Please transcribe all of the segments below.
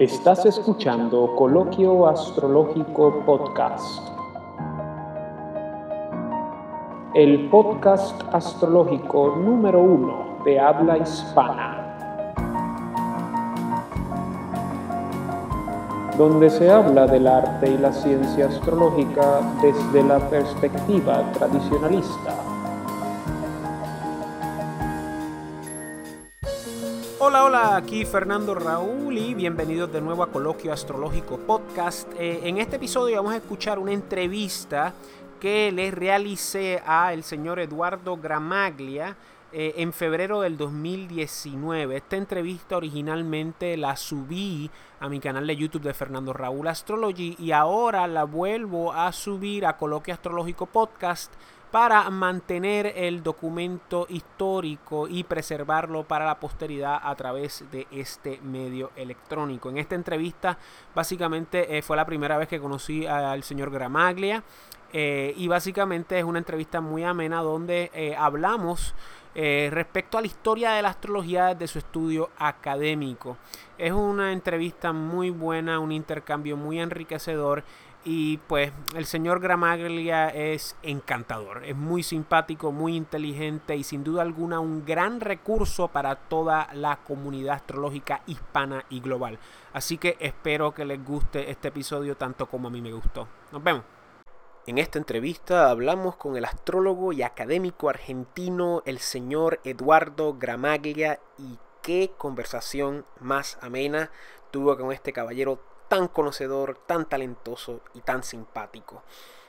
Estás escuchando Coloquio Astrológico Podcast. El podcast astrológico número uno de habla hispana. Donde se habla del arte y la ciencia astrológica desde la perspectiva tradicionalista. Hola, hola, aquí Fernando Raúl y bienvenidos de nuevo a Coloquio Astrológico Podcast. Eh, en este episodio vamos a escuchar una entrevista que le realicé a el señor Eduardo Gramaglia eh, en febrero del 2019. Esta entrevista originalmente la subí a mi canal de YouTube de Fernando Raúl Astrology y ahora la vuelvo a subir a Coloquio Astrológico Podcast para mantener el documento histórico y preservarlo para la posteridad a través de este medio electrónico. En esta entrevista básicamente eh, fue la primera vez que conocí al señor Gramaglia eh, y básicamente es una entrevista muy amena donde eh, hablamos respecto a la historia de la astrología de su estudio académico. Es una entrevista muy buena, un intercambio muy enriquecedor y pues el señor Gramaglia es encantador, es muy simpático, muy inteligente y sin duda alguna un gran recurso para toda la comunidad astrológica hispana y global. Así que espero que les guste este episodio tanto como a mí me gustó. Nos vemos. En esta entrevista hablamos con el astrólogo y académico argentino, el señor Eduardo Gramaglia, y qué conversación más amena tuvo con este caballero tan conocedor, tan talentoso y tan simpático.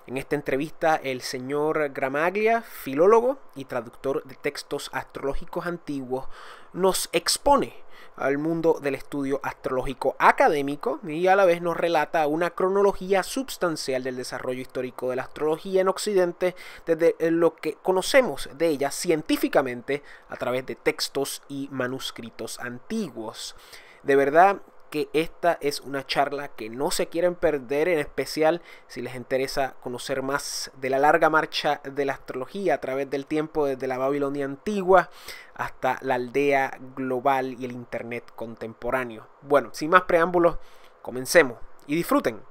En esta entrevista, el señor Gramaglia, filólogo y traductor de textos astrológicos antiguos, nos expone al mundo del estudio astrológico académico y a la vez nos relata una cronología substancial del desarrollo histórico de la astrología en Occidente desde lo que conocemos de ella científicamente a través de textos y manuscritos antiguos. De verdad que esta es una charla que no se quieren perder, en especial si les interesa conocer más de la larga marcha de la astrología a través del tiempo desde la Babilonia antigua hasta la aldea global y el Internet contemporáneo. Bueno, sin más preámbulos, comencemos y disfruten.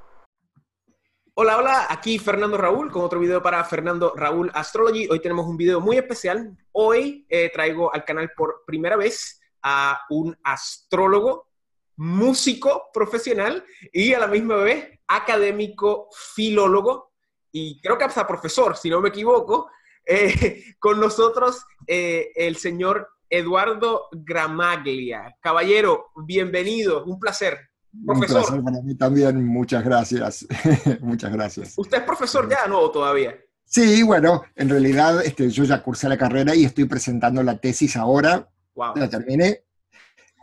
Hola, hola, aquí Fernando Raúl con otro video para Fernando Raúl Astrology. Hoy tenemos un video muy especial. Hoy eh, traigo al canal por primera vez a un astrólogo músico profesional y a la misma vez académico, filólogo y creo que hasta profesor, si no me equivoco. Eh, con nosotros eh, el señor Eduardo Gramaglia. Caballero, bienvenido, un placer. Profesor. Un placer para mí también, muchas gracias. muchas gracias. ¿Usted es profesor ya no todavía? Sí, bueno, en realidad este, yo ya cursé la carrera y estoy presentando la tesis ahora. Wow. La terminé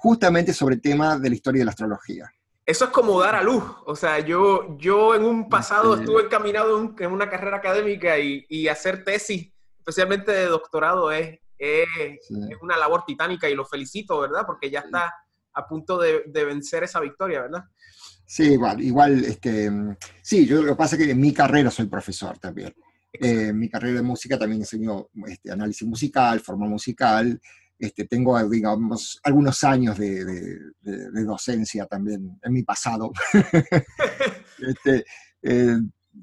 justamente sobre el tema de la historia de la astrología. Eso es como dar a luz. O sea, yo, yo en un pasado estuve encaminado en, una carrera académica y, hacer tesis, especialmente de doctorado, es, es, una labor titánica y lo felicito, ¿verdad? Porque ya está a punto de, vencer esa victoria, ¿verdad? Sí, igual, igual, este, sí, yo lo que pasa es que en mi carrera soy profesor también. Eh, en mi carrera de música también enseño este, análisis musical, forma musical, este, tengo, digamos, algunos años de, docencia también en mi pasado. Este, eh,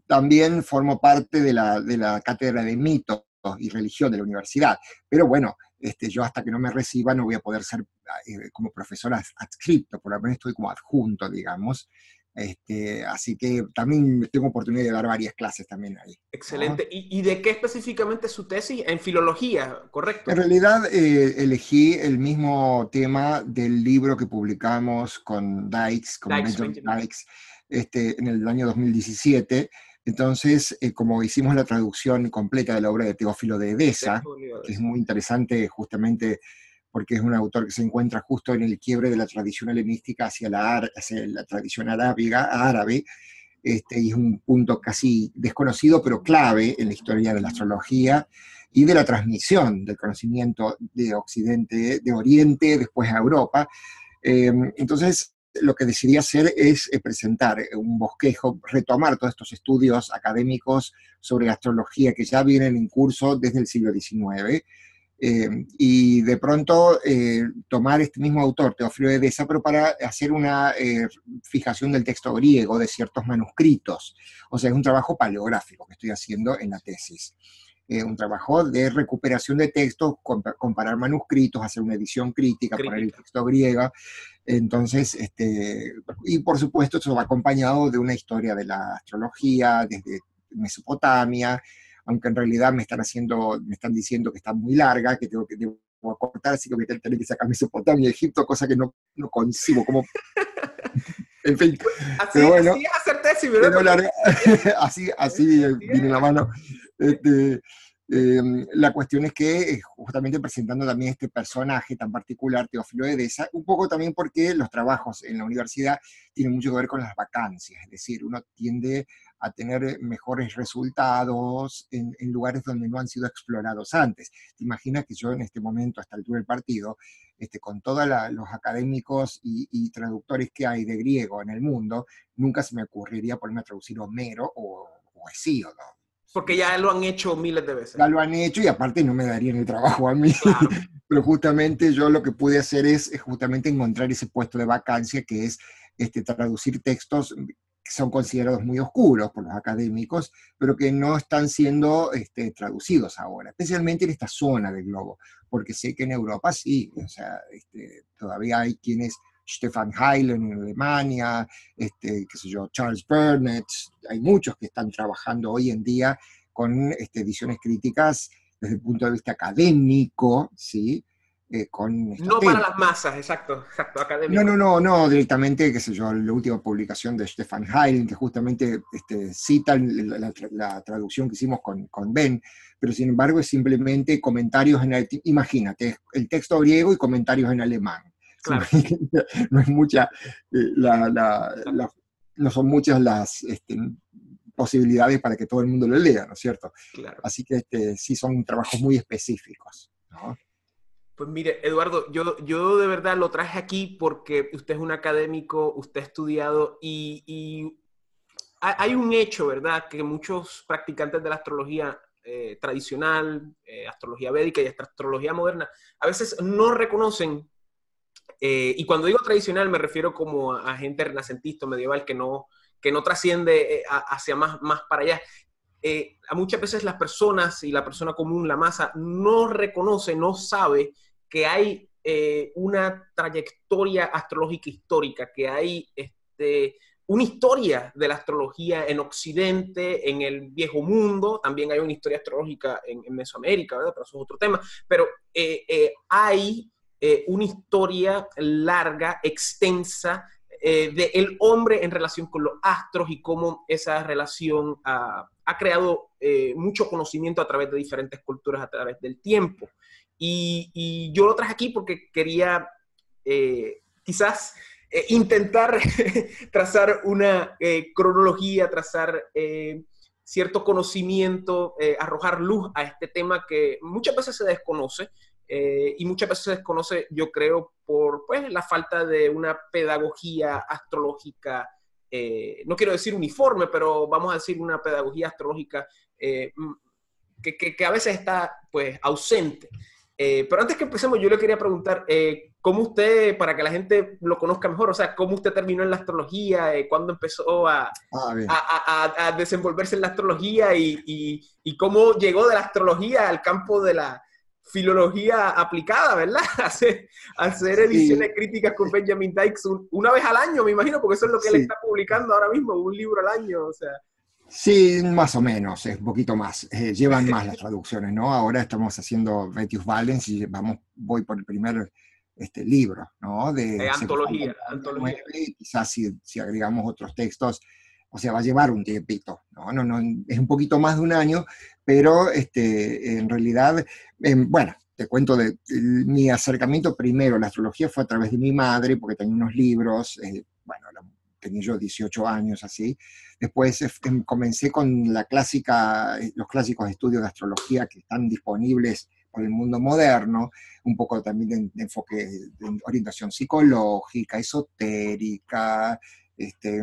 también formo parte de la, cátedra de mitos y religión de la universidad. Pero bueno, este, yo hasta que no me reciba no voy a poder ser eh, como profesor adscripto, por lo menos estoy como adjunto, digamos. Este, así que también tengo oportunidad de dar varias clases también ahí. Excelente. ¿Y, de qué específicamente su tesis? En filología, ¿correcto? En realidad eh, elegí el mismo tema del libro que publicamos con Dykes, con Dykes, este, en el año 2017. Entonces, eh, como hicimos la traducción completa de la obra de Teófilo de Edesa, que es muy interesante justamente porque es un autor que se encuentra justo en el quiebre de la tradición helenística hacia la, la tradición arábiga, árabe, este, y es un punto casi desconocido, pero clave en la historia de la astrología y de la transmisión del conocimiento de Occidente, de Oriente, después a Europa. Em, entonces, lo que decidí hacer es eh, presentar un bosquejo, retomar todos estos estudios académicos sobre astrología que ya vienen en curso desde el siglo XIX Eh, y de pronto eh, tomar este mismo autor, Teófilo de Edesa, pero para hacer una eh, fijación del texto griego de ciertos manuscritos. O sea, es un trabajo paleográfico que estoy haciendo en la tesis. un trabajo de recuperación de textos, comparar manuscritos, hacer una edición crítica, crítica. poner el texto griego. Entonces, este, y por supuesto, eso va acompañado de una historia de la astrología desde Mesopotamia, aunque en realidad me están haciendo, me están diciendo que está muy larga, que tengo que debo cortar, así que voy a tener que sacar Mesopotamia y Egipto, cosa que no, no concibo, como... en fin, así, pero bueno, así, hacer tesis, pero así, así viene la mano. Este, Em, la cuestión es que eh, justamente presentando también este personaje tan particular, Teófilo Edesa, un poco también porque los trabajos en la universidad tienen mucho que ver con las vacancias, es decir, uno tiende a tener mejores resultados en, lugares donde no han sido explorados antes. Te imaginas que yo en este momento, hasta el altura del partido, este, con todos los académicos y, traductores que hay de griego en el mundo, nunca se me ocurriría ponerme a traducir Homero o, o Hesíodo porque ya lo han hecho miles de veces. Ya lo han hecho y aparte no me darían el trabajo a mí. Pero justamente yo lo que pude hacer es, justamente encontrar ese puesto de vacancia que es este, traducir textos son considerados muy oscuros por los académicos, pero que no están siendo este, traducidos ahora, especialmente en esta zona del globo, porque sé que en Europa sí, o sea, este, todavía hay quienes Stefan Heilen en Alemania, este, qué sé yo, Charles Burnett, hay muchos que están trabajando hoy en día con este, ediciones críticas desde el punto de vista académico, ¿sí? Eh, con no para las masas, exacto, exacto, académico. No, no, no, no, directamente, qué sé yo, la última publicación de Stefan Heilen, que justamente este, cita la, traducción que hicimos con, con, Ben, pero sin embargo es simplemente comentarios en, el, imagínate, el texto griego y comentarios en alemán. no es mucha, eh, no son muchas las este, posibilidades para que todo el mundo lo lea, ¿no es cierto? Así que este, sí son trabajos muy específicos. Pues mire, Eduardo, yo, yo de verdad lo traje aquí porque usted es un académico, usted ha estudiado y, hay un hecho, ¿verdad? Que muchos practicantes de la astrología eh, tradicional, eh, astrología védica y astrología moderna, a veces no reconocen eh, y cuando digo tradicional me refiero como a, gente renacentista, medieval, que no, que no trasciende hacia más, más para allá. Eh, a muchas veces las personas y la persona común, la masa, no reconoce, no sabe que hay una trayectoria astrológica histórica, que hay este, una historia de la astrología en Occidente, en el viejo mundo, también hay una historia astrológica en, Mesoamérica, ¿verdad? Pero eso es otro tema, pero hay eh, una historia larga, extensa, eh, de el hombre en relación con los astros y cómo esa relación ha, creado eh, mucho conocimiento a través de diferentes culturas a través del tiempo. Y, yo lo traje aquí porque quería quizás intentar trazar una cronología, trazar cierto conocimiento, arrojar luz a este tema que muchas veces se desconoce eh, y muchas veces se desconoce, yo creo, por pues, la falta de una pedagogía astrológica, eh, no quiero decir uniforme, pero vamos a decir una pedagogía astrológica eh, que, que, a veces está pues, ausente. pero antes que empecemos, yo le quería preguntar, ¿cómo usted, para que la gente lo conozca mejor, o sea, cómo usted terminó en la astrología, cuándo empezó a, ah, a, a, desenvolverse en la astrología y, y, y, cómo llegó de la astrología al campo de la, filología aplicada, ¿verdad? Hacer, hacer ediciones críticas con Benjamin Dykes una vez al año, me imagino, porque eso es lo que él está publicando ahora mismo, un libro al año, o sea. Sí, más o menos, es un poquito más. Eh, llevan más las traducciones, ¿no? Ahora estamos haciendo Vetius Valens y vamos, voy por el primer este, libro, ¿no? De, antología. antología. quizás si, si agregamos otros textos, o sea, va a llevar un tiempito, ¿no? No, no, es un poquito más de un año, pero este, en realidad, em, bueno, te cuento de, mi acercamiento primero a la astrología fue a través de mi madre, porque tenía unos libros, eh, bueno, tenía yo 18 años así. Después em, comencé con la clásica, eh, los clásicos estudios de astrología que están disponibles por el mundo moderno, un poco también de, enfoque de orientación psicológica, esotérica, este,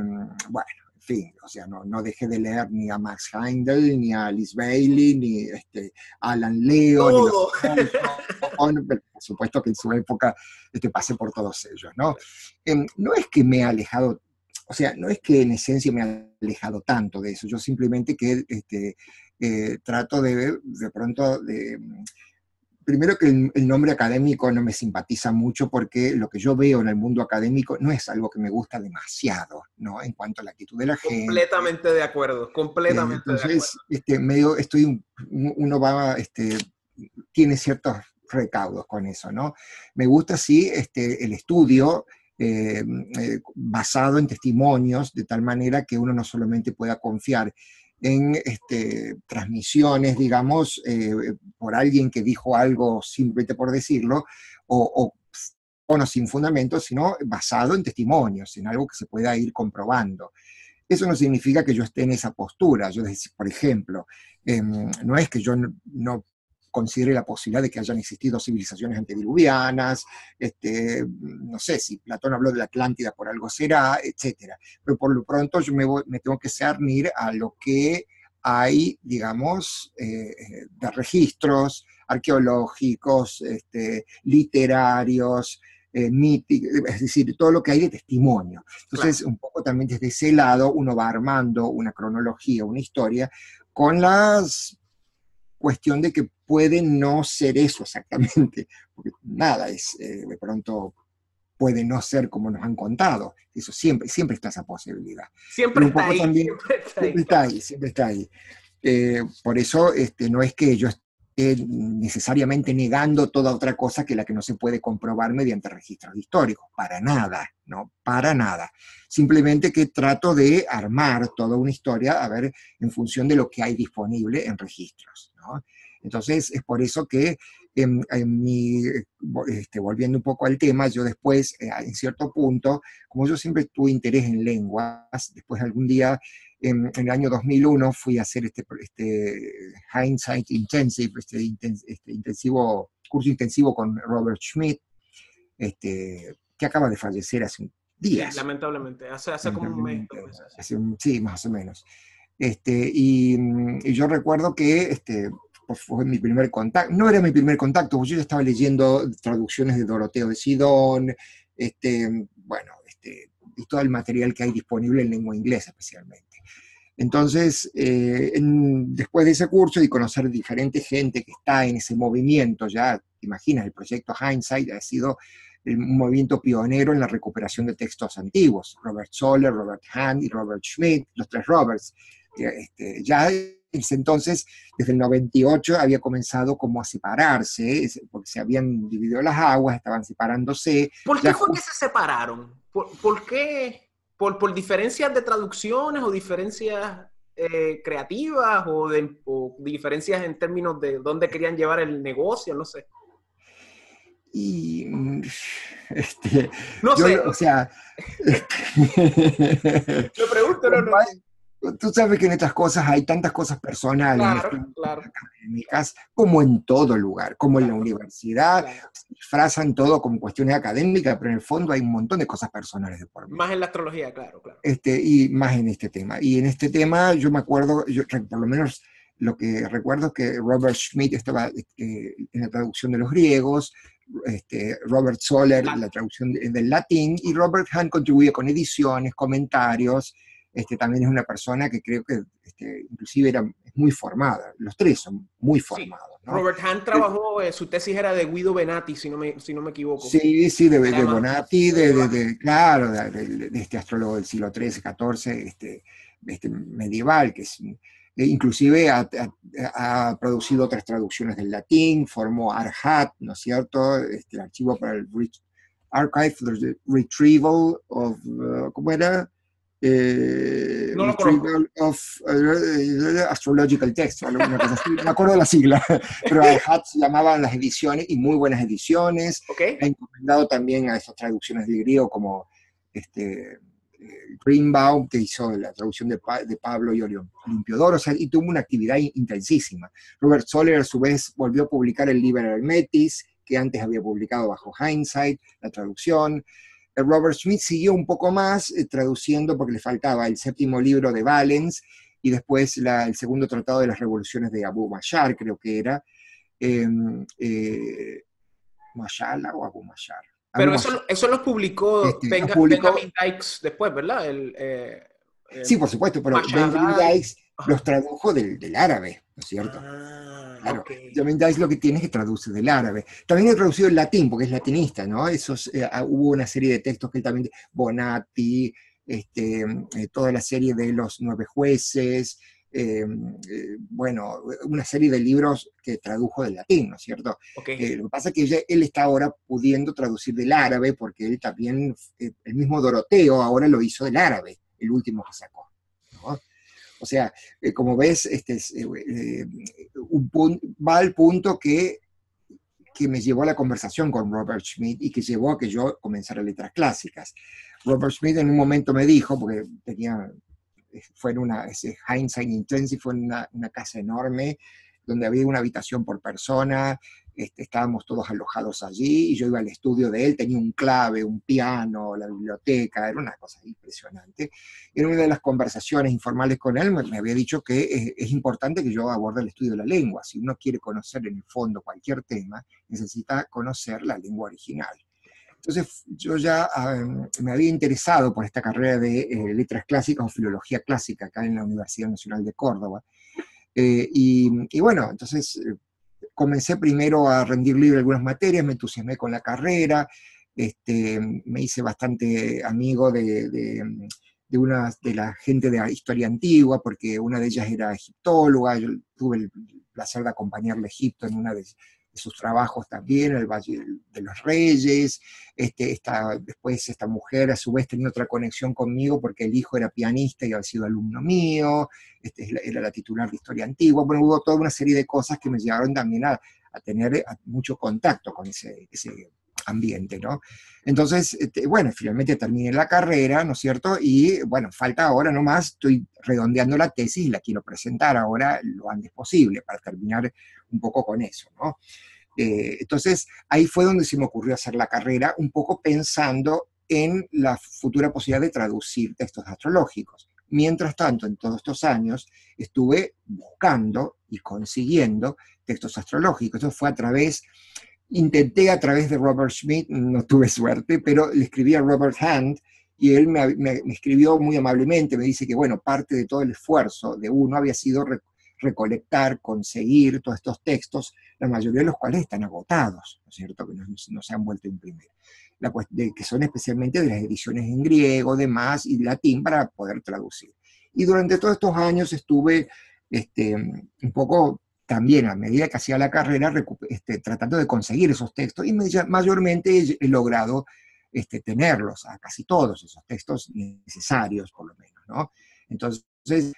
bueno, fin, o sea, no, no dejé de leer ni a Max Heindel, ni a Alice Bailey, ni este, Alan Leo, ni por supuesto que en su época este, pasé por todos ellos, ¿no? Em, no es que me he alejado, o sea, no es que en esencia me he alejado tanto de eso, yo simplemente que este, eh, trato de, de pronto, de primero que el, nombre académico no me simpatiza mucho porque lo que yo veo en el mundo académico no es algo que me gusta demasiado, ¿no? En cuanto a la actitud de la gente. Completamente de acuerdo, completamente entonces, de acuerdo. Este, medio, estoy, uno va, este, tiene ciertos recaudos con eso, ¿no? Me gusta, sí, este, el estudio, eh, eh, basado en testimonios, de tal manera que uno no solamente pueda confiar en este, transmisiones, digamos, eh, por alguien que dijo algo simplemente por decirlo, o, o, no sin fundamento, sino basado en testimonios, en algo que se pueda ir comprobando. Eso no significa que yo esté en esa postura. Yo, por ejemplo, em, no es que yo no considere la posibilidad de que hayan existido civilizaciones antediluvianas, este, no sé si Platón habló de la Atlántida por algo será, etc. Pero por lo pronto yo me, tengo que cernir a lo que hay, digamos, eh, de registros arqueológicos, este, literarios, eh, míticos, es decir, todo lo que hay de testimonio. Entonces, un poco también desde ese lado uno va armando una cronología, una historia, con las cuestión de que puede no ser eso exactamente, porque nada es, eh, de pronto puede no ser como nos han contado. Eso siempre, siempre está esa posibilidad. Siempre, está ahí, siempre está ahí. Siempre está ahí, eh, por eso este, no es que yo esté necesariamente negando toda otra cosa que la que no se puede comprobar mediante registros históricos. Para nada, ¿no? Para nada. Simplemente que trato de armar toda una historia, a ver, en función de lo que hay disponible en registros. Entonces, es por eso que en, mi, este, volviendo un poco al tema, yo después, eh, en cierto punto, como yo siempre tuve interés en lenguas, después algún día, en, el año 2001, fui a hacer este, este Hindsight Intensive, este, este, intensivo, curso intensivo con Robert Schmidt, este, que acaba de fallecer hace un día. lamentablemente, hace, hace como un mes. sí, más o menos. Este, y, y, yo recuerdo que este, pues, fue mi primer contacto, no era mi primer contacto, porque yo ya estaba leyendo traducciones de Doroteo de Sidón, este, bueno, este, y todo el material que hay disponible en lengua inglesa especialmente. Entonces, eh, después de ese curso y conocer diferente gente que está en ese movimiento, ya te imaginas, el proyecto Hindsight ha sido un movimiento pionero en la recuperación de textos antiguos. Robert Soller, Robert Hahn y Robert Schmidt, los tres Roberts, este, ya entonces, desde el 98 había comenzado como a separarse, porque se habían dividido las aguas, estaban separándose. ¿Por qué fue que se separaron? ¿Por, qué? ¿Por, diferencias de traducciones o diferencias eh, creativas o, de, diferencias en términos de dónde querían llevar el negocio? No sé. Y este, no sé. O sea, lo pregunto, no, no tú sabes que en estas cosas hay tantas cosas personales, académicas, como en todo lugar, como en la universidad, disfrazan todo como cuestiones académicas, pero en el fondo hay un montón de cosas personales de por medio. Más en la astrología, claro, claro. Este, y más en este tema. Y en este tema yo me acuerdo, yo, por lo menos lo que recuerdo es que Robert Schmidt estaba este, en la traducción de los griegos, este, Robert Soller en la traducción del latín, y Robert Hahn contribuye con ediciones, comentarios, este, también es una persona que creo que este, inclusive era muy formada. Los tres son muy formados. Robert Hahn trabajó, eh, su tesis era de Guido Benatti, si no me, si no me equivoco. Sí, sí, de, de Bonatti, de, claro, de, este astrólogo del siglo XIII, XIV, este, este, medieval, que es, eh, inclusive ha, producido otras traducciones del latín, formó ARHAT, ¿no es cierto? Este, el archivo para el Archive Retrieval of, uh, ¿cómo era? Eh, no of uh, Astrological Text, me acuerdo de la sigla, pero HAT se llamaban las ediciones y muy buenas ediciones. Okay. Ha encomendado también a esas traducciones de griego como este, eh, Greenbaum, que hizo la traducción de, de Pablo y Olimpiodoro, o sea, y tuvo una actividad intensísima. Robert Soler, a su vez, volvió a publicar el Liber Hermetis, que antes había publicado bajo Hindsight, la traducción. Robert Smith siguió un poco más traduciendo porque le faltaba el séptimo libro de Valens y después el segundo tratado de las revoluciones de Abu Mashar, creo que era. Eh, Mashala o Abu Mashar. Pero eso, eso, lo publicó, este, Benjamin Dykes después, ¿verdad? El, sí, por supuesto, pero Benjamin Dykes los tradujo del, del, árabe, ¿no es cierto? Ah, claro, Benjamin Dykes lo que tiene es que traduce del árabe. También he traducido el latín, porque es latinista, ¿no? Esos, eh, ah, hubo una serie de textos que él también, Bonatti, este, eh, toda la serie de los nueve jueces, eh, bueno, una serie de libros que tradujo del latín, ¿no es cierto? lo que pasa es que él está ahora pudiendo traducir del árabe, porque él también, el mismo Doroteo ahora lo hizo del árabe el último que sacó. O sea, eh, como ves, este, eh, eh, un va al punto que, que me llevó a la conversación con Robert Schmidt y que llevó a que yo comenzara letras clásicas. Robert Schmidt en un momento me dijo, porque tenía, fue en una, ese Hindsight Intensive, fue en una, una casa enorme, donde había una habitación por persona, este, estábamos todos alojados allí y yo iba al estudio de él, tenía un clave, un piano, la biblioteca, era una cosa impresionante. En una de las conversaciones informales con él me, había dicho que es, importante que yo aborde el estudio de la lengua. Si uno quiere conocer en el fondo cualquier tema, necesita conocer la lengua original. Entonces yo ya me había interesado por esta carrera de eh, letras clásicas o filología clásica acá en la Universidad Nacional de Córdoba. Eh, y, y, bueno, entonces eh, comencé primero a rendir libre algunas materias, me entusiasmé con la carrera, este, me hice bastante amigo de, de, una de la gente de la historia antigua, porque una de ellas era egiptóloga, yo tuve el placer de acompañarle a Egipto en una de, sus trabajos también, el Valle de los Reyes, este, esta, después esta mujer a su vez tenía otra conexión conmigo porque el hijo era pianista y había sido alumno mío, este, era la titular de Historia Antigua, bueno, hubo toda una serie de cosas que me llevaron también a, tener mucho contacto con ese ambiente, ¿no? Entonces, este, bueno, finalmente terminé la carrera, ¿no es cierto? Y bueno, falta ahora nomás, estoy redondeando la tesis y la quiero presentar ahora lo antes posible para terminar un poco con eso, ¿no? Eh, entonces, ahí fue donde se me ocurrió hacer la carrera, un poco pensando en la futura posibilidad de traducir textos astrológicos. Mientras tanto, en todos estos años, estuve buscando y consiguiendo textos astrológicos. Eso fue a través Intenté a través de Robert Schmidt, no tuve suerte, pero le escribí a Robert Hand y él me, escribió muy amablemente, me dice que, bueno, parte de todo el esfuerzo de uno había sido recolectar, conseguir todos estos textos, la mayoría de los cuales están agotados, ¿no es cierto?, que no, se han vuelto a imprimir, la, de, que son especialmente de las ediciones en griego, demás, y latín para poder traducir. Y durante todos estos años estuve este, un poco también a medida que hacía la carrera, este, tratando de conseguir esos textos, y mayormente he, logrado este, tenerlos, a casi todos esos textos necesarios, por lo menos, ¿no? Entonces,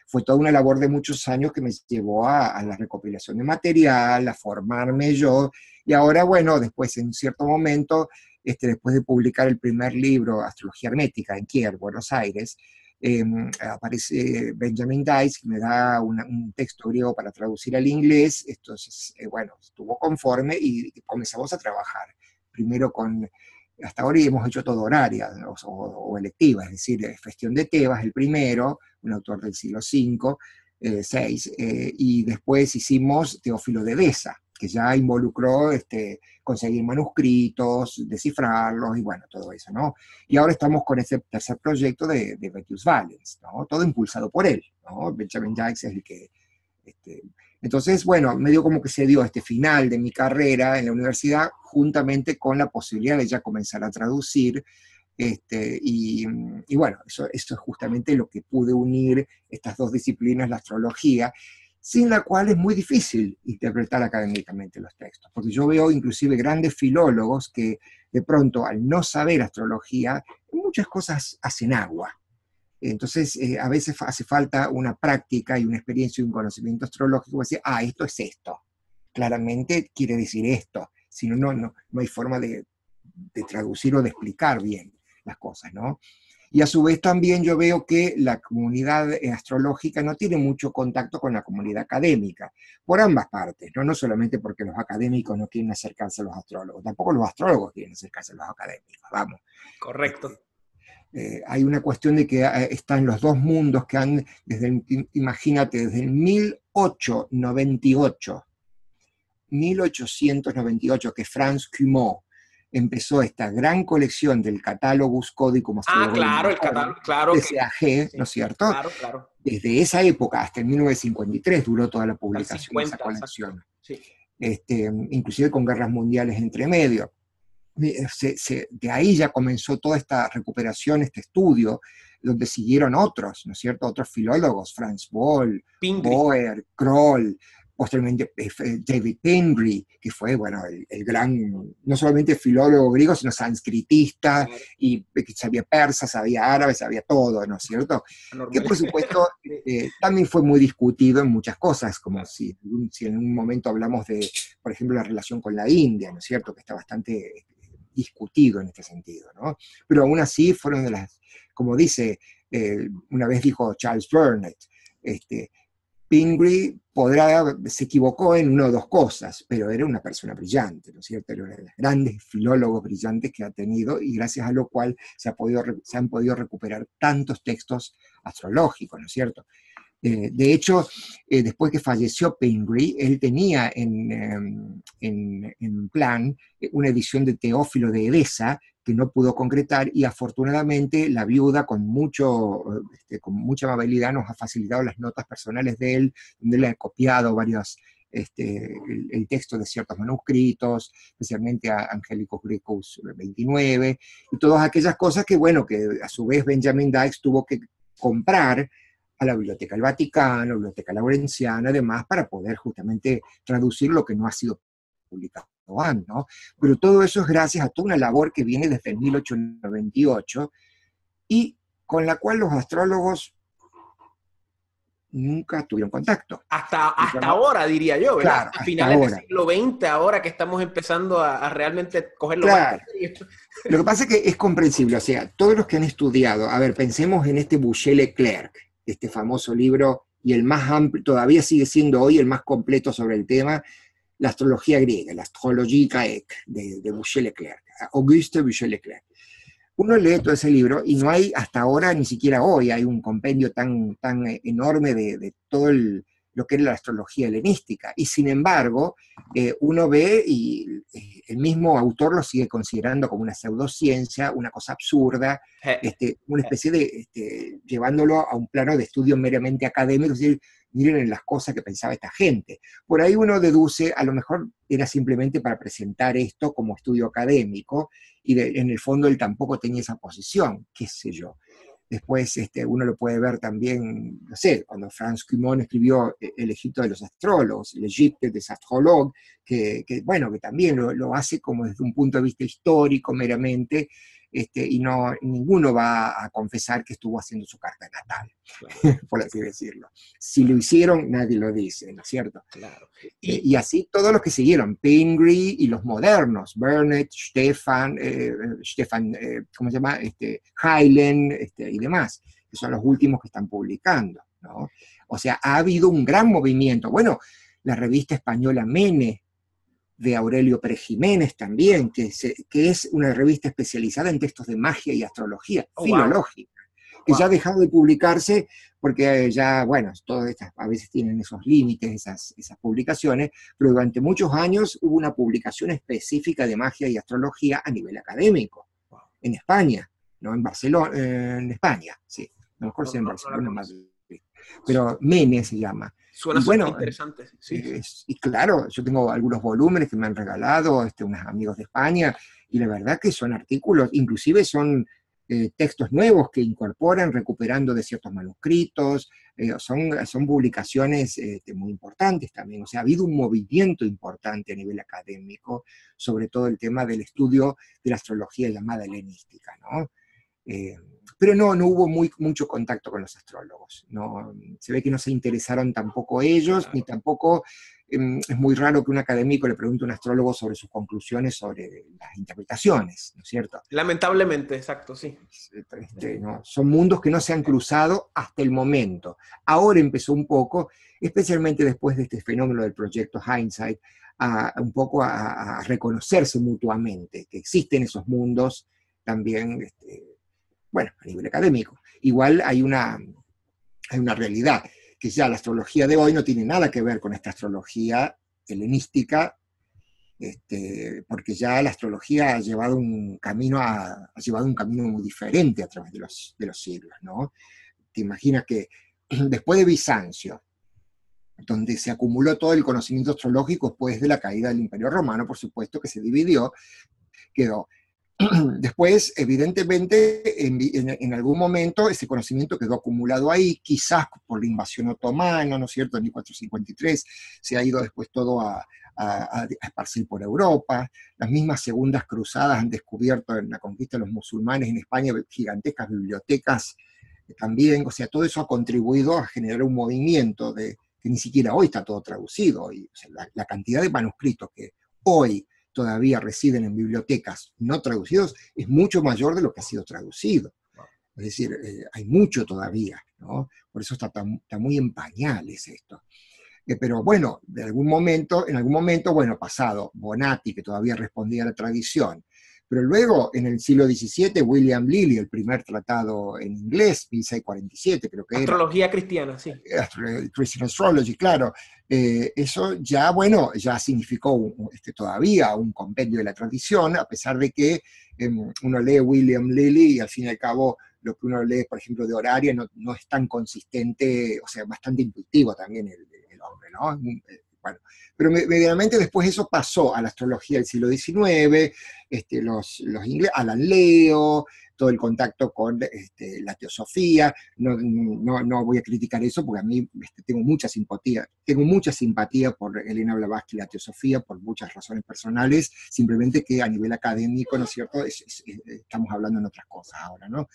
fue toda una labor de muchos años que me llevó a, la recopilación de material, a formarme yo, y ahora, bueno, después, en cierto momento, este, después de publicar el primer libro, Astrología Hermética, en Kier, Buenos Aires, Em, aparece Benjamin Dice, que me da un texto griego para traducir al inglés, entonces, eh, bueno, estuvo conforme y comenzamos a trabajar. Primero con, hasta ahora hemos hecho todo horaria o, electiva, es decir, Gestión de Tebas, el primero, un autor del siglo V, eh, VI, eh, y después hicimos Teófilo de Besa, que ya involucró este, conseguir manuscritos, descifrarlos y bueno, todo eso, ¿no? Y ahora estamos con este tercer proyecto de, de Valens, ¿no? Todo impulsado por él, ¿no? Benjamin Jacques es el que... Este, entonces, bueno, medio como que se dio este final de mi carrera en la universidad juntamente con la posibilidad de ya comenzar a traducir este, y, y, bueno, eso, eso, es justamente lo que pude unir estas dos disciplinas, la astrología sin la cual es muy difícil interpretar académicamente los textos, porque yo veo inclusive grandes filólogos que de pronto al no saber astrología, muchas cosas hacen agua. Entonces, eh, a veces hace falta una práctica y una experiencia y un conocimiento astrológico, decir, ah, esto es esto. Claramente quiere decir esto, si no, no, no hay forma de, de traducir o de explicar bien las cosas, ¿no? Y a su vez también yo veo que la comunidad astrológica no tiene mucho contacto con la comunidad académica, por ambas partes, no, no solamente porque los académicos no quieren acercarse a los astrólogos, tampoco los astrólogos quieren acercarse a los académicos, vamos. Correcto. Este, eh, hay una cuestión de que eh, están los dos mundos que han, desde imagínate, desde el 1898, 1898, que Franz Cumont empezó esta gran colección del Catalogus Codicum Ah, claro, el catálogo, claro. CAG, ¿no es cierto? Claro, claro. Desde esa época hasta el 1953 duró toda la publicación de esa colección. Sí. Este, inclusive con guerras mundiales entre medio de ahí ya comenzó toda esta recuperación, este estudio, donde siguieron otros, ¿no es cierto? Otros filólogos, Franz Boll, Boer, Kroll, posteriormente eh, David Pingree, que fue, bueno, el, gran, no solamente filólogo griego, sino sanskritista, y que sabía persa, sabía árabe, sabía todo, ¿no es cierto? Que por supuesto eh, también fue muy discutido en muchas cosas, como si, si en un momento hablamos de, por ejemplo, la relación con la India, ¿no es cierto? Que está bastante discutido en este sentido, ¿no? Pero aún así fueron de las, como dice, eh, una vez dijo Charles Burnett, este, Pingree podrá, se equivocó en una o dos cosas, pero era una persona brillante, ¿no es cierto? Era uno de los grandes filólogos brillantes que ha tenido y gracias a lo cual se, ha podido, se han podido recuperar tantos textos astrológicos, ¿no es cierto? Eh, de hecho, eh, después que falleció Pingree, él tenía en, em, en, plan eh, una edición de Teófilo de Edesa que no pudo concretar y afortunadamente la viuda con, mucho, este, con mucha amabilidad nos ha facilitado las notas personales de él, donde le ha copiado varios, este, el, texto de ciertos manuscritos, especialmente a Angélicos Grecos 29, y todas aquellas cosas que, bueno, que a su vez Benjamin Dykes tuvo que comprar a la Biblioteca del Vaticano, Biblioteca Laurenciana, además, para poder justamente traducir lo que no ha sido publicado ¿no? Pero todo eso es gracias a toda una labor que viene desde el 1898 y con la cual los astrólogos nunca tuvieron contacto. Hasta, hasta ahora, diría yo, ¿verdad? a finales del siglo XX, ahora que estamos empezando a, realmente cogerlo. Claro. Lo que pasa es que es comprensible, o sea, todos los que han estudiado, a ver, pensemos en este Boucher Leclerc, este famoso libro y el más amplio, todavía sigue siendo hoy el más completo sobre el tema, la astrología griega, la astrología grecque de, de Boucher-Leclerc, Auguste Boucher-Leclerc. Uno lee todo ese libro y no hay hasta ahora, ni siquiera hoy, hay un compendio tan, tan enorme de, de todo el, lo que es la astrología helenística. Y sin embargo, eh, uno ve y eh, el mismo autor lo sigue considerando como una pseudociencia, una cosa absurda, este, una especie de, este, llevándolo a un plano de estudio meramente académico, es decir, miren en las cosas que pensaba esta gente. Por ahí uno deduce, a lo mejor era simplemente para presentar esto como estudio académico, y en el fondo él tampoco tenía esa posición, qué sé yo. Después este, uno lo puede ver también, no sé, cuando Franz Cumont escribió eh, El Egipto de los astrólogos, el Egipto des Astrologues, que, bueno, que también lo, hace como desde un punto de vista histórico meramente, este, y no, ninguno va a confesar que estuvo haciendo su carta natal, por así decirlo. Si lo hicieron, nadie lo dice, ¿no es cierto? Claro. Eh, y, así todos los que siguieron, Pingree y los modernos, Burnett, Stefan, eh, Stefan eh, ¿cómo se llama? Este, Hylen este, y demás, que son los últimos que están publicando, ¿no? O sea, ha habido un gran movimiento. Bueno, la revista española Mene de Aurelio Pérez Jiménez también, que, que, es una revista especializada en textos de magia y astrología oh, filológica, que ya ha dejado de publicarse porque ya, bueno, todas estas a veces tienen esos límites, esas, esas publicaciones, pero durante muchos años hubo una publicación específica de magia y astrología a nivel académico, en España, no en Barcelona, en España, sí, a lo mejor sea en Barcelona, más, pero Mene se llama. Suena bueno, interesante. y claro, yo tengo algunos volúmenes que me han regalado este, unos amigos de España, y la verdad que son artículos, inclusive son eh, textos nuevos que incorporan, recuperando de ciertos manuscritos, eh, son, son publicaciones este, muy importantes también. O sea, ha habido un movimiento importante a nivel académico sobre todo el tema del estudio de la astrología llamada helenística, ¿no? Eh, pero no, no hubo muy, mucho contacto con los astrólogos. No, se ve que no se interesaron tampoco ellos, ni tampoco em, es muy raro que un académico le pregunte a un astrólogo sobre sus conclusiones sobre las interpretaciones, ¿no es cierto? Lamentablemente, exacto, sí. Este, son mundos que no se han cruzado hasta el momento. Ahora empezó un poco, especialmente después de este fenómeno del proyecto Hindsight, a, un poco a, reconocerse mutuamente, que existen esos mundos también, este, bueno, a nivel académico. Igual hay una, hay una realidad, que ya la astrología de hoy no tiene nada que ver con esta astrología helenística, este, porque ya la astrología ha llevado un camino, ha llevado un camino muy diferente a través de los, de los siglos, ¿no? Te imaginas que después de Bizancio, donde se acumuló todo el conocimiento astrológico después de la caída del Imperio Romano, por supuesto, que se dividió, quedó. Después, evidentemente, en, algún momento ese conocimiento quedó acumulado ahí, quizás por la invasión otomana, ¿no es cierto?, en 1453, se ha ido después todo a, esparcir por Europa. Las mismas segundas cruzadas han descubierto en la conquista de los musulmanes en España gigantescas bibliotecas eh, también, o sea, todo eso ha contribuido a generar un movimiento de, que ni siquiera hoy está todo traducido. Y, la, cantidad de manuscritos que hoy todavía residen en bibliotecas no traducidos es mucho mayor de lo que ha sido traducido. Es decir, eh, hay mucho todavía, ¿no? Por eso está, está muy en pañales esto. Eh, pero bueno, de algún momento, en algún momento, bueno, pasado, Bonatti, que todavía respondía a la tradición, pero luego, en el siglo XVII, William Lilly, el primer tratado en inglés, 1647, creo que Astrología cristiana, sí. Eh, Christian Astrology, claro. Eh, eso ya, bueno, ya significó este, todavía un compendio de la tradición, a pesar de que em, uno lee William Lilly y al fin y al cabo lo que uno lee, por ejemplo, de horaria no, no es tan consistente, o sea, bastante intuitivo también el, el hombre, ¿no? Eh, bueno, pero medianamente después eso pasó a la astrología del siglo XIX, este, los, los ingleses, Alan Leo, todo el contacto con este, la teosofía. No, no, voy a criticar eso porque a mí este, tengo mucha simpatía, tengo mucha simpatía por Elena Blavatsky y la teosofía por muchas razones personales, simplemente que a nivel académico, ¿no es cierto?, estamos hablando en otras cosas ahora, ¿no?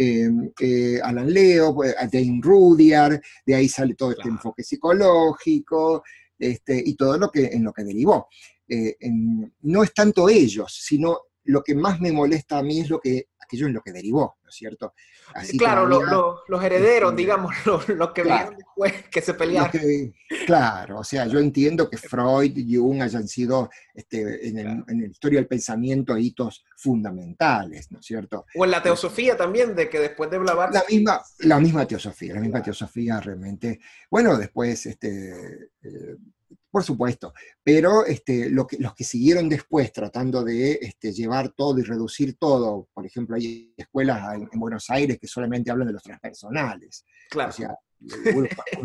Em, eh, Alan Leo, pues, Jane Rudyard, de ahí sale todo este enfoque psicológico, este, y todo lo que, en lo que derivó. Eh, no es tanto ellos, sino lo que más me molesta a mí es lo que, aquello en lo que derivó, ¿no es cierto? claro, los herederos, este, digamos, los, que después, que se pelearon. claro, o sea, yo entiendo que Freud y Jung hayan sido este, en, el, en, la historia del pensamiento hitos fundamentales, ¿no es cierto? O en la teosofía también, de que después de Blavatsky... La misma, la misma teosofía, la misma teosofía realmente. Bueno, después, este, eh, por supuesto, pero este, lo que, los que siguieron después tratando de este, llevar todo y reducir todo, por ejemplo, hay escuelas en, Buenos Aires que solamente hablan de los transpersonales. Claro. O sea,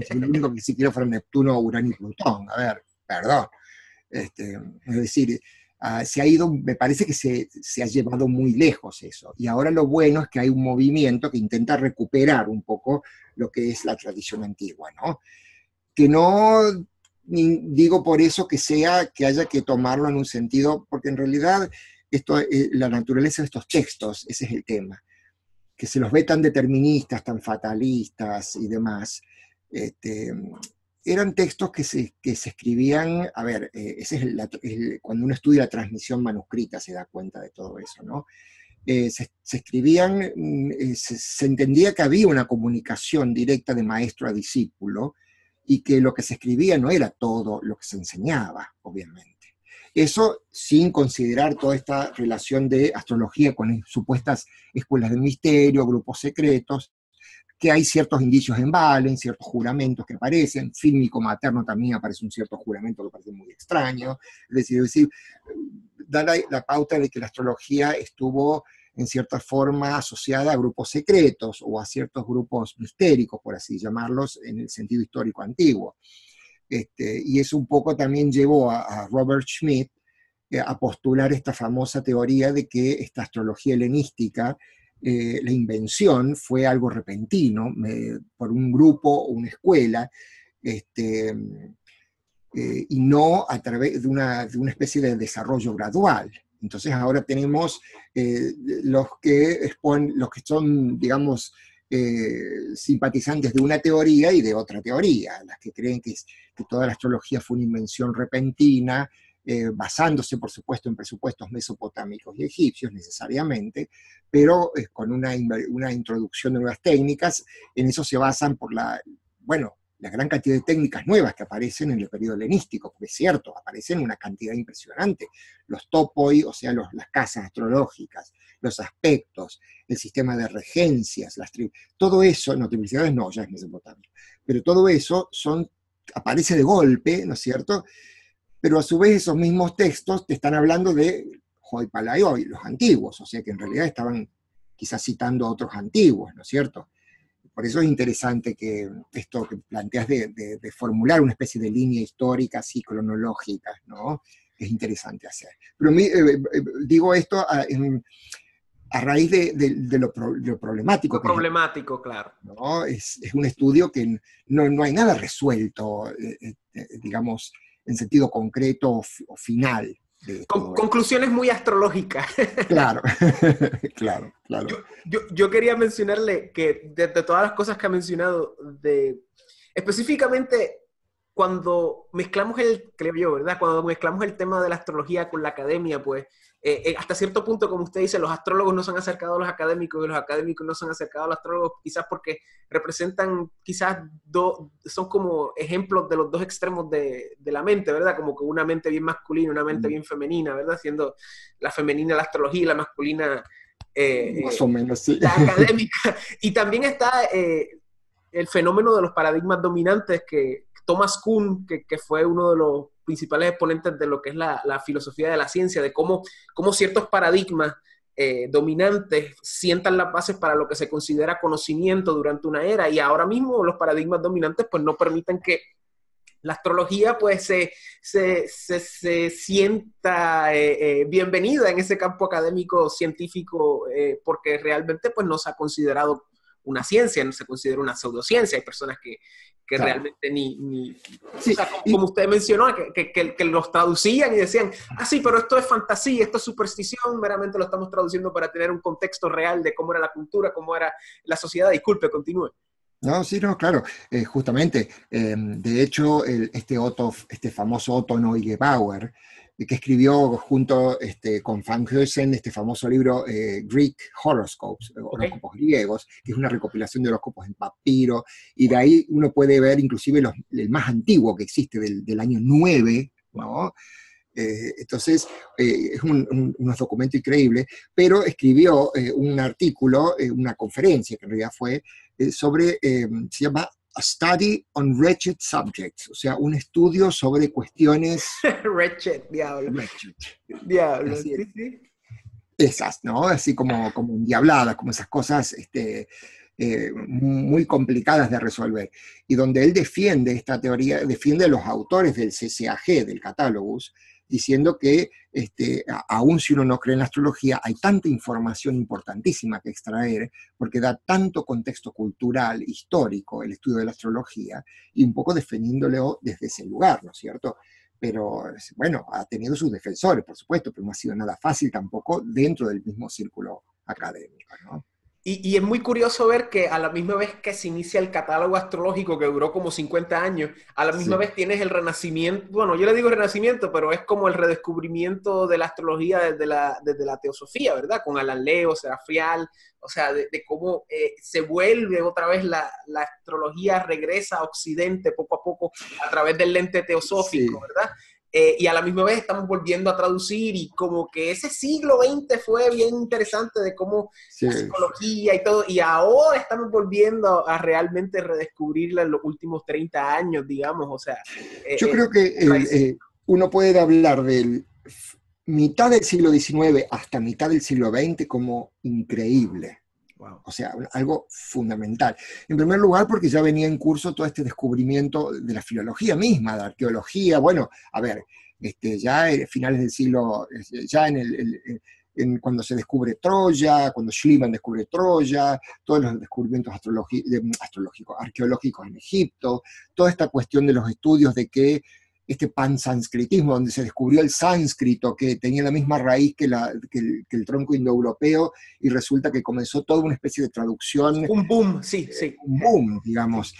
el único que siquiera fueron Neptuno, Urano y Plutón. A ver, perdón. Este, es decir, ah, se ha ido, me parece que se, se, ha llevado muy lejos eso. Y ahora lo bueno es que hay un movimiento que intenta recuperar un poco lo que es la tradición antigua, ¿no? Que no digo por eso que sea que haya que tomarlo en un sentido, porque en realidad esto, eh, la naturaleza de estos textos, ese es el tema, que se los ve tan deterministas, tan fatalistas y demás. Este, eran textos que se, que se, escribían, a ver, eh, ese es cuando uno estudia la transmisión manuscrita se da cuenta de todo eso, ¿no? Eh, se, escribían, mm, se, entendía que había una comunicación directa de maestro a discípulo, y que lo que se escribía no era todo lo que se enseñaba, obviamente. Eso sin considerar toda esta relación de astrología con supuestas escuelas de misterio, grupos secretos, que hay ciertos indicios en Valen, ciertos juramentos que aparecen, fílmico materno también aparece un cierto juramento que parece muy extraño, es decir, decir da la pauta de que la astrología estuvo en cierta forma asociada a grupos secretos o a ciertos grupos mistéricos, por así llamarlos, en el sentido histórico antiguo. Este, y eso un poco también llevó a, Robert Schmidt eh, a postular esta famosa teoría de que esta astrología helenística, eh, la invención fue algo repentino por un grupo o una escuela, este, eh, y no a través de una, de una especie de desarrollo gradual. Entonces ahora tenemos eh, los, que los que son, digamos, eh, simpatizantes de una teoría y de otra teoría, las que creen que, que toda la astrología fue una invención repentina, eh, basándose, por supuesto, en presupuestos mesopotámicos y egipcios necesariamente, pero con una, una, introducción de nuevas técnicas. En eso se basan por la, bueno, la gran cantidad de técnicas nuevas que aparecen en el periodo helenístico, porque es cierto, aparecen una cantidad impresionante. Los topoi, o sea, las casas astrológicas, los aspectos, el sistema de regencias, las todo eso, no, triplicidades no, ya es mesopotamia, pero todo eso aparece de golpe, ¿no es cierto?, pero a su vez esos mismos textos te están hablando de Hoy Palayoi, los antiguos, o sea que en realidad estaban quizás citando a otros antiguos, ¿no es cierto? Por eso es interesante que esto que planteas de, formular una especie de línea histórica así cronológica, ¿no? Es interesante hacer. Pero eh, eh, digo esto a, raíz de, lo, problemático. problemático, claro. ¿no? Es, un estudio que no, no hay nada resuelto, eh, digamos, en sentido concreto o, final. Conclusiones muy astrológicas. Claro, claro, claro. Yo, quería mencionarle que de, todas las cosas que ha mencionado, de, específicamente cuando mezclamos el, creo yo, ¿verdad? Cuando mezclamos el tema de la astrología con la academia, pues eh, eh, hasta cierto punto, como usted dice, los astrólogos no se han acercado a los académicos y los académicos no se han acercado a los astrólogos, quizás porque representan, quizás son como ejemplos de los dos extremos de, de, la mente, ¿verdad? Como que una mente bien masculina, una mente bien femenina, ¿verdad? Siendo la femenina la astrología y la masculina eh, Más o menos, sí. la académica. Y también está el fenómeno de los paradigmas dominantes que Thomas Kuhn, que, fue uno de los principales exponentes de lo que es la, filosofía de la ciencia, de cómo, cómo ciertos paradigmas eh, dominantes sientan las bases para lo que se considera conocimiento durante una era y ahora mismo los paradigmas dominantes pues no permiten que la astrología pues se, se, sienta eh, eh, bienvenida en ese campo académico científico porque realmente pues no se ha considerado una ciencia, no se considera una pseudociencia. Hay personas que, que realmente ni, ni como, usted mencionó, que, que, que, los traducían y decían, ah, sí, pero esto es fantasía, esto es superstición, meramente lo estamos traduciendo para tener un contexto real de cómo era la cultura, cómo era la sociedad. Disculpe, continúe. No, sí, no, claro, eh, justamente. Eh, de hecho, este, Otto, este famoso Otto Neugebauer, que escribió junto este, con Van Heusen este famoso libro eh, Greek Horoscopes, horóscopos griegos, que es una recopilación de horóscopos en papiro, y de ahí uno puede ver inclusive el más antiguo que existe, del, año 9, ¿no? Eh, entonces, eh, es un, unos documentos increíbles, pero escribió un artículo, una conferencia que en realidad fue, sobre, se llama a study on wretched subjects, o sea, un estudio sobre cuestiones... wretched, diablo. Diablo, sí, sí. Esas, ¿no? Así como, como endiabladas, como esas cosas este, eh, muy complicadas de resolver. Y donde él defiende esta teoría, defiende a los autores del CCAG, del Catálogos, diciendo que este, aún si uno no cree en la astrología, hay tanta información importantísima que extraer, porque da tanto contexto cultural, histórico, el estudio de la astrología, y un poco defendiéndolo desde ese lugar, ¿no es cierto? Pero bueno, ha tenido sus defensores, por supuesto, pero no ha sido nada fácil tampoco dentro del mismo círculo académico, ¿no? Y, es muy curioso ver que a la misma vez que se inicia el catálogo astrológico que duró como 50 años, a la misma vez tienes el renacimiento, bueno, yo le digo renacimiento, pero es como el redescubrimiento de la astrología desde la, desde la teosofía, ¿verdad? Con Alan Leo, Serafial, o sea, de, cómo eh, se vuelve otra vez la, la, astrología, regresa a Occidente poco a poco a través del lente teosófico, ¿verdad? Eh, y a la misma vez estamos volviendo a traducir y como que ese siglo XX fue bien interesante de cómo la psicología y todo, y ahora estamos volviendo a, realmente redescubrirla en los últimos 30 años, digamos, o sea. Eh, Yo creo que eh, uno puede hablar del mitad del siglo XIX hasta mitad del siglo XX como increíble. O sea, algo fundamental. En primer lugar, porque ya venía en curso todo este descubrimiento de la filología misma, de arqueología. Bueno, a ver, este, ya a finales del siglo, ya en el, cuando se descubre Troya, cuando Schliemann descubre Troya, todos los descubrimientos astrológicos, arqueológicos en Egipto, toda esta cuestión de los estudios de que este pansanscritismo, donde se descubrió el sánscrito, que tenía la misma raíz que, el, tronco indoeuropeo, y resulta que comenzó toda una especie de traducción. Un boom, sí, eh, sí. Un boom, digamos.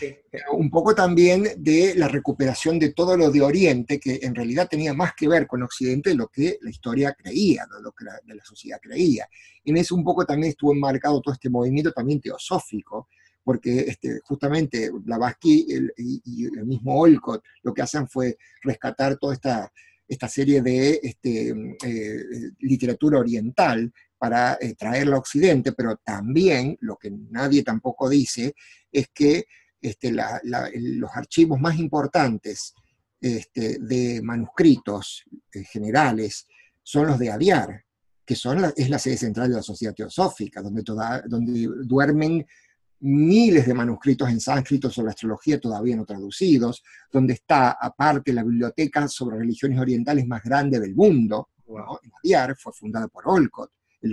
Un poco también de la recuperación de todo lo de Oriente, que en realidad tenía más que ver con Occidente de lo que la historia creía, de lo que la, de la sociedad creía. En eso un poco también estuvo enmarcado todo este movimiento también teosófico, porque este, justamente Blavatsky y, el mismo Olcott lo que hacen fue rescatar toda esta, esta serie de este, eh, literatura oriental para eh, traerla a Occidente, pero también lo que nadie tampoco dice es que este, los archivos más importantes de manuscritos eh, generales son los de Aviar, que son es la sede central de la Sociedad Teosófica, donde, donde duermen miles de manuscritos en sánscrito sobre astrología todavía no traducidos, donde está aparte la biblioteca sobre religiones orientales más grande del mundo. Wow. fue fundada por Olcott.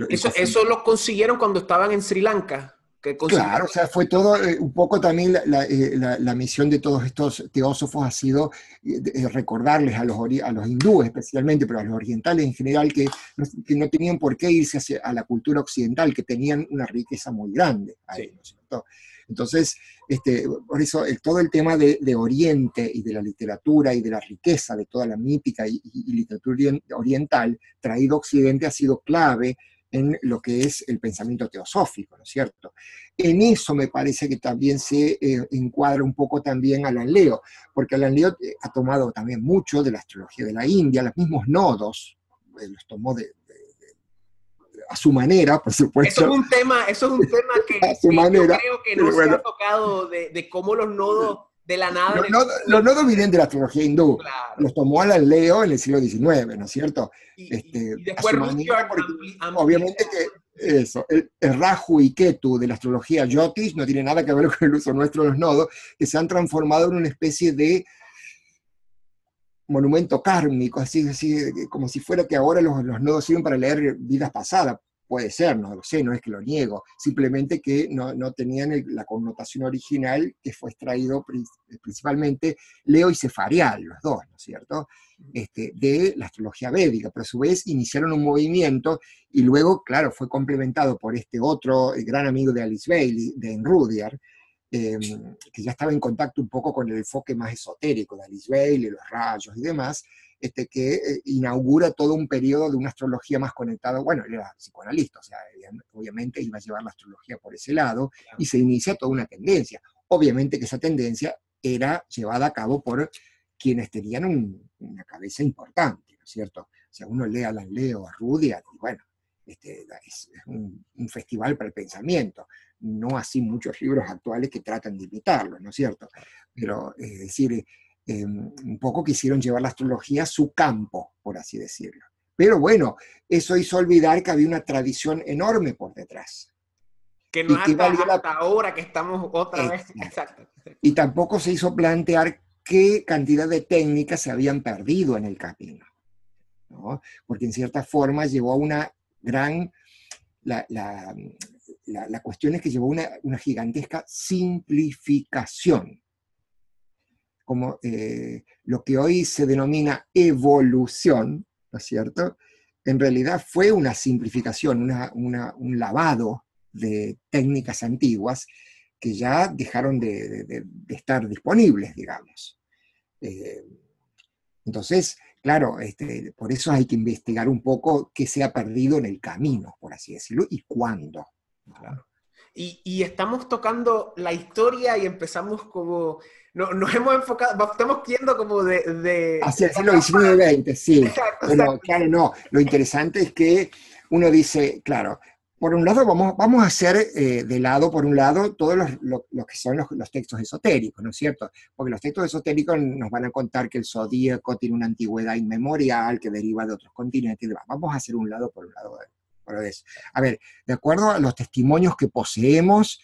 eso, eso lo consiguieron cuando estaban en Sri Lanka claro, o sea, fue todo, eh, un poco también eh, la, misión de todos estos teósofos ha sido eh, recordarles a los, a los hindúes especialmente, pero a los orientales en general, que no, tenían por qué irse hacia, a la cultura occidental, que tenían una riqueza muy grande ahí, Entonces, este, por eso todo el tema de, Oriente y de la literatura y de la riqueza de toda la mítica y, y literatura oriental traído a Occidente ha sido clave en lo que es el pensamiento teosófico, ¿no es cierto? En eso me parece que también se eh, encuadra un poco también Alan Leo, porque Alan Leo eh, ha tomado también mucho de la astrología de la India, los mismos nodos, eh, los tomó de, a su manera, por supuesto. Eso es un tema, eso es un tema que, a su manera, yo creo que no se ha tocado de cómo los nodos de la nada. Los, nodos, vienen de la astrología hindú. Los tomó Alan Leo en el siglo XIX, ¿no es cierto? Y, este, después obviamente que eso, el, Raju y Ketu de la astrología Yotis no tiene nada que ver con el uso nuestro de los nodos, que se han transformado en una especie de monumento kármico, así, así como si fuera que ahora los, los nodos sirven para leer vidas pasadas puede ser, no lo sé, no es que lo niego, simplemente que no, tenían la connotación original que fue extraído principalmente Leo y Cefarial, los dos, ¿no es cierto?, este, de la astrología védica, pero a su vez iniciaron un movimiento y luego, claro, fue complementado por este otro gran amigo de Alice Bailey, de Enrudiar, em, que ya estaba en contacto un poco con el enfoque más esotérico de Alice Bailey, los rayos y demás, este, que eh, inaugura todo un periodo de una astrología más conectada. Bueno, él era psicoanalista, o sea, obviamente iba a llevar la astrología por ese lado y se inicia toda una tendencia. Obviamente que esa tendencia era llevada a cabo por quienes tenían una cabeza importante, ¿no es cierto? O sea, uno lee a Leo, a Rudyard, y bueno, este, es, un, festival para el pensamiento, no así muchos libros actuales que tratan de imitarlo, ¿no es cierto? Pero es decir, eh, un poco quisieron llevar la astrología a su campo, por así decirlo. Pero bueno, eso hizo olvidar que había una tradición enorme por detrás. Que no y hasta, ahora que estamos otra vez. Exacto. Y tampoco se hizo plantear qué cantidad de técnicas se habían perdido en el camino. Porque en cierta forma llevó a una gran... La, cuestión es que llevó a una gigantesca simplificación como eh, lo que hoy se denomina evolución, ¿no es cierto? En realidad fue una simplificación, un lavado de técnicas antiguas que ya dejaron de, estar disponibles, digamos. Eh, entonces, claro, este, por eso hay que investigar un poco qué se ha perdido en el camino, por así decirlo, y cuándo. Y, estamos tocando la historia y empezamos como no, nos hemos enfocado, estamos yendo como de... de Hacia el siglo XIX-XX, sí. Pero claro, no, lo interesante es que uno dice, claro, por un lado vamos, vamos a hacer eh, de lado, por un lado, todos los, lo, que son los, textos esotéricos, ¿no es cierto? Porque los textos esotéricos nos van a contar que el zodíaco tiene una antigüedad inmemorial que deriva de otros continentes y Vamos a hacer un lado por un lado eso. A ver, de acuerdo a los testimonios que poseemos,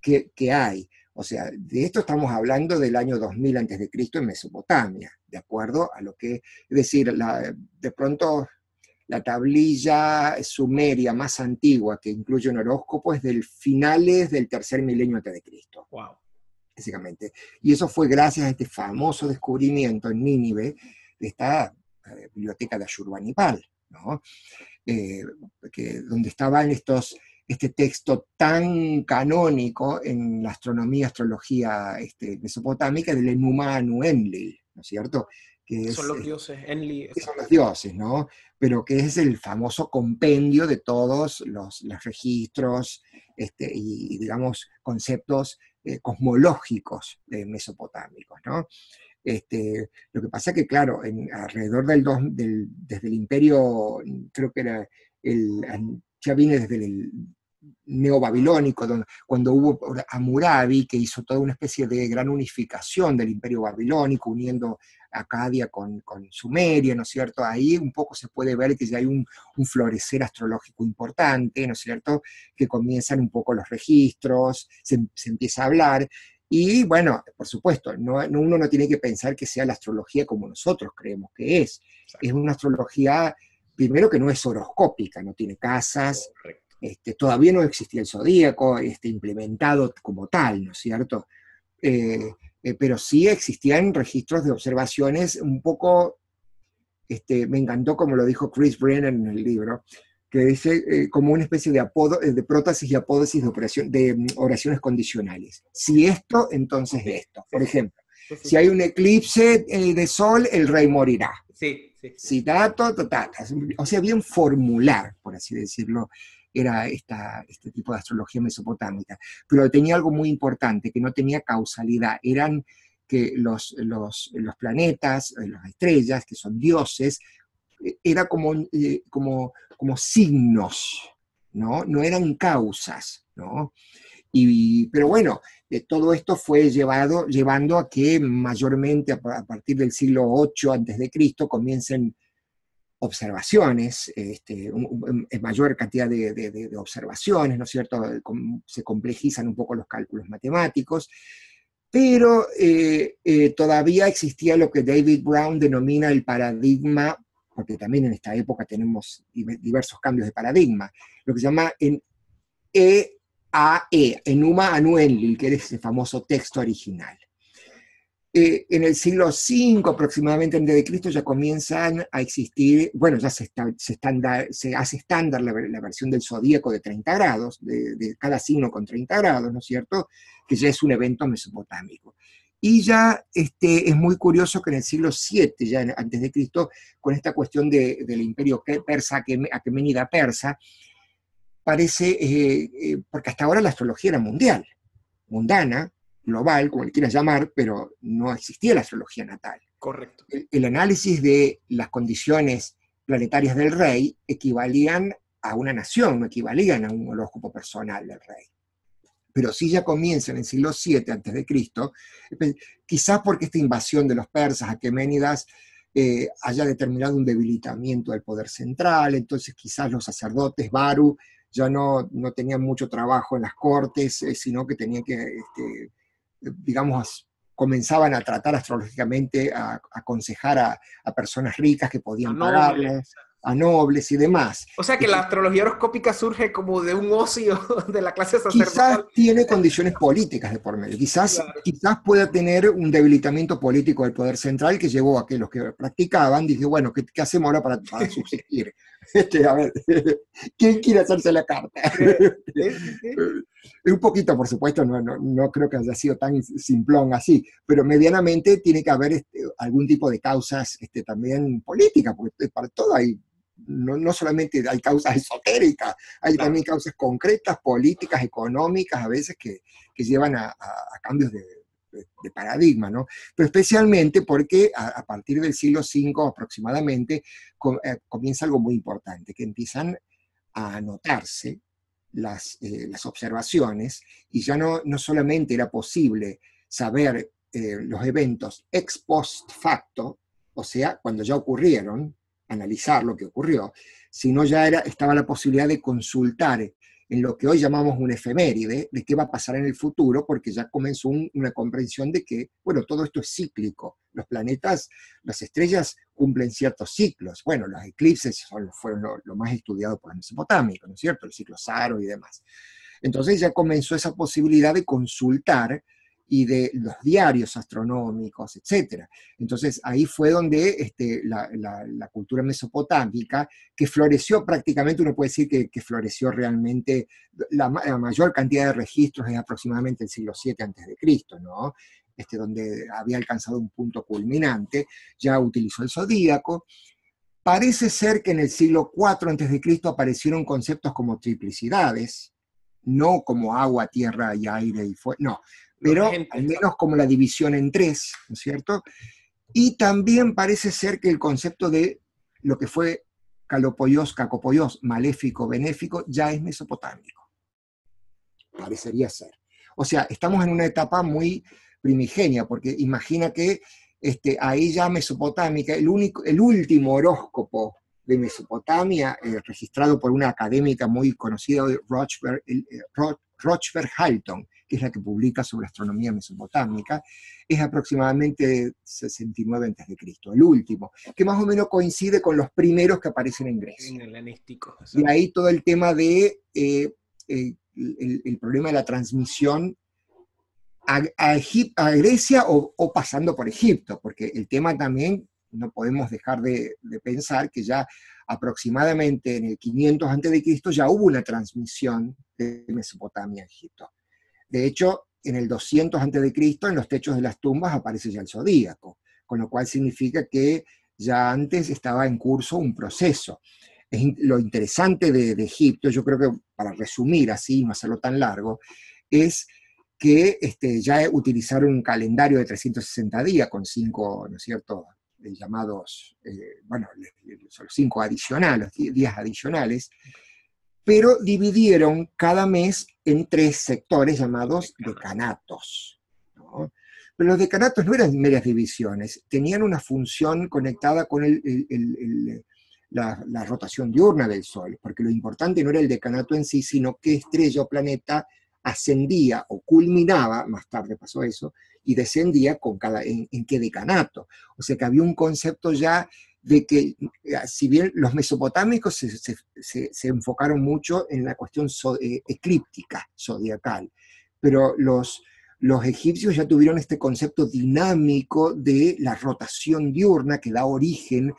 que, que hay, o sea, de esto estamos hablando del año 2000 a.C. en Mesopotamia, de acuerdo a lo que, es decir, de pronto la tablilla sumeria más antigua que incluye un horóscopo es del finales del tercer milenio antes de Cristo. Wow. básicamente. Y eso fue gracias a este famoso descubrimiento en Nínive de esta eh, biblioteca de Ashurbanipal, ¿no? Eh, que, donde estaban estos, este texto tan canónico en la astronomía, astrología este, mesopotámica del Enuma Anu Enlil, ¿no es cierto? Que son los dioses, Enlil. son los dioses, ¿no? Pero que es el famoso compendio de todos los, los registros este, y, digamos, conceptos eh, cosmológicos mesopotámicos, ¿no? Este, lo que pasa es que, claro, alrededor del, del, desde el imperio, creo que era el, ya viene desde el neobabilónico, cuando hubo Amurabi, que hizo toda una especie de gran unificación del imperio babilónico, uniendo Acadia con, Sumeria, ¿no es cierto? Ahí un poco se puede ver que ya hay un, florecer astrológico importante, ¿no es cierto? Que comienzan un poco los registros, se empieza a hablar, y bueno, por supuesto, no, uno no tiene que pensar que sea la astrología como nosotros creemos que es. Es una astrología, primero que no es horoscópica, no tiene casas, este, todavía no existía el zodíaco este, implementado como tal, ¿no es cierto? Eh, eh, pero sí existían registros de observaciones un poco, este, me encantó como lo dijo Chris Brennan en el libro, que dice eh, como una especie de, apodo, eh, de prótesis y apódosis de, operación, de mm, oraciones condicionales. Si esto, entonces esto. Por ejemplo, si hay un eclipse eh, de sol, el rey morirá. Sí, Si dato, O sea, bien formular, por así decirlo, era esta, este tipo de astrología mesopotámica. Pero tenía algo muy importante, que no tenía causalidad. Eran que los, los, los planetas, las estrellas, que son dioses, era como, como como signos, ¿no? No eran causas, ¿no? Y, pero bueno, todo esto fue llevado, llevando a que mayormente a, partir del siglo VIII de Cristo comiencen observaciones, este, mayor cantidad de, observaciones, ¿no es cierto? Se complejizan un poco los cálculos matemáticos, pero eh, eh, todavía existía lo que David Brown denomina el paradigma porque también en esta época tenemos diversos cambios de paradigma, lo que se llama en EAE, Enuma Anuenlil, que es ese famoso texto original. Eh, en el siglo V aproximadamente antes de Cristo ya comienzan a existir, bueno, ya se, se, se hace estándar la, versión del zodíaco de 30 grados, de, cada signo con 30 grados, ¿no es cierto? Que ya es un evento mesopotámico. Y ya este, es muy curioso que en el siglo VII, ya antes de Cristo, con esta cuestión del imperio persa, aquemenida persa, parece, eh, eh, porque hasta ahora la astrología era mundial, mundana, global, como le quieras llamar, pero no existía la astrología natal. Correcto. el análisis de las condiciones planetarias del rey equivalían a una nación, no equivalían a un horóscopo personal del rey pero sí ya comienza en el siglo VII a.C., quizás porque esta invasión de los persas, aqueménidas, eh, haya determinado un debilitamiento del poder central, entonces quizás los sacerdotes Baru ya no, no tenían mucho trabajo en las cortes, eh, sino que tenían que, este, digamos, comenzaban a tratar astrológicamente, a, aconsejar a, personas ricas que podían pagarles a nobles y demás. O sea que la astrología horoscópica surge como de un ocio de la clase sacerdotal. Quizás tiene condiciones políticas de por medio, quizás, quizás pueda tener un debilitamiento político del poder central que llevó a que los que practicaban, dije, bueno, ¿qué, hacemos ahora para, subsistir? Este, a ver, ¿quién quiere hacerse la carta? un poquito, por supuesto, no, no, no, creo que haya sido tan simplón así, pero medianamente tiene que haber este, algún tipo de causas este, también políticas, porque para todo hay no, solamente hay causas esotéricas, hay también causas concretas, políticas, económicas, a veces que, llevan a, cambios de, paradigma, ¿no? Pero especialmente porque a, partir del siglo V aproximadamente eh, comienza algo muy importante, que empiezan a anotarse las, eh, las observaciones y ya no, no solamente era posible saber eh, los eventos ex post facto, o sea, cuando ya ocurrieron, analizar lo que ocurrió, sino ya era, estaba la posibilidad de consultar en lo que hoy llamamos un efeméride, de qué va a pasar en el futuro, porque ya comenzó una comprensión de que, bueno, todo esto es cíclico. Los planetas, las estrellas cumplen ciertos ciclos. Bueno, los eclipses fueron lo, más estudiado por los mesopotámicos, ¿no es cierto? El ciclo Saro y demás. Entonces ya comenzó esa posibilidad de consultar y de los diarios astronómicos, etc. Entonces ahí fue donde este, la, cultura mesopotámica, que floreció prácticamente, uno puede decir que, floreció realmente, la, mayor cantidad de registros es aproximadamente el siglo VII a.C., ¿no? Este, donde había alcanzado un punto culminante, ya utilizó el zodíaco. Parece ser que en el siglo IV a.C. aparecieron conceptos como triplicidades, no como agua, tierra y aire y fuego, no, pero al menos como la división en tres, ¿no es cierto? Y también parece ser que el concepto de lo que fue calopoyos, cacopoyos, maléfico, benéfico, ya es mesopotámico. Parecería ser. O sea, estamos en una etapa muy primigenia, porque imagina que este, ahí ya mesopotámica, el, único, el último horóscopo de Mesopotamia, eh, registrado por una académica muy conocida, Rochberg, eh, Rochberg Halton, que es la que publica sobre astronomía mesopotámica, es aproximadamente 69 a.C., el último, que más o menos coincide con los primeros que aparecen en Grecia. En el helenístico. Y ahí todo el tema de eh, eh, el, problema de la transmisión a, a, Grecia o, pasando por Egipto, porque el tema también no podemos dejar de, de pensar que ya aproximadamente en el 500 a.C. ya hubo una transmisión de Mesopotamia a Egipto. De hecho, en el 200 a.C., en los techos de las tumbas aparece ya el zodíaco, con lo cual significa que ya antes estaba en curso un proceso. Es lo interesante de, Egipto, yo creo que para resumir así, no hacerlo tan largo, es que este, ya utilizaron un calendario de 360 días con cinco, ¿no es cierto?, eh, llamados, eh, bueno, son cinco adicionales, días adicionales, pero dividieron cada mes en tres sectores llamados decanatos. Pero los decanatos no eran meras divisiones, tenían una función conectada con la, la, rotación diurna del Sol, porque lo importante no era el decanato en sí, sino qué estrella o planeta ascendía o culminaba, más tarde pasó eso, y descendía con cada, en qué decanato. O sea que había un concepto ya de que, eh, si bien los mesopotámicos se, enfocaron mucho en la cuestión eh, eclíptica, zodiacal, pero los, los egipcios ya tuvieron este concepto dinámico de la rotación diurna que da origen,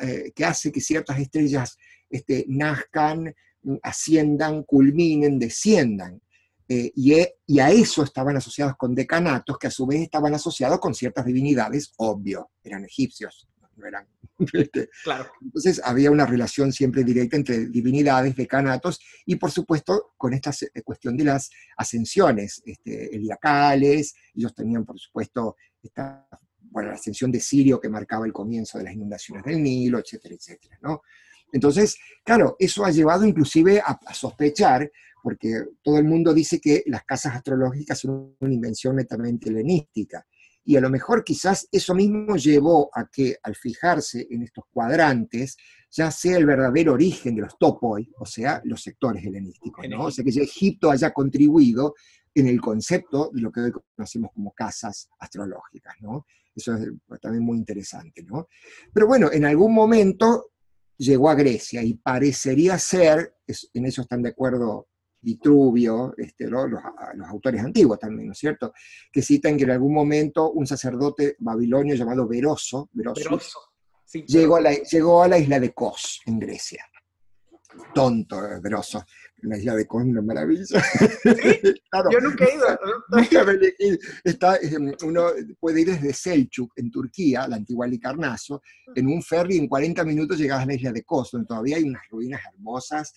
eh, que hace que ciertas estrellas este, nazcan, asciendan, culminen, desciendan. e, y, a eso estaban asociados con decanatos, que a su vez estaban asociados con ciertas divinidades, obvio, eran egipcios, no eran este, claro. Entonces había una relación siempre directa entre divinidades, decanatos y por supuesto con esta eh, cuestión de las ascensiones este, eliacales, ellos tenían por supuesto esta, bueno, la ascensión de Sirio que marcaba el comienzo de las inundaciones del Nilo, etcétera, etcétera. ¿no? Entonces, claro, eso ha llevado inclusive a, a sospechar porque todo el mundo dice que las casas astrológicas son una invención netamente helenística y a lo mejor quizás eso mismo llevó a que al fijarse en estos cuadrantes ya sea el verdadero origen de los topoi, o sea, los sectores helenísticos, ¿no? O sea, que ya Egipto haya contribuido en el concepto de lo que hoy conocemos como casas astrológicas, ¿no? Eso es también muy interesante, ¿no? Pero bueno, en algún momento llegó a Grecia y parecería ser, en eso están de acuerdo Vitruvio, este, los, autores antiguos también, ¿no es cierto? Que citan que en algún momento un sacerdote babilonio llamado Veroso, llegó, a la, llegó a la isla de Kos, en Grecia. Tonto, Veroso. La isla de Kos es una maravilla. Yo nunca he ido. Está, em, uno puede ir desde Selçuk, en Turquía, la antigua Licarnaso, en un ferry en 40 minutos llegas a la isla de Kos, donde todavía hay unas ruinas hermosas,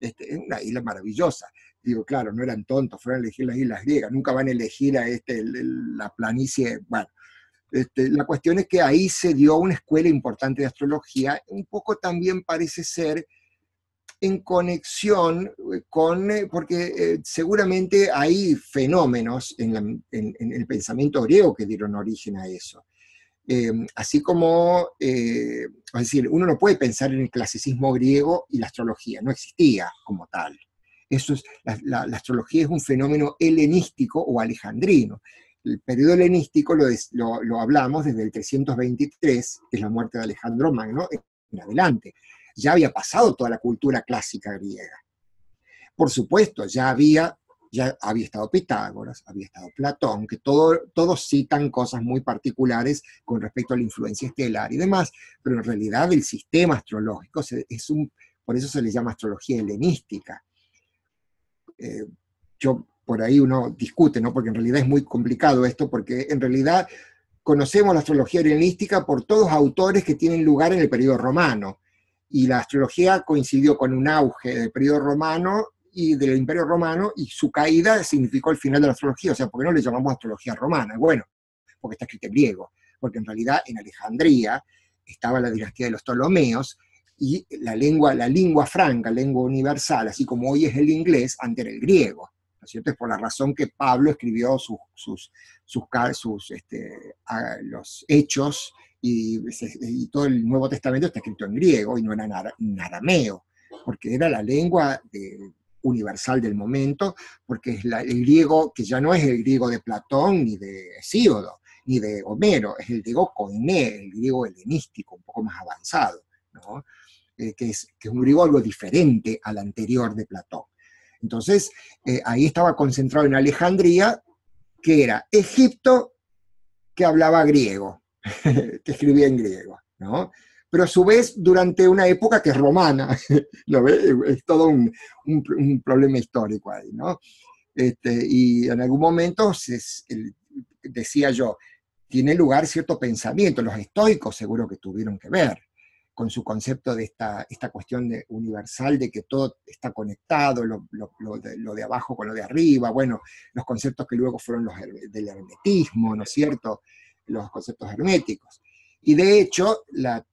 este, es una isla maravillosa. Digo, claro, no eran tontos, fueron a elegir las islas griegas, nunca van a elegir a este, la planicie. Bueno, este, la cuestión es que ahí se dio una escuela importante de astrología, un poco también parece ser en conexión eh, con, eh, porque eh, seguramente hay fenómenos en, en, el pensamiento griego que dieron origen a eso. Em, así como, eh, es decir, uno no puede pensar en el clasicismo griego y la astrología, no existía como tal. Eso es, la, astrología es un fenómeno helenístico o alejandrino. El periodo helenístico lo, lo, hablamos desde el 323, que es la muerte de Alejandro Magno, en adelante. Ya había pasado toda la cultura clásica griega. Por supuesto, ya había ya había estado Pitágoras, había estado Platón, que todo, todos citan cosas muy particulares con respecto a la influencia estelar y demás, pero en realidad el sistema astrológico es un, por eso se le llama astrología helenística. Eh, yo por ahí uno discute, ¿no? Porque en realidad es muy complicado esto, porque en realidad conocemos la astrología helenística por todos autores que tienen lugar en el periodo romano. Y la astrología coincidió con un auge del periodo romano y del Imperio Romano, y su caída significó el final de la astrología. O sea, ¿por qué no le llamamos astrología romana? Bueno, porque está escrito en griego, porque en realidad en Alejandría estaba la dinastía de los Ptolomeos, y la lengua, la lengua franca, lengua universal, así como hoy es el inglés, antes era el griego. ¿no es cierto? Es por la razón que Pablo escribió sus, sus, sus, sus este, los hechos y, y, todo el Nuevo Testamento está escrito en griego y no era en arameo, porque era la lengua de, universal del momento, porque es el griego que ya no es el griego de Platón ni de Hesíodo, ni de Homero, es el griego koiné, el griego helenístico, un poco más avanzado, eh, que, es, que, es, un griego algo diferente al anterior de Platón. Entonces, eh, ahí estaba concentrado en Alejandría, que era Egipto que hablaba griego, que escribía en griego, ¿no? Pero a su vez durante una época que es romana, ¿lo Es todo un, problema histórico ahí, ¿no? Este, y en algún momento, decía yo, tiene lugar cierto pensamiento, los estoicos seguro que tuvieron que ver con su concepto de esta, esta cuestión de, universal de que todo está conectado, lo, de, lo, de, abajo con lo de arriba, bueno, los conceptos que luego fueron los del hermetismo, ¿no es cierto? Los conceptos herméticos. Y de hecho,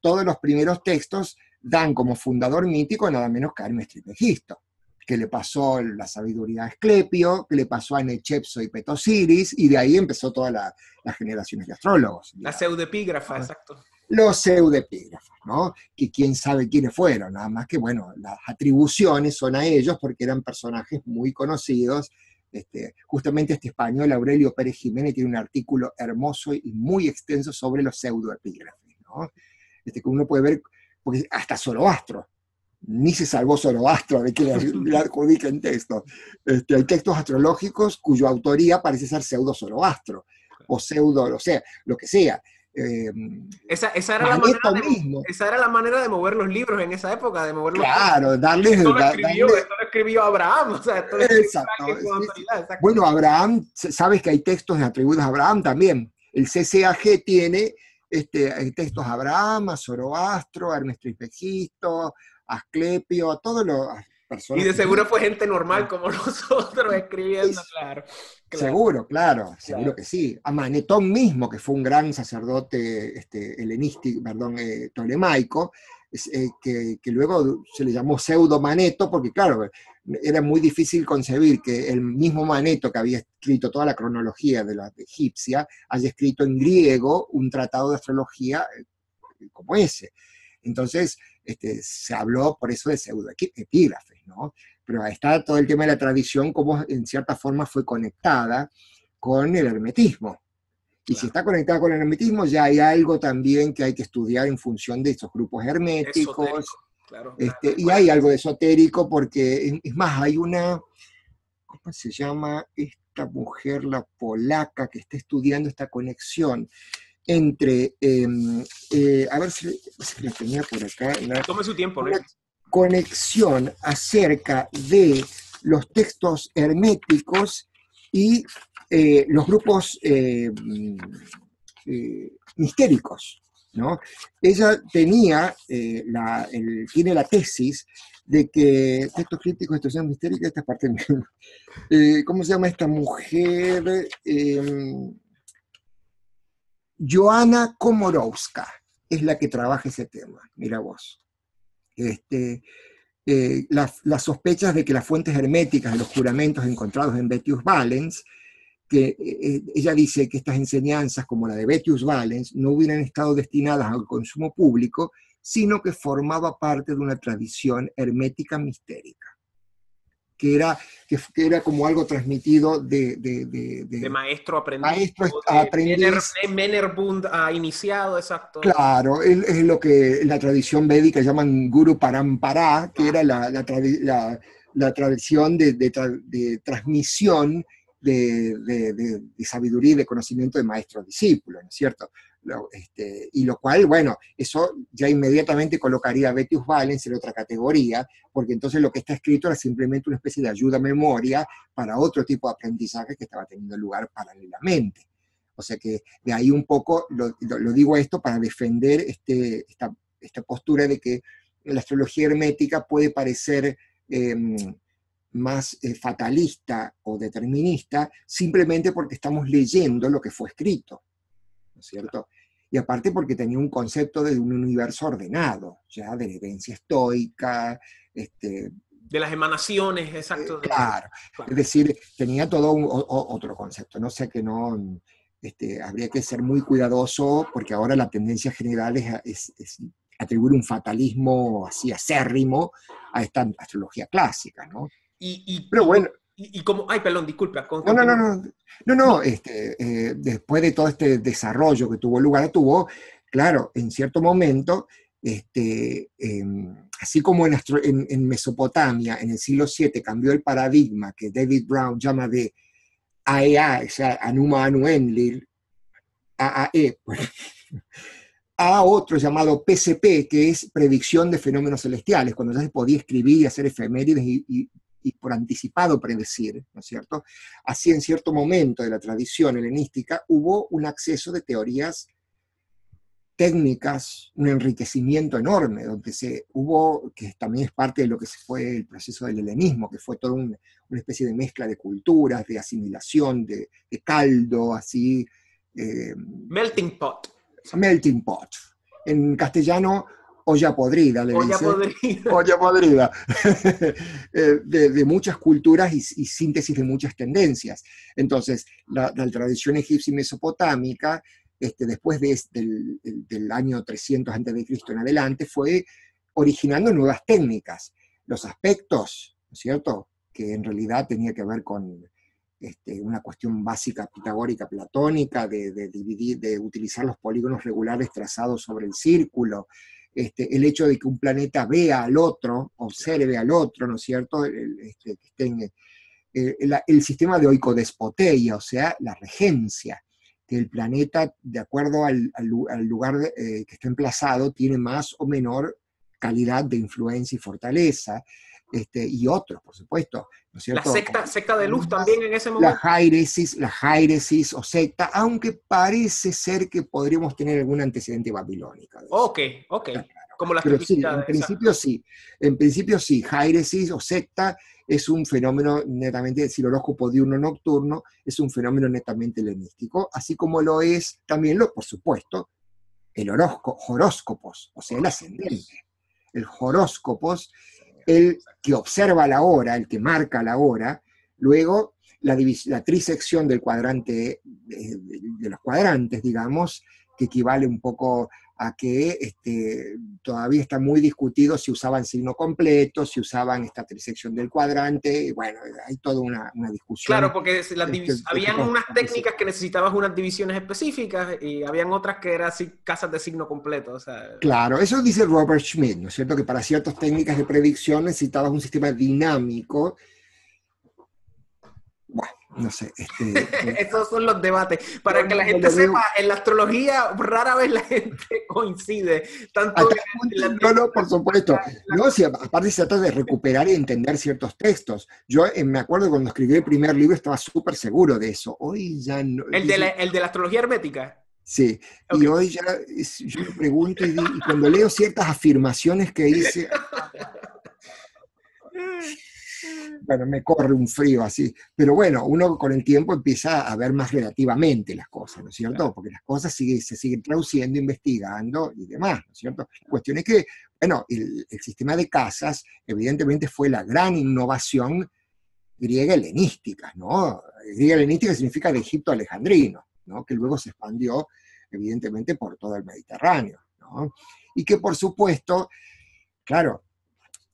todos los primeros textos dan como fundador mítico nada menos que Hermes Trismegisto, que le pasó la sabiduría a Esclepio, que le pasó a Nechepso y Petosiris, y de ahí empezó todas las generaciones de astrólogos. La pseudepígrafa, exacto. Los pseudepígrafos, ¿no? Que quién sabe quiénes fueron, nada más que, bueno, las atribuciones son a ellos porque eran personajes muy conocidos este, justamente este español, Aurelio Pérez Jiménez, tiene un artículo hermoso y muy extenso sobre los pseudoepígrafes, ¿no? Este, que uno puede ver, porque hasta Zoroastro, ni se salvó Zoroastro de que le adjudiquen textos. Este, hay textos astrológicos cuya autoría parece ser pseudo Zoroastro, o pseudo, o sea, lo que sea. Em, esa, esa, era la manera de, esa, era la manera de, mover los libros en esa época, de mover los Claro, darles... Esto lo, escribió, Abraham. O sea, esto exacto, exacto. Bueno, Abraham, sabes que hay textos atribuidos a Abraham también. El CCAG tiene este, textos a Abraham, a Zoroastro, a Hermes Trismegisto, a Asclepio, a todos los y de seguro fue gente normal como nosotros escribiendo, claro, Seguro, claro, seguro que sí. A Manetón mismo, que fue un gran sacerdote este, helenístico, perdón, eh, tolemaico, eh, que, luego se le llamó pseudo Maneto, porque claro, era muy difícil concebir que el mismo Maneto que había escrito toda la cronología de la egipcia haya escrito en griego un tratado de astrología eh, como ese. Entonces, este, se habló por eso de pseudoepígrafes, ¿no? Pero está todo el tema de la tradición, como en cierta forma fue conectada con el hermetismo. Y si está conectada con el hermetismo, ya hay algo también que hay que estudiar en función de estos grupos herméticos. este, y hay algo de esotérico porque, es más, hay una, ¿cómo se llama esta mujer, la polaca, que está estudiando esta conexión? entre, em, eh, a ver si, si tenía por acá. Tome su tiempo, ¿no? Conexión acerca de los textos herméticos y eh, los grupos eh, mistéricos. ¿no? Ella tenía, la, tiene la tesis de que textos críticos, situación mistérica, esta parte, ¿cómo se llama esta mujer? Em, Joana Komorowska es la que trabaja ese tema, mira vos. Este, eh, las, sospechas de que las fuentes herméticas de los juramentos encontrados en Betius Valens, que eh, eh, ella dice que estas enseñanzas como la de Betius Valens no hubieran estado destinadas al consumo público, sino que formaba parte de una tradición hermética mistérica que era, que, era como algo transmitido de, de, de, maestro aprendiz. Maestro aprendiz. Menerbund ha iniciado, exacto. Claro, es, es, lo que en la tradición védica llaman Guru Parampara, que era la, la, la tradición de, transmisión de, sabiduría y de conocimiento de maestro-discípulo, ¿no es cierto? Este, y lo cual, bueno, eso ya inmediatamente colocaría a Betius Valens en otra categoría, porque entonces lo que está escrito era simplemente una especie de ayuda a memoria para otro tipo de aprendizaje que estaba teniendo lugar paralelamente. O sea que de ahí un poco lo, digo esto para defender este, esta, esta, postura de que la astrología hermética puede parecer em, más eh, fatalista o determinista simplemente porque estamos leyendo lo que fue escrito, ¿no es cierto? Y aparte porque tenía un concepto de un universo ordenado, ya de herencia estoica, este, de las emanaciones, exacto. claro. es decir, tenía todo otro concepto, no sé que no, este, habría que ser muy cuidadoso porque ahora la tendencia general es, atribuir un fatalismo así acérrimo a esta astrología clásica, ¿no? Y, Pero bueno... Y, como, ay, perdón, disculpa. no, no, no, no, no, no, este, eh, después de todo este desarrollo que tuvo lugar, tuvo, claro, en cierto momento, este, em, así como en, en, Mesopotamia, en el siglo VII, cambió el paradigma que David Brown llama de AEA, o sea, Anuma Anu Enlil, AAE, a otro llamado PCP, que es predicción de fenómenos celestiales, cuando ya se podía escribir y hacer efemérides y, por anticipado predecir, ¿no es cierto? Así en cierto momento de la tradición helenística hubo un acceso de teorías técnicas, un enriquecimiento enorme, donde se hubo, que también es parte de lo que fue el proceso del helenismo, que fue toda una especie de mezcla de culturas, de asimilación, de, caldo, así. Eh, melting pot. Melting pot. En castellano, olla podrida, le olla Podrida. Olla podrida. Eh, de, muchas culturas y, síntesis de muchas tendencias. Entonces, la, la tradición egipcia y mesopotámica este, después de, del, del, año 300 a.C. en adelante, fue originando nuevas técnicas. Los aspectos, ¿no es cierto?, que en realidad tenía que ver con este, una cuestión básica pitagórica platónica, de, dividir, de utilizar los polígonos regulares trazados sobre el círculo, este, el hecho de que un planeta vea al otro, observe al otro, ¿no es cierto?, el, este, eh, el, sistema de oicodespoteia, o sea, la regencia, que el planeta, de acuerdo al, lugar eh, que está emplazado, tiene más o menor calidad de influencia y fortaleza, este, y otros, por supuesto. ¿no es cierto? La secta, de luz también en ese momento. La jairesis, la jairesis o secta, aunque parece ser que podríamos tener algún antecedente babilónico. Ok, ok. Como las Pero sí, en principio sí. En principio sí, jairesis o secta es un fenómeno netamente, decir horóscopo diurno nocturno, es un fenómeno netamente helenístico, así como lo es también, lo, por supuesto, el horóscopo, horóscopos, o sea, el ascendente. El horóscopos, el que observa la hora, el que marca la hora, luego la, trisección del cuadrante, de, de los cuadrantes, digamos, que equivale un poco a que este, todavía está muy discutido si usaban signo completo, si usaban esta trisección del cuadrante, y bueno, hay toda una, discusión. Claro, porque este, habían unas técnicas que necesitabas unas divisiones específicas y habían otras que eran así, casas de signo completo. Claro, eso dice Robert Schmidt, ¿no es cierto? Que para ciertas técnicas de predicción necesitabas un sistema dinámico. No sé. Este, eh, Esos son los debates. Para que la gente sepa, en la astrología rara vez la gente coincide. Tanto no, no, por supuesto. No, si aparte se trata de recuperar y entender ciertos textos. Yo eh, me acuerdo cuando escribí el primer libro estaba súper seguro de eso. Hoy ya no. ¿El de la, el de la astrología hermética? Sí, y hoy ya yo me pregunto y, y cuando leo ciertas afirmaciones que hice... bueno, me corre un frío así. Pero bueno, uno con el tiempo empieza a ver más relativamente las cosas, ¿no es cierto? Porque las cosas se siguen traduciendo, investigando y demás, ¿no es cierto? La cuestión es que, bueno, el, sistema de casas evidentemente fue la gran innovación griega helenística, ¿no? Griega helenística significa de Egipto alejandrino, ¿no? Que luego se expandió evidentemente por todo el Mediterráneo, ¿no? Y que por supuesto, claro,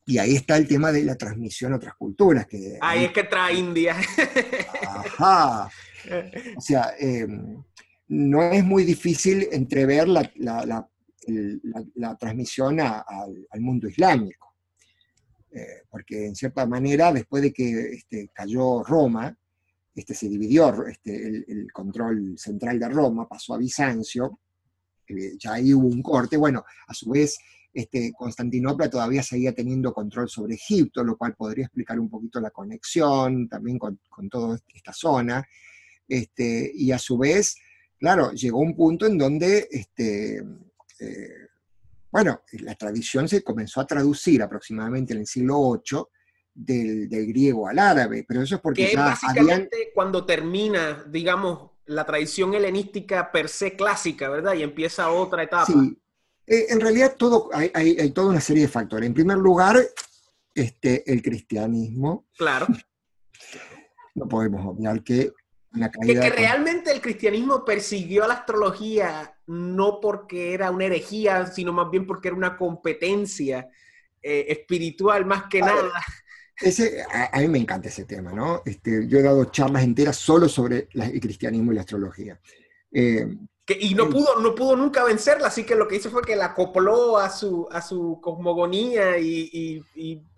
y ahí está el tema de la transmisión a otras culturas. Que ahí, es que trae India. Ajá. O sea, em, no es muy difícil entrever la, la, transmisión al mundo islámico. eh, porque en cierta manera, después de que este, cayó Roma, este, se dividió este, el, control central de Roma, pasó a Bizancio, eh, ya ahí hubo un corte, bueno, a su vez este, Constantinopla todavía seguía teniendo control sobre Egipto, lo cual podría explicar un poquito la conexión también con, toda esta zona, este, y a su vez, claro, llegó un punto en donde este, eh, bueno, la tradición se comenzó a traducir aproximadamente en el siglo VIII del, griego al árabe, pero eso es porque que básicamente cuando termina, digamos, la tradición helenística per se clásica, ¿verdad? Y empieza otra etapa. Sí, eh, en realidad todo, hay, hay, toda una serie de factores. En primer lugar, este, el cristianismo. Claro. No podemos obviar que que, realmente el cristianismo persiguió a la astrología no porque era una herejía, sino más bien porque era una competencia eh, espiritual más que nada. Ese, a, mí me encanta ese tema, ¿no? Este, yo he dado charlas enteras solo sobre el cristianismo y la astrología. Eh, y no pudo, no pudo nunca vencerla, así que lo que hizo fue que la acopló a su, a su cosmogonía y,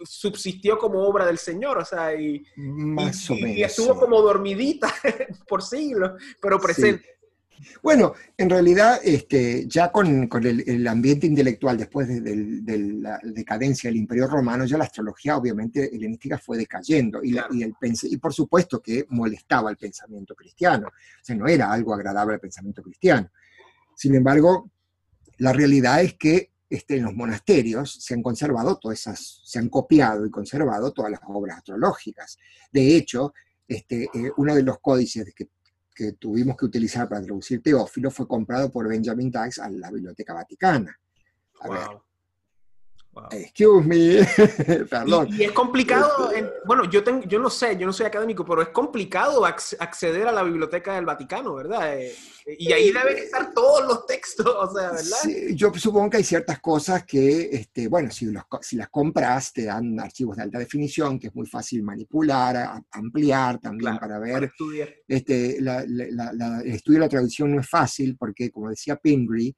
subsistió como obra del Señor, o sea, y, Más o menos, y estuvo como dormidita por siglos, pero presente. Bueno, en realidad, este, ya con, el, ambiente intelectual después de, la decadencia del Imperio Romano, ya la astrología, obviamente, helenística fue decayendo. Y, el, y por supuesto que molestaba el pensamiento cristiano. O sea, no era algo agradable al pensamiento cristiano. Sin embargo, la realidad es que este, en los monasterios se han conservado todas esas, se han copiado y conservado todas las obras astrológicas. De hecho, este, eh, uno de los códices que que tuvimos que utilizar para traducir Teófilo fue comprado por Benjamin Dykes a la Biblioteca Vaticana. Excuse me, perdón. Y, es complicado, bueno, yo, tengo, yo no sé, yo no soy académico, pero es complicado acceder a la biblioteca del Vaticano, ¿verdad? Eh, y ahí deben estar todos los textos, o sea, ¿verdad? Sí, yo supongo que hay ciertas cosas que, este, bueno, si, si las compras te dan archivos de alta definición, que es muy fácil manipular, ampliar también para ver. este, el estudio de la traducción no es fácil porque, como decía Pingree,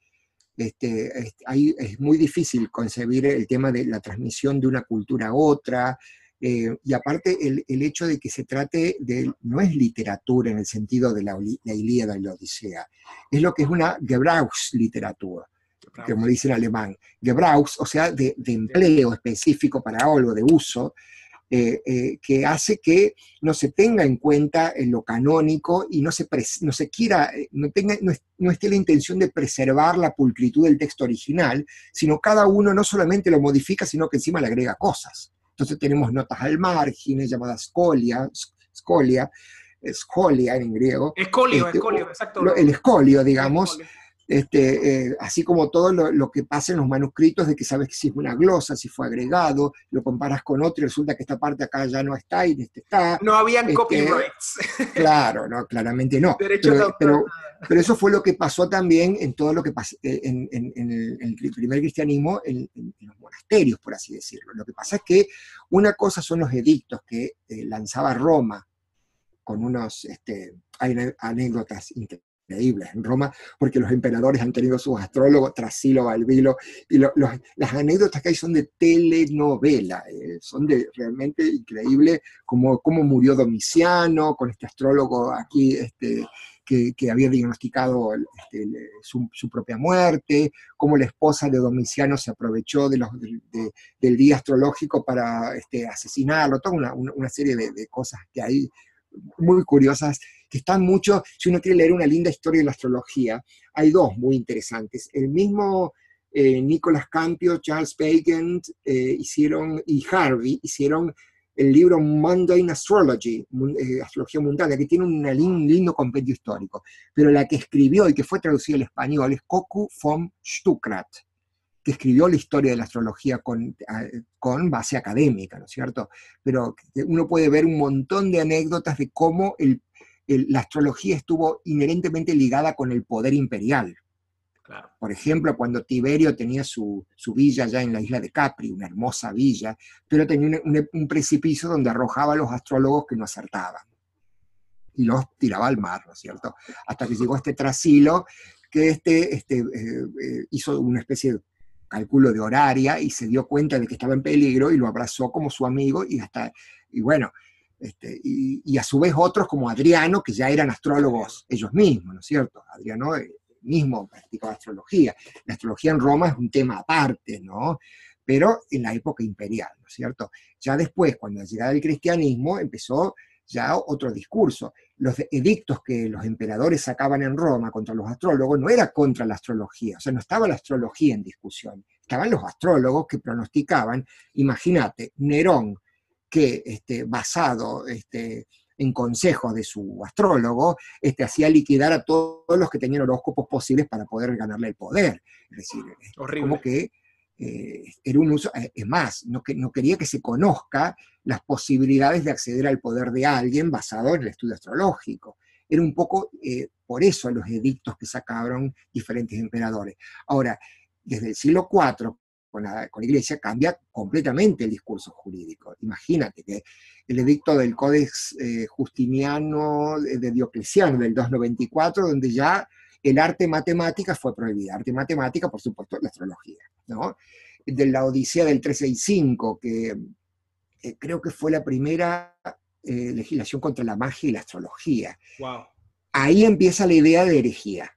este, ahí es muy difícil concebir el tema de la transmisión de una cultura a otra, eh, y aparte el, el, hecho de que se trate de, no es literatura en el sentido de la, la Ilíada y la Odisea, es lo que es una Gebrauchsliteratura, como dice en alemán. Gebrauch, o sea, de, de empleo específico para algo, de uso, eh, eh, que hace que no se tenga en cuenta en lo canónico y no se, no se quiera, eh, no, tenga, no, esté la intención de preservar la pulcritud del texto original, sino cada uno no solamente lo modifica, sino que encima le agrega cosas. Entonces tenemos notas al margen, llamadas scolia, scolia, scolia en griego. Escolio, este, escolio, exacto. El escolio, digamos. Este, eh, así como todo lo, que pasa en los manuscritos de que sabes que si es una glosa, si fue agregado, lo comparas con otro y resulta que esta parte acá ya no está y este está. No habían este, copyrights. Claro, no, claramente no. Pero, pero, eso fue lo que pasó también en todo lo que pasó eh, en, el primer cristianismo, en, los monasterios, por así decirlo. Lo que pasa es que una cosa son los edictos que eh, lanzaba Roma con unos este, anécdotas increíbles en Roma, porque los emperadores han tenido sus astrólogos, Trasilo, Balbilo, y las anécdotas que hay son de telenovela, eh, son de realmente increíble, como murió Domiciano, con este astrólogo aquí, este, que, había diagnosticado este, su, propia muerte, cómo la esposa de Domiciano se aprovechó del día astrológico para este, asesinarlo, toda una, serie de, cosas que hay muy curiosas están mucho, si uno quiere leer una linda historia de la astrología, hay dos muy interesantes. El mismo eh, Nicolás Campio, Charles Bacon eh, hicieron, y Harvey hicieron el libro Mundane Astrology, eh, Astrología Mundana, que tiene un lindo compendio histórico. Pero la que escribió y que fue traducida al español es Koku von Stuckrad, que escribió la historia de la astrología con, con base académica, ¿no es cierto? Pero uno puede ver un montón de anécdotas de cómo el la astrología estuvo inherentemente ligada con el poder imperial. Por ejemplo, cuando Tiberio tenía su, villa ya en la isla de Capri, una hermosa villa, pero tenía un, precipicio donde arrojaba a los astrólogos que no acertaban. Y los tiraba al mar, ¿no es cierto? Hasta que llegó este Trasilo, que este, este eh, eh, hizo una especie de cálculo de horaria y se dio cuenta de que estaba en peligro y lo abrazó como su amigo y hasta, y bueno, este, y, a su vez otros como Adriano, que ya eran astrólogos ellos mismos, ¿no es cierto? Adriano eh, mismo practicaba astrología. La astrología en Roma es un tema aparte, ¿no? Pero en la época imperial, ¿no es cierto? Ya después, cuando llegaba el cristianismo, empezó ya otro discurso. Los edictos que los emperadores sacaban en Roma contra los astrólogos no era contra la astrología, o sea, no estaba la astrología en discusión, estaban los astrólogos que pronosticaban, imagínate, Nerón, que este, basado este, en consejos de su astrólogo, este, hacía liquidar a todos los que tenían horóscopos posibles para poder ganarle el poder. Es decir, como que eh, era un uso, eh, es más, no, que, no quería que se conozca las posibilidades de acceder al poder de alguien basado en el estudio astrológico. Era un poco eh, por eso los edictos que sacaron diferentes emperadores. Ahora, desde el siglo IV, con la, con la, Iglesia, cambia completamente el discurso jurídico. Imagínate que el edicto del Codex Justiniano de Diocleciano del 294, donde ya el arte matemática fue prohibida. Arte matemática, por supuesto, la astrología. ¿no? De la Odisea del 365, que eh, creo que fue la primera eh, legislación contra la magia y la astrología. Ahí empieza la idea de herejía,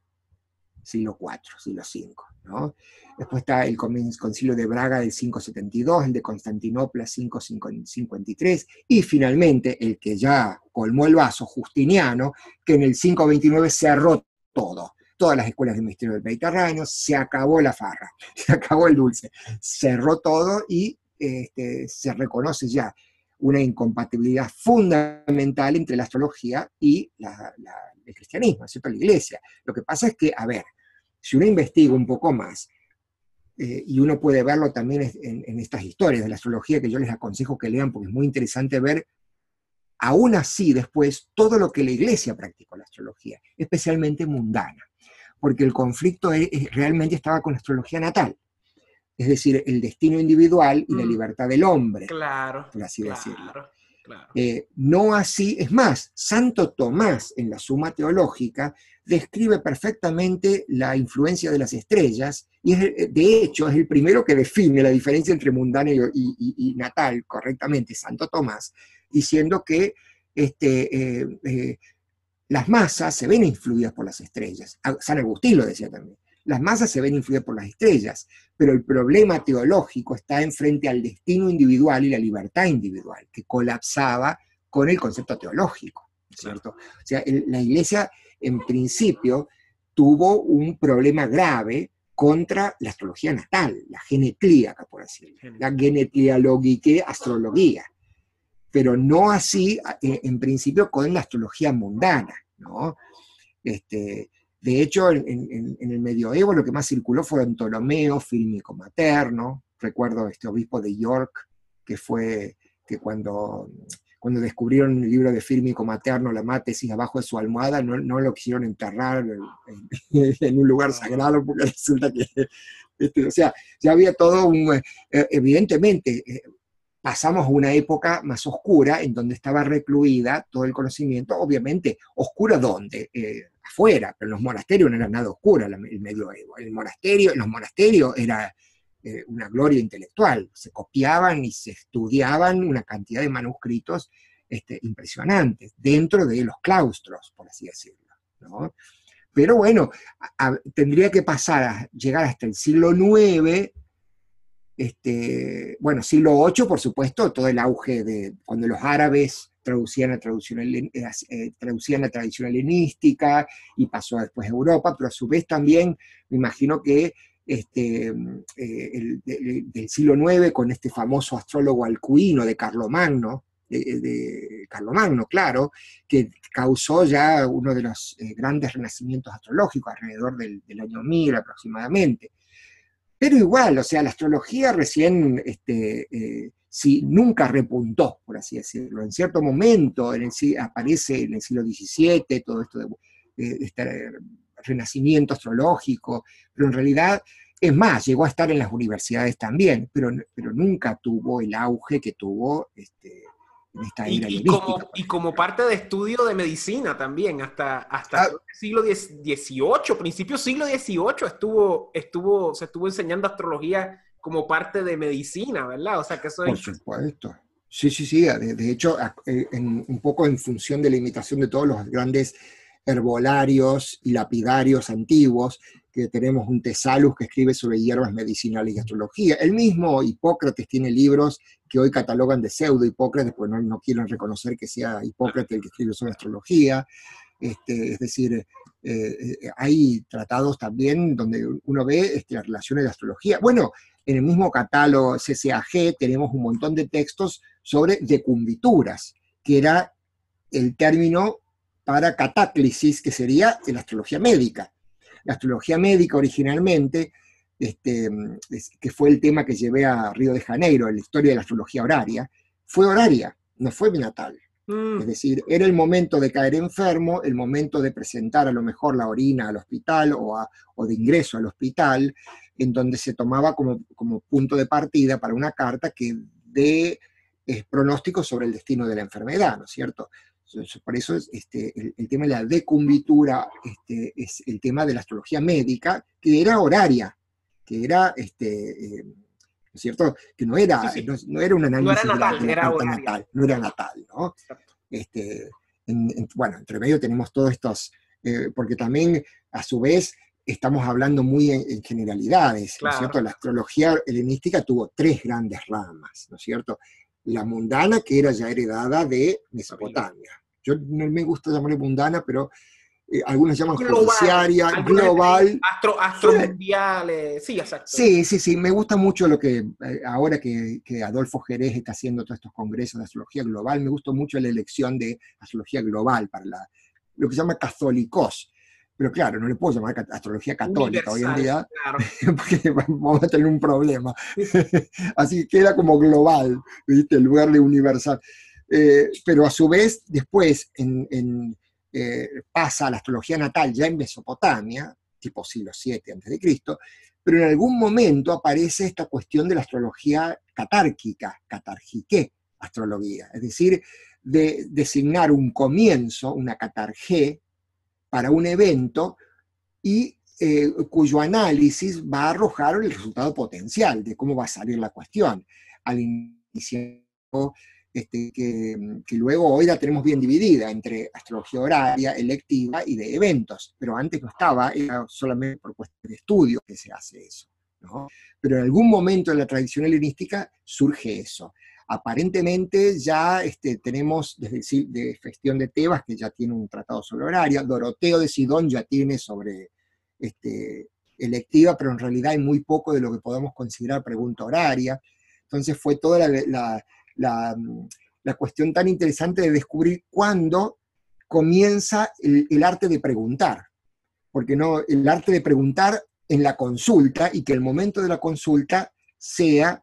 siglo IV, siglo V. ¿no? Después está el concilio de Braga del 572, el de Constantinopla 553, y finalmente el que ya colmó el vaso, Justiniano, que en el 529 cerró todo todas las escuelas de misterio del Mediterráneo, se acabó la farra, se acabó el dulce, cerró todo y este, se reconoce ya una incompatibilidad fundamental entre la astrología y el cristianismo, ¿cierto? La iglesia. Lo que pasa es que, a ver, si uno investiga un poco más, eh, y uno puede verlo también en, en, estas historias de la astrología que yo les aconsejo que lean porque es muy interesante ver, aún así después, todo lo que la iglesia practicó la astrología, especialmente mundana porque el conflicto realmente estaba con la astrología natal, es decir, el destino individual y la mm. libertad del hombre, claro, por así decirlo. Eh, no así, es más, Santo Tomás en la Suma Teológica describe perfectamente la influencia de las estrellas y es, de hecho es el primero que define la diferencia entre mundana y, natal correctamente, Santo Tomás, diciendo que este, eh, eh, las masas se ven influidas por las estrellas. San Agustín lo decía también. Las masas se ven influidas por las estrellas, pero el problema teológico está enfrente al destino individual y la libertad individual, que colapsaba con el concepto teológico, ¿cierto? O sea, la iglesia en principio tuvo un problema grave contra la astrología natal, la genetlíaca, por así decirlo, la genetliológica astrología pero no así eh, en principio con la astrología mundana, ¿no? Este, de hecho, en, el medioevo lo que más circuló fueron Ptolomeo, Fílmico Materno, recuerdo este obispo de York, que fue que cuando, cuando descubrieron el libro de Fílmico Materno, la mátesis abajo de su almohada, no, no lo quisieron enterrar en, un lugar sagrado, porque resulta que, este, o sea, ya había todo un, eh, evidentemente, eh, pasamos a una época más oscura en donde estaba recluida todo el conocimiento, obviamente, oscura dónde? Eh, afuera, pero los monasterios no era nada oscura el medioevo. El monasterio, los monasterios era eh, una gloria intelectual, se copiaban y se estudiaban una cantidad de manuscritos este, impresionantes dentro de los claustros, por así decirlo. Pero bueno, tendría que pasar a llegar hasta el siglo IX este, bueno, siglo VIII, por supuesto, todo el auge de cuando los árabes traducían la, traducción, eh, eh, tradición helenística y pasó después a Europa, pero a su vez también me imagino que este, eh, del siglo IX con este famoso astrólogo alcuino de Carlomagno, de Carlomagno, claro, que causó ya uno de los grandes renacimientos astrológicos alrededor del, del año 1000 aproximadamente. Pero igual, o sea, la astrología recién, este, eh, si nunca repuntó, por así decirlo. En cierto momento en el, aparece en el siglo XVII todo esto de, este renacimiento astrológico, pero en realidad, es más, llegó a estar en las universidades también, pero, pero nunca tuvo el auge que tuvo este, y, como, y, como, parte de estudio de medicina también, hasta, hasta ah. el siglo XVIII, principio siglo XVIII, estuvo, estuvo, se estuvo enseñando astrología como parte de medicina, ¿verdad? O sea que eso Por supuesto. Sí, sí, sí. De, hecho, eh, un poco en función de la imitación de todos los grandes herbolarios y lapidarios antiguos, que tenemos un Tesalus que escribe sobre hierbas medicinales y astrología. El mismo Hipócrates tiene libros que hoy catalogan de pseudo Hipócrates, no, no quieren reconocer que sea Hipócrates el que escribe sobre astrología. Este, es decir, eh, eh, hay tratados también donde uno ve este, las relaciones de astrología. Bueno, en el mismo catálogo CCAG tenemos un montón de textos sobre decumbituras, que era el término para catáclisis, que sería la astrología médica. La astrología médica originalmente, este, que fue el tema que llevé a Río de Janeiro, la historia de la astrología horaria, fue horaria, no fue binatal. Mm. Es decir, era el momento de caer enfermo, el momento de presentar a lo mejor la orina al hospital o, o de ingreso al hospital, en donde se tomaba como, como punto de partida para una carta que dé eh, pronóstico sobre el destino de la enfermedad, ¿no es cierto? Por eso este, el, tema de la decumbitura este, es el tema de la astrología médica, que era horaria, que era, este, eh, ¿no es cierto? Que no era, No, era un análisis no era natal, era natal, no era natal, ¿no? Este, bueno, entre medio tenemos todos estos, eh, porque también a su vez estamos hablando muy en, generalidades, ¿no es cierto? La astrología helenística tuvo tres grandes ramas, ¿no es cierto? La mundana, que era ya heredada de Mesopotamia. Yo no me gusta llamarle mundana, pero eh, algunos llaman global, global. Astro, astro mundiales, sí, exacto. Sí, sí, sí, me gusta mucho lo que, eh, ahora que, Adolfo Jerez está haciendo todos estos congresos de astrología global, me gusta mucho la elección de astrología global para la, lo que se llama católicos pero claro, no le puedo llamar astrología católica hoy en día, porque vamos a tener un problema. Así que queda como global, ¿viste? En lugar de universal. Eh, pero a su vez, después en, eh, pasa a la astrología natal ya en Mesopotamia, tipo siglo VII a.C., pero en algún momento aparece esta cuestión de la astrología catárquica, catarjique astrología, es decir, de designar un comienzo, una catarge, para un evento y eh, cuyo análisis va a arrojar el resultado potencial de cómo va a salir la cuestión. Al inicio, este, que, luego hoy la tenemos bien dividida entre astrología horaria, electiva y de eventos, pero antes no estaba, era solamente por cuestión de estudio que se hace eso. Pero en algún momento en la tradición helenística surge eso aparentemente ya este, tenemos desde de gestión de Tebas, que ya tiene un tratado sobre horario, Doroteo de Sidón ya tiene sobre este, electiva, pero en realidad hay muy poco de lo que podemos considerar pregunta horaria. Entonces fue toda la, la, cuestión tan interesante de descubrir cuándo comienza el, el, arte de preguntar, porque no, el arte de preguntar en la consulta y que el momento de la consulta sea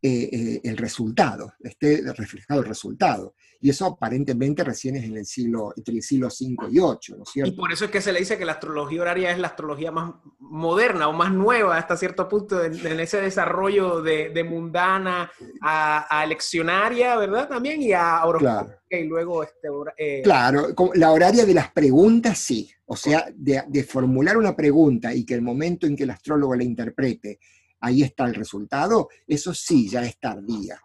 eh, eh, el resultado, esté reflejado el resultado. Y eso aparentemente recién es en el siglo, entre el siglo V y VIII, ¿no es cierto? Y por eso es que se le dice que la astrología horaria es la astrología más moderna o más nueva hasta cierto punto en, ese desarrollo de, mundana a, eleccionaria, ¿verdad? También y a claro. y luego este, eh, Claro, la horaria de las preguntas sí, o sea, de, de formular una pregunta y que el momento en que el astrólogo la interprete ahí está el resultado, eso sí, ya es tardía.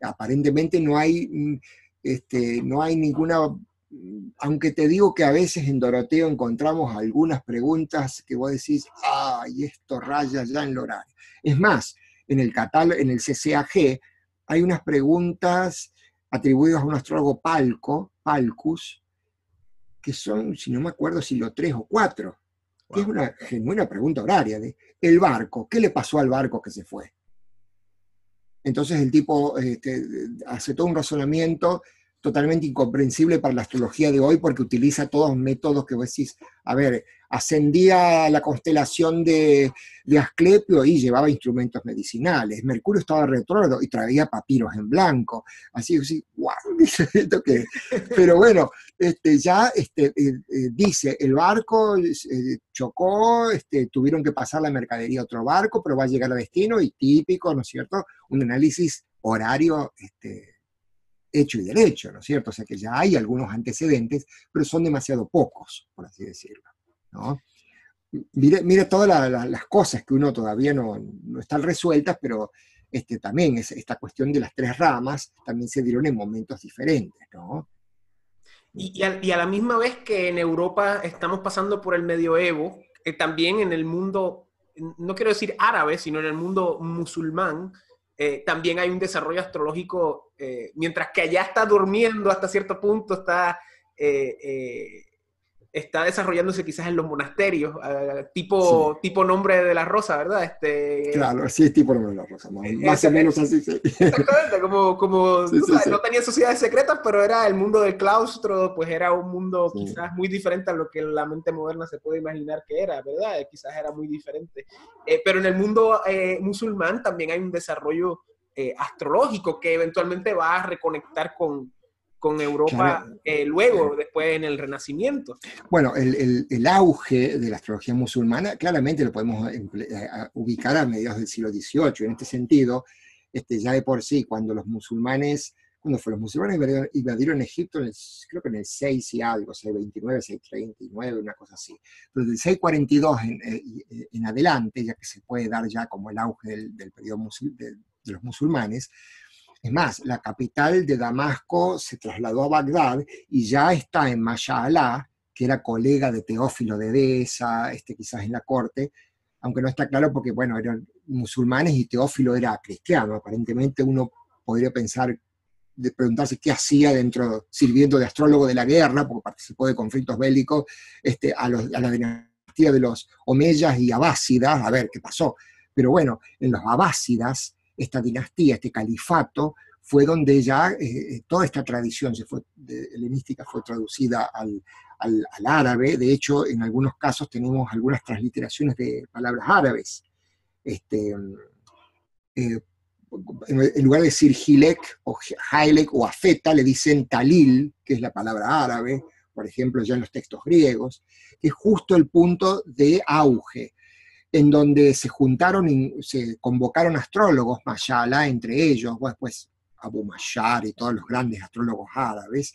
Aparentemente no hay, mm, este, no hay ninguna, mm, aunque te digo que a veces en Doroteo encontramos algunas preguntas que vos decís, ay, esto raya ya en el horario. Es más, en el catálogo, en el CCAG, hay unas preguntas atribuidas a un astrólogo Palco, Palcus, que son, si no me acuerdo, si lo tres o cuatro que es una genuina pregunta horaria de el barco, ¿qué le pasó al barco que se fue? Entonces el tipo este, hace todo un razonamiento totalmente incomprensible para la astrología de hoy porque utiliza todos métodos que vos decís, a ver, ascendía la constelación de, Asclepio y llevaba instrumentos medicinales. Mercurio estaba retrógrado y traía papiros en blanco. Así que wow, que... Pero bueno, este, ya este, eh, eh, dice, el barco eh, chocó, este, tuvieron que pasar la mercadería a otro barco, pero va a llegar a destino y típico, ¿no es cierto? Un análisis horario este, hecho y derecho, ¿no es cierto? O sea que ya hay algunos antecedentes, pero son demasiado pocos, por así decirlo, ¿no? Mire, mire todas las cosas que uno todavía no, no están resueltas, pero este, también es, esta cuestión de las tres ramas también se dieron en momentos diferentes, ¿no? Y, a, la misma vez que en Europa estamos pasando por el medioevo, eh, también en el mundo, no quiero decir árabe, sino en el mundo musulmán, eh, también hay un desarrollo astrológico, eh, mientras que allá está durmiendo hasta cierto punto, está está desarrollándose quizás en los monasterios, eh, tipo, tipo nombre de la rosa, ¿verdad? Este, claro, sí es tipo nombre de la rosa, más, o menos así, sí. Exactamente, como, como no tenía sociedades secretas, pero era el mundo del claustro, pues era un mundo quizás muy diferente a lo que la mente moderna se puede imaginar que era, ¿verdad? Quizás era muy diferente. Eh, pero en el mundo eh, musulmán también hay un desarrollo astrológico que eventualmente va a reconectar con, con Europa eh, luego, después en el Renacimiento. Bueno, el, el, auge de la astrología musulmana claramente lo podemos eh, ubicar a mediados del siglo XVIII. En este sentido, este, ya de por sí, cuando los musulmanes, cuando fue los musulmanes invadieron Egipto, creo que en el 6 y algo, 629, 639, una cosa así. Pero del 642 en, eh, en, adelante, ya que se puede dar ya como el auge del, del periodo de, de los musulmanes, es más, la capital de Damasco se trasladó a Bagdad y ya está en Masha'allah, que era colega de Teófilo de Edesa, este, quizás en la corte, aunque no está claro porque, bueno, eran musulmanes y Teófilo era cristiano. Aparentemente uno podría pensar, de preguntarse qué hacía dentro, sirviendo de astrólogo de la guerra, porque participó de conflictos bélicos, este, a, a la dinastía de los Omeyas y Abásidas, a ver qué pasó. Pero bueno, en los Abásidas, esta dinastía, este califato, fue donde ya eh, eh, toda esta tradición se fue, helenística fue traducida al, árabe. De hecho, en algunos casos tenemos algunas transliteraciones de palabras árabes. Este, eh, en lugar de decir Gilek o Hailek o Afeta, le dicen Talil, que es la palabra árabe, por ejemplo, ya en los textos griegos, que es justo el punto de auge en donde se juntaron y se convocaron astrólogos, Mayala entre ellos, después Abu Mashar y todos los grandes astrólogos árabes,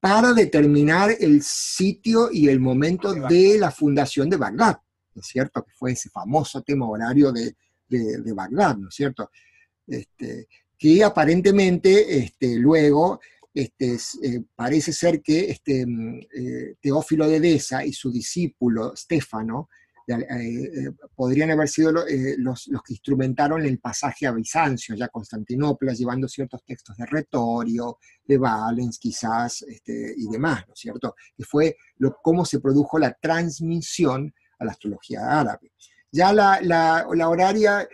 para determinar el sitio y el momento de la fundación de Bagdad, ¿no es cierto? Que fue ese famoso tema horario de, de, Bagdad, ¿no es cierto? Este, que aparentemente este, luego este, eh, parece ser que este, mm, eh, Teófilo de Edesa y su discípulo Stefano eh, eh, podrían haber sido eh, los, los, que instrumentaron el pasaje a Bizancio, ya Constantinopla, llevando ciertos textos de Retorio, de Valens quizás, este, y demás, ¿no es cierto? Que fue lo, cómo se produjo la transmisión a la astrología árabe. Ya la, la, la horaria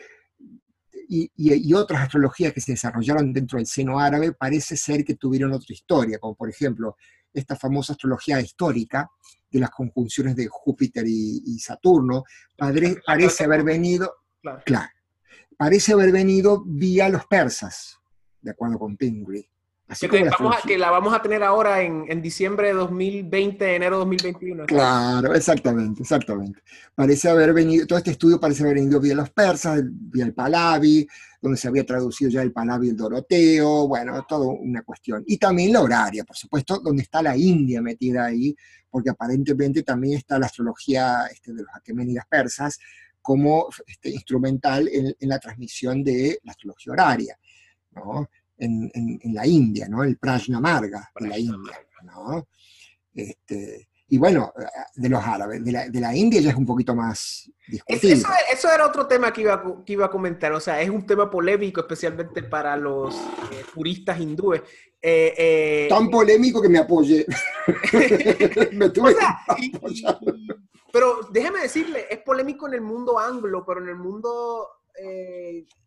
y, y, otras astrologías que se desarrollaron dentro del seno árabe parece ser que tuvieron otra historia, como por ejemplo esta famosa astrología histórica, de las conjunciones de Júpiter y, Saturno, parece haber venido, claro. parece haber venido vía los persas, de acuerdo con Pingree. Así que, que, la vamos a tener ahora en, diciembre de 2020, enero de 2021. Claro, exactamente, exactamente. Parece haber venido, todo este estudio parece haber venido vía los persas, vía el Palavi, donde se había traducido ya el Palavi y el Doroteo, bueno, todo una cuestión. Y también la horaria, por supuesto, donde está la India metida ahí, porque aparentemente también está la astrología este, de los aqueménidas persas como este, instrumental en, la transmisión de la astrología horaria, ¿no? En, la India, ¿no? el Prajna Marga de la India. ¿no? Este, y bueno, de los árabes, de la, de la, India ya es un poquito más discutible. Eso, eso, era otro tema que iba, que iba a comentar, o sea, es un tema polémico, especialmente para los eh, puristas hindúes. Eh, eh, Tan polémico que me tuve pero déjeme decirle, es polémico en el mundo anglo, pero en el mundo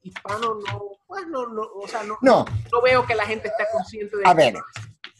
hispano no, pues no, no, o sea, no, no, veo que la gente esté consciente de A ver,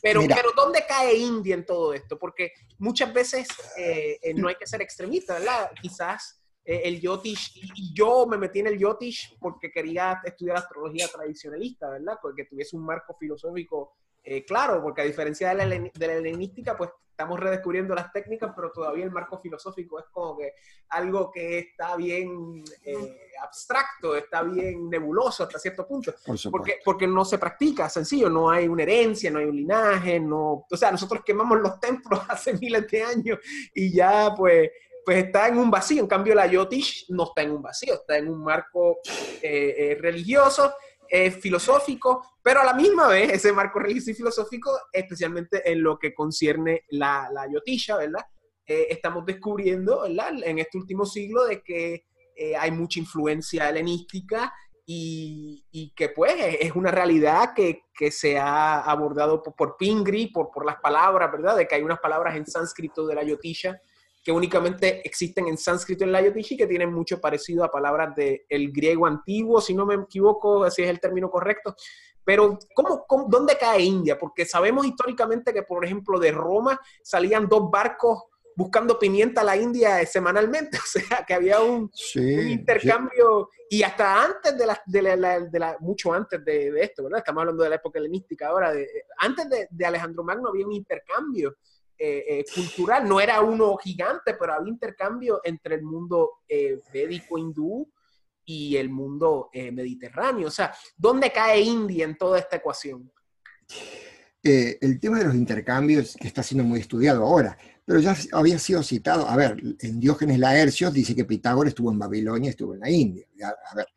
pero, pero ¿dónde cae India en todo esto? Porque muchas veces eh, eh, no hay que ser extremista, ¿verdad? Quizás eh, el Yotish, y yo me metí en el Yotish porque quería estudiar astrología tradicionalista, ¿verdad? Porque tuviese un marco filosófico eh, claro, porque a diferencia de la, de la helenística, pues estamos redescubriendo las técnicas, pero todavía el marco filosófico es como que algo que está bien eh, abstracto, está bien nebuloso hasta cierto punto, porque, porque no se practica, sencillo, no hay una herencia, no hay un linaje, no, o sea, nosotros quemamos los templos hace miles de años y ya pues pues está en un vacío. En cambio, la Yotish no está en un vacío, está en un marco eh, religioso es filosófico, pero a la misma vez ese marco religioso y filosófico, especialmente en lo que concierne la, la yotilla, ¿verdad? Eh, estamos descubriendo, ¿verdad? En este último siglo de que eh, hay mucha influencia helenística y, y, que pues es una realidad que, que se ha abordado por, por Pingri, por, por las palabras, ¿verdad? De que hay unas palabras en sánscrito de la yotilla que únicamente existen en sánscrito en la Yotishi, que tienen mucho parecido a palabras del griego antiguo, si no me equivoco, si es el término correcto. Pero, ¿cómo, dónde cae India? Porque sabemos históricamente que, por ejemplo, de Roma salían dos barcos buscando pimienta a la India semanalmente, o sea, que había un, intercambio, y hasta antes de la, de la, mucho antes de, esto, ¿verdad? Estamos hablando de la época helenística ahora, de, antes de, de Alejandro Magno había un intercambio eh, eh, cultural. No era uno gigante, pero había intercambio entre el mundo eh, védico hindú y el mundo mediterráneo. O sea, ¿dónde cae India en toda esta ecuación? el tema de los intercambios está siendo muy estudiado ahora, pero ya había sido citado, a ver, en Diógenes Laercios dice que Pitágoras estuvo en Babilonia, estuvo en la India, a, ver,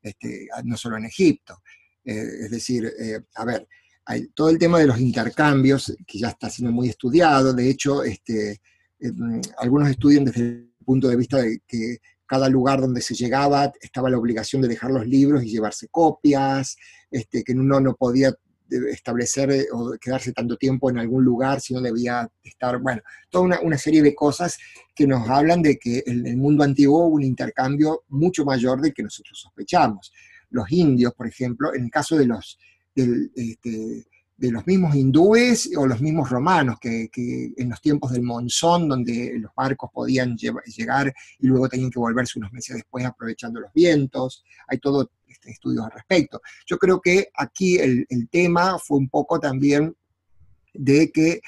este, no solo en Egipto. es decir, a ver, todo el tema de los intercambios, que ya está siendo muy estudiado, de hecho, este, em, algunos estudian desde el punto de vista de que cada lugar donde se llegaba estaba la obligación de dejar los libros y llevarse copias, este, que uno no podía establecer eh, o quedarse tanto tiempo en algún lugar, sino debía estar, bueno, toda una, serie de cosas que nos hablan de que en el mundo antiguo hubo un intercambio mucho mayor del que nosotros sospechamos. Los indios, por ejemplo, en el caso de los este, de los mismos hindúes o los mismos romanos, que, en los tiempos del monzón, donde los barcos podían llegar y luego tenían que volverse unos meses después aprovechando los vientos, hay todo este, estudios al respecto. Yo creo que aquí el, tema fue un poco también de que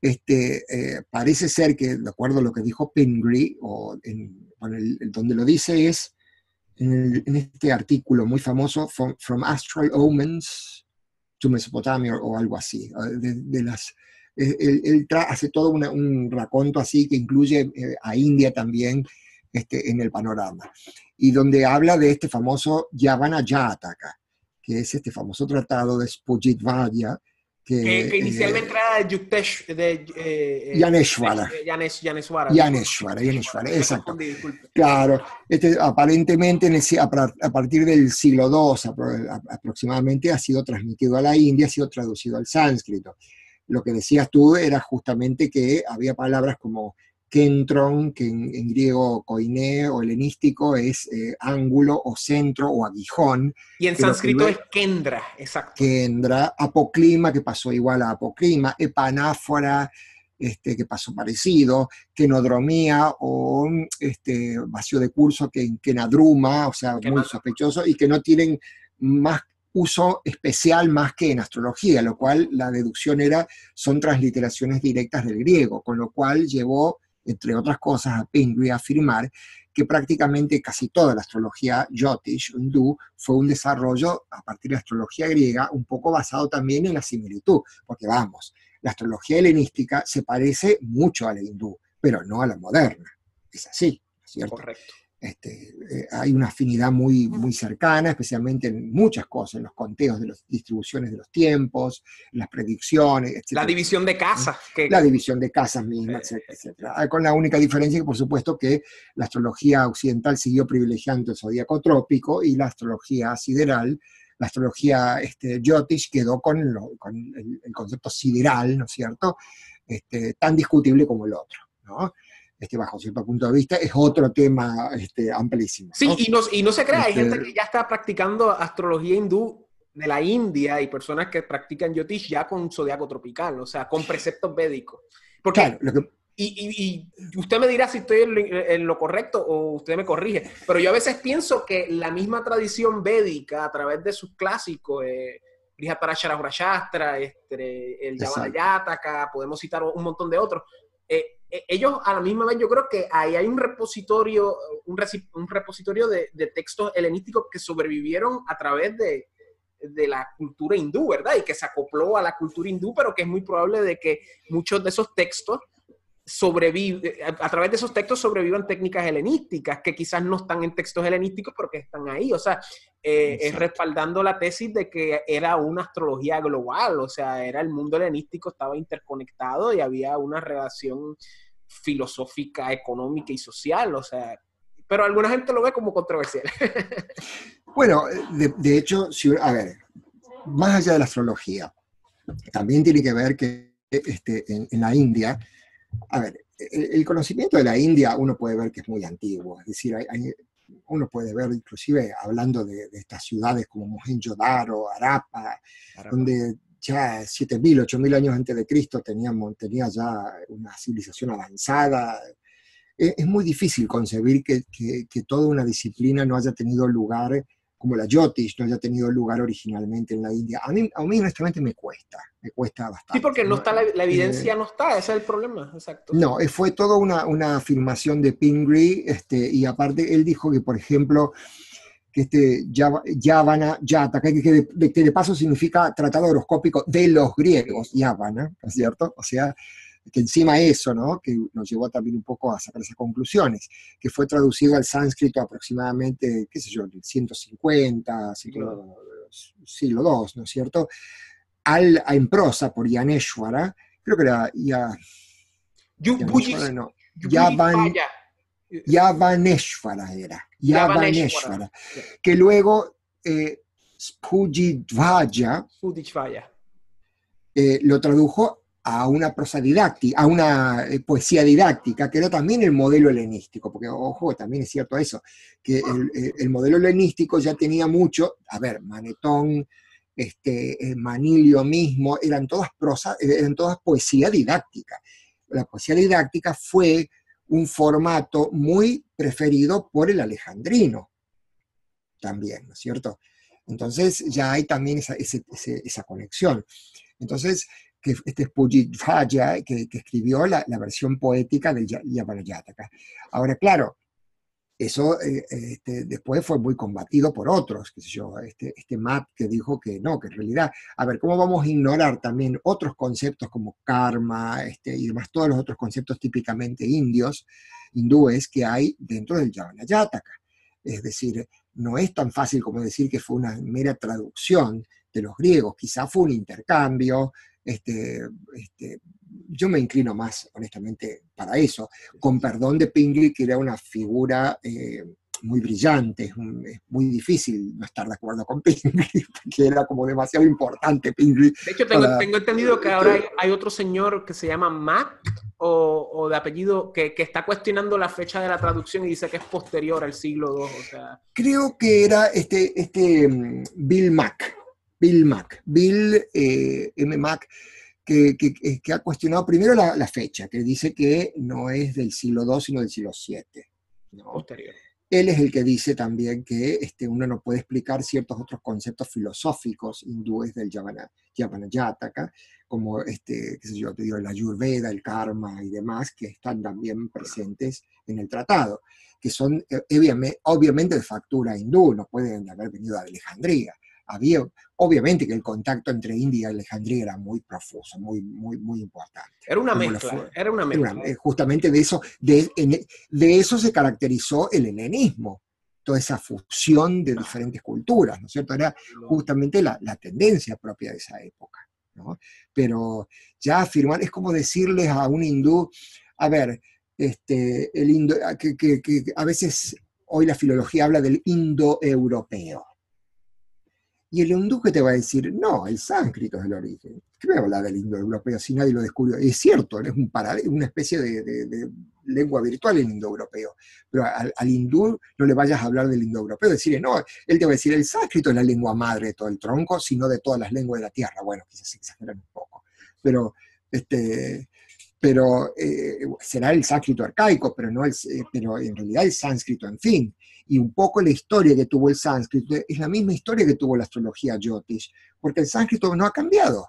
este, eh, parece ser que, de acuerdo a lo que dijo Pingree, o donde lo dice es en, este artículo muy famoso, From Astral Omens to Mesopotamia o algo así. De, las, eh, él, hace todo un raconto así que incluye eh, a India también este, en el panorama. Y donde habla de este famoso Yavana Jataka, que es este famoso tratado de Spujitvarya, que, inicialmente era de Yuktesh, de eh, Yaneshwara. Yaneshwara. Yaneshwara, Yaneshwara, exacto. Claro, este, aparentemente a, partir del siglo II aproximadamente ha sido transmitido a la India, ha sido traducido al sánscrito. Lo que decías tú era justamente que había palabras como Kentron, que en, griego koiné o helenístico es eh, ángulo o centro o aguijón. Y en sánscrito es kendra, exacto. Kendra, apoclima, que pasó igual a apoclima, epanáfora, este, que pasó parecido, kenodromía o este, vacío de curso que en kenadruma, o sea, muy sospechoso, y que no tienen más uso especial más que en astrología, lo cual la deducción era, son transliteraciones directas del griego, con lo cual llevó entre otras cosas, a Pingree afirmar que prácticamente casi toda la astrología Jyotish hindú fue un desarrollo a partir de la astrología griega, un poco basado también en la similitud, porque vamos, la astrología helenística se parece mucho a la hindú, pero no a la moderna. Es así, ¿cierto? Correcto. Este, eh, hay una afinidad muy, muy cercana, especialmente en muchas cosas, en los conteos de las distribuciones de los tiempos, las predicciones, etc. La división de casas. La división de casas mismas, etcétera, ah, Con la única diferencia que, por supuesto, que la astrología occidental siguió privilegiando el zodíaco trópico y la astrología sideral, la astrología este, Yotish quedó con, el, concepto sideral, ¿no es cierto?, este, tan discutible como el otro, ¿no? Este, bajo cierto punto de vista, es otro tema este, amplísimo. Sí, y, no, y no se crea, hay gente este que ya está practicando astrología hindú de la India y personas que practican yotish ya con zodiaco tropical, o sea, con preceptos védicos. Porque, claro, lo que... y, y, usted me dirá si estoy en lo, correcto o usted me corrige, pero yo a veces pienso que la misma tradición védica, a través de sus clásicos, eh, Brihadarashtra, este, el Yavanayataka, podemos citar un montón de otros. Eh, ellos a la misma vez yo creo que ahí hay un repositorio, un, repositorio de, textos helenísticos que sobrevivieron a través de, la cultura hindú, ¿verdad? Y que se acopló a la cultura hindú, pero que es muy probable de que muchos de esos textos sobrevive, a, través de esos textos sobrevivan técnicas helenísticas que quizás no están en textos helenísticos pero que están ahí. O sea, eh, es respaldando la tesis de que era una astrología global, o sea, era el mundo helenístico, estaba interconectado y había una relación filosófica, económica y social, o sea, pero alguna gente lo ve como controversial. bueno, de, hecho, si, a ver, más allá de la astrología, también tiene que ver que este, en la India, a ver, el, conocimiento de la India uno puede ver que es muy antiguo, es decir, uno puede ver inclusive hablando de, estas ciudades como Mohenjo-Daro, Arapa, donde ya 7.000, 8.000 años antes de Cristo teníamos, tenía ya una civilización avanzada. Es, muy difícil concebir que, que, toda una disciplina no haya tenido lugar como la Yotish no haya tenido lugar originalmente en la India. A mí, a mí honestamente me cuesta, me cuesta bastante. Sí, porque no está la, evidencia, eh, no está, ese es el problema, exacto. No, eh, fue toda una, una afirmación de Pingree, este, y aparte él dijo que, por ejemplo, que este Yavana, Yata, que, que, de, que de paso significa tratado horoscópico de los griegos, Yavana, ¿no es cierto? O sea, que encima eso, ¿no? que nos llevó también un poco a sacar esas conclusiones, que fue traducido al sánscrito aproximadamente, qué sé yo, 150, siglo, siglo II, ¿no es cierto? Al, en prosa por Yaneshwara, creo que era ya, Yaneshwara, no, Yavan, Yavaneshwara era, Yavaneshwara, que luego eh, Spujidvaya eh, lo tradujo a una prosa didáctica, a una eh, poesía didáctica, que era también el modelo helenístico, porque ojo, también es cierto eso, que el, modelo helenístico ya tenía mucho, a ver, Manetón, este, eh, Manilio mismo, eran todas prosa, eran todas poesía didáctica. La poesía didáctica fue un formato muy preferido por el alejandrino, también, ¿no es cierto? Entonces ya hay también esa, esa conexión. Entonces, que este es Pujit Vaya, que, escribió la, versión poética del Yavanayataka. Ahora, claro, eso eh, este, después fue muy combatido por otros, qué sé este, este map que dijo que no, que en realidad, a ver, ¿cómo vamos a ignorar también otros conceptos como karma este, y demás, todos los otros conceptos típicamente indios, hindúes que hay dentro del Yavanayataka? Es decir, no es tan fácil como decir que fue una mera traducción de los griegos, quizá fue un intercambio, este, este, yo me inclino más, honestamente, para eso, con perdón de Pingley, que era una figura eh, muy brillante, es, muy difícil no estar de acuerdo con Pingley, porque era como demasiado importante Pingley. De hecho, tengo, entendido que ahora hay, otro señor que se llama Mac, o, de apellido, que, está cuestionando la fecha de la traducción y dice que es posterior al siglo II. Creo que era este, este mm, Bill Mack Bill Mack, Bill eh, M. Mack, que, ha cuestionado primero la, fecha, que dice que no es del siglo II, sino del siglo VII. Él es el que dice también que este, uno no puede explicar ciertos otros conceptos filosóficos hindúes del Yavanayataka, como este, qué sé yo, te digo, la Ayurveda, el karma y demás, que están también presentes en el tratado, que son eh, obviamente de factura hindú, no pueden haber venido de Alejandría había, obviamente que el contacto entre India y Alejandría era muy profuso, muy, muy, muy importante. Era una mezcla, era una mezcla. Eh, justamente de eso, de, de eso se caracterizó el helenismo, toda esa fusión de diferentes culturas, ¿no es cierto? Era justamente la, la tendencia propia de esa época, ¿no? Pero ya afirmar, es como decirles a un hindú, a ver, este, el indo, que, que, que a veces hoy la filología habla del indoeuropeo. Y el hindú que te va a decir, no, el sánscrito es el origen. ¿Qué me habla del indoeuropeo si nadie lo descubrió? Es cierto, es un una especie de, lengua virtual el indoeuropeo. Pero al, hindú no le vayas a hablar del indoeuropeo, decirle, no, él te va a decir, el sánscrito es la lengua madre de todo el tronco, sino de todas las lenguas de la tierra. Bueno, quizás exageran un poco. Pero este, pero eh, será el sánscrito arcaico, pero, no el, eh, pero en realidad el sánscrito, en fin. Y un poco la historia que tuvo el sánscrito es la misma historia que tuvo la astrología Jyotish, porque el sánscrito no ha cambiado.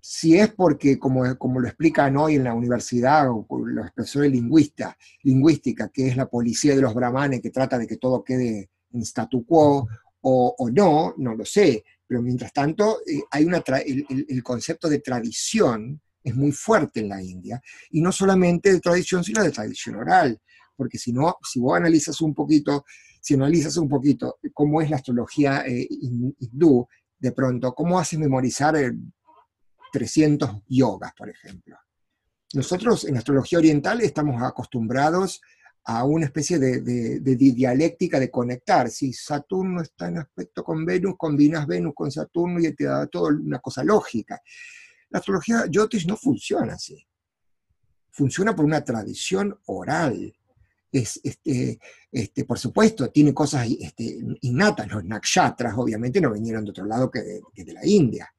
Si es porque, como, como lo explican hoy en la universidad o los profesores lingüista, lingüística, que es la policía de los brahmanes que trata de que todo quede en statu quo, o, o no, no lo sé, pero mientras tanto eh, hay una el, el concepto de tradición, es muy fuerte en la India, y no solamente de tradición, sino de tradición oral, porque si no, si vos analizas un poquito, si analizas un poquito cómo es la astrología eh, hindú, de pronto, cómo haces memorizar 300 eh, yogas, por ejemplo. Nosotros en astrología oriental estamos acostumbrados a una especie de, dialéctica de conectar. Si Saturno está en aspecto con Venus, combinas Venus con Saturno y te da todo una cosa lógica. La astrología Jyotish no funciona así. Funciona por una tradición oral. Es, este, este, por supuesto, tiene cosas este, innatas. Los nakshatras, obviamente, no vinieron de otro lado que de, la India.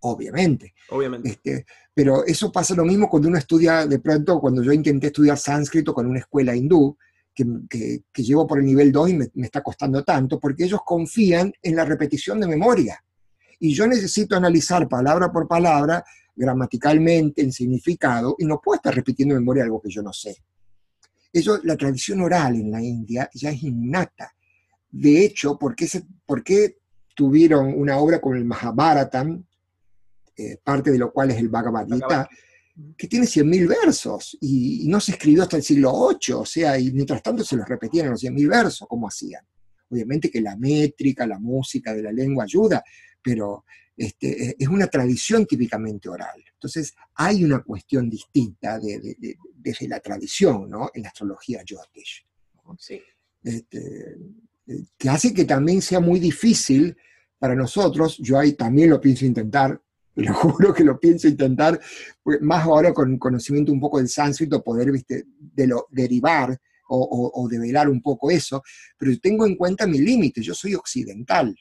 Obviamente. Obviamente. Este, pero eso pasa lo mismo cuando uno estudia, de pronto, cuando yo intenté estudiar sánscrito con una escuela hindú, que, que, llevo por el nivel 2 y me, me, está costando tanto, porque ellos confían en la repetición de memoria y yo necesito analizar palabra por palabra, gramaticalmente, en significado, y no puedo estar repitiendo en memoria algo que yo no sé. Eso, la tradición oral en la India ya es innata. De hecho, ¿por qué, se, por qué tuvieron una obra como el Mahabharata, eh, parte de lo cual es el Bhagavad Gita, que tiene 100.000 versos y, no se escribió hasta el siglo VIII, o sea, y mientras tanto se los repetían en los 100.000 versos, ¿cómo hacían? Obviamente que la métrica, la música de la lengua ayuda, pero este, es una tradición típicamente oral. Entonces, hay una cuestión distinta de, desde la tradición, ¿no? En la astrología Jyotish. Sí. Este, eh, que hace que también sea muy difícil para nosotros, yo ahí también lo pienso intentar, lo juro que lo pienso intentar, más ahora con conocimiento un poco del sánscrito, poder ¿viste? De lo, derivar o, o, develar un poco eso, pero tengo en cuenta mi límite, yo soy occidental,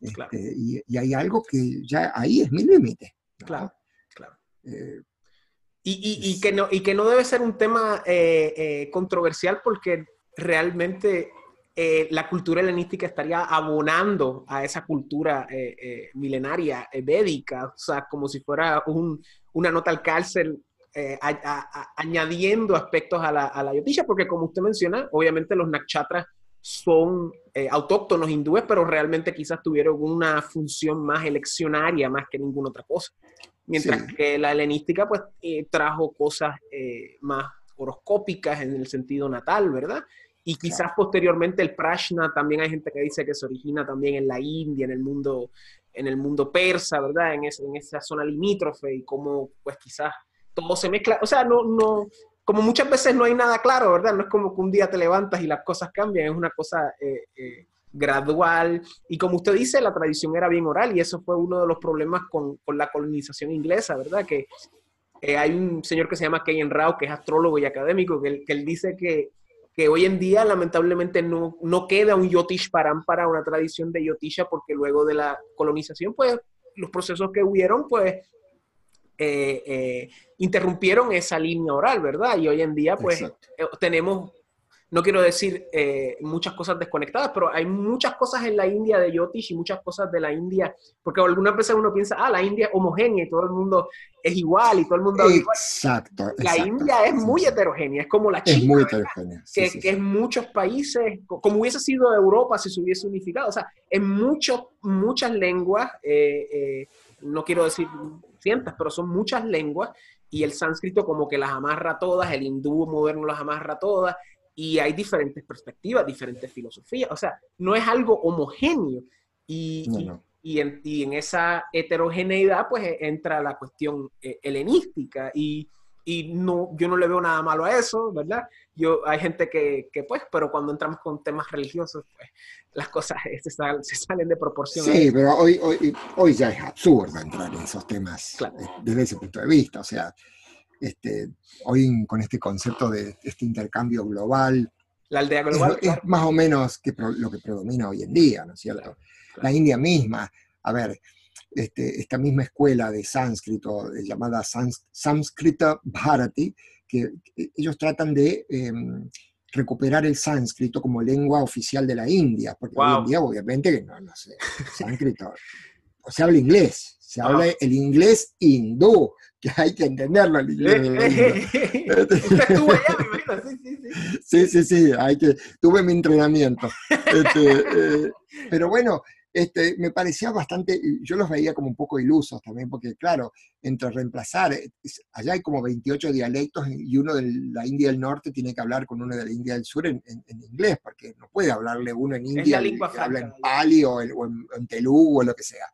este, y, hay algo que ya ahí es mi límite. Claro, claro. Eh, y, y, que no, y que no debe ser un tema eh, eh, controversial porque realmente la cultura helenística estaría abonando a esa cultura milenaria, védica, o sea, como si fuera un, una nota al cárcel añadiendo aspectos a la, a la yotisha, porque como usted menciona, obviamente los nakshatras son eh, autóctonos hindúes, pero realmente quizás tuvieron una función más eleccionaria más que ninguna otra cosa. Mientras que la helenística pues eh, trajo cosas eh, más horoscópicas en el sentido natal, ¿verdad? Y quizás posteriormente el prashna, también hay gente que dice que se origina también en la India, en el mundo, en el mundo persa, ¿verdad? En, en esa zona limítrofe y cómo pues quizás todo se mezcla. O sea, no, no, como muchas veces no hay nada claro, ¿verdad? No es como que un día te levantas y las cosas cambian, es una cosa eh, eh, gradual. Y como usted dice, la tradición era bien oral y eso fue uno de los problemas con, con la colonización inglesa, ¿verdad? Que eh, hay un señor que se llama Keyen Rao, que es astrólogo y académico, que él, que él dice que, que, hoy en día lamentablemente no, no queda un yotish para una tradición de yotisha porque luego de la colonización, pues los procesos que hubieron, pues eh, eh, interrumpieron esa línea oral, ¿verdad? Y hoy en día, pues, tenemos, no quiero decir muchas cosas desconectadas, pero hay muchas cosas en la India de Yotish y muchas cosas de la India, porque algunas veces uno piensa, ah, la India es homogénea y todo el mundo es igual y todo el mundo es igual. Exacto. La India es muy heterogénea, es como la China. Es muy heterogénea. que, es muchos países, como hubiese sido Europa si se hubiese unificado, o sea, en muchos, muchas lenguas, no quiero decir cientos, pero son muchas lenguas y el sánscrito como que las amarra todas, el hindú moderno las amarra todas y hay diferentes perspectivas, diferentes filosofías, o sea, no es algo homogéneo y, y, en, y en, esa heterogeneidad pues entra la cuestión eh, helenística y y no, yo no le veo nada malo a eso, ¿verdad? Yo, hay gente que, que pues, pero cuando entramos con temas religiosos, pues las cosas se, salen de proporción. Sí, pero hoy, hoy, hoy ya es absurdo entrar en esos temas eh, desde ese punto de vista. O sea, este, hoy con este concepto de este intercambio global, la aldea global. Es, más o menos que lo que predomina hoy en día, ¿no es cierto? La India misma, a ver, este, esta misma escuela de sánscrito llamada Sanskrita Bharati, que ellos tratan de em, recuperar el sánscrito como lengua oficial de la India, porque hoy en día obviamente no, no sé, sánscrito, se habla inglés, se habla el inglés hindú, que hay que entenderlo el inglés. estuvo allá, me sí, sí, sí. Sí, sí, sí, hay que, tuve mi entrenamiento. Este, eh, pero bueno, este, me parecía bastante, yo los veía como un poco ilusos también, porque claro, entre reemplazar, eh, allá hay como 28 dialectos y uno de la India del Norte tiene que hablar con uno de la India del Sur en, inglés, porque no puede hablarle uno en India que habla en Pali o, en, Telugu o lo que sea.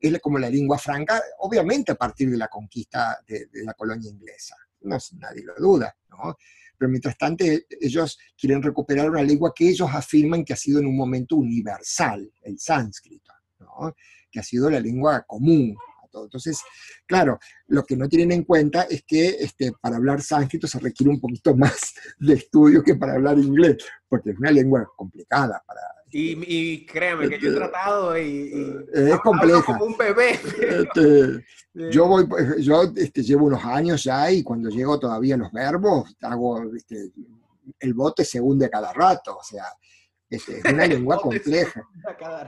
Es como la lengua franca, obviamente a partir de la conquista de, la colonia inglesa, no, nadie lo duda, ¿no? pero mientras tanto ellos quieren recuperar una lengua que ellos afirman que ha sido en un momento universal, el sánscrito, que ha sido la lengua común. Entonces, claro, lo que no tienen en cuenta es que este, para hablar sánscrito se requiere un poquito más de estudio que para hablar inglés, porque es una lengua complicada para y, créeme que yo he este, tratado y, eh, es compleja. como un bebé. Este, yo voy, yo este, llevo unos años ya y cuando llego todavía los verbos, hago el bote se hunde cada rato, o sea, es una lengua compleja.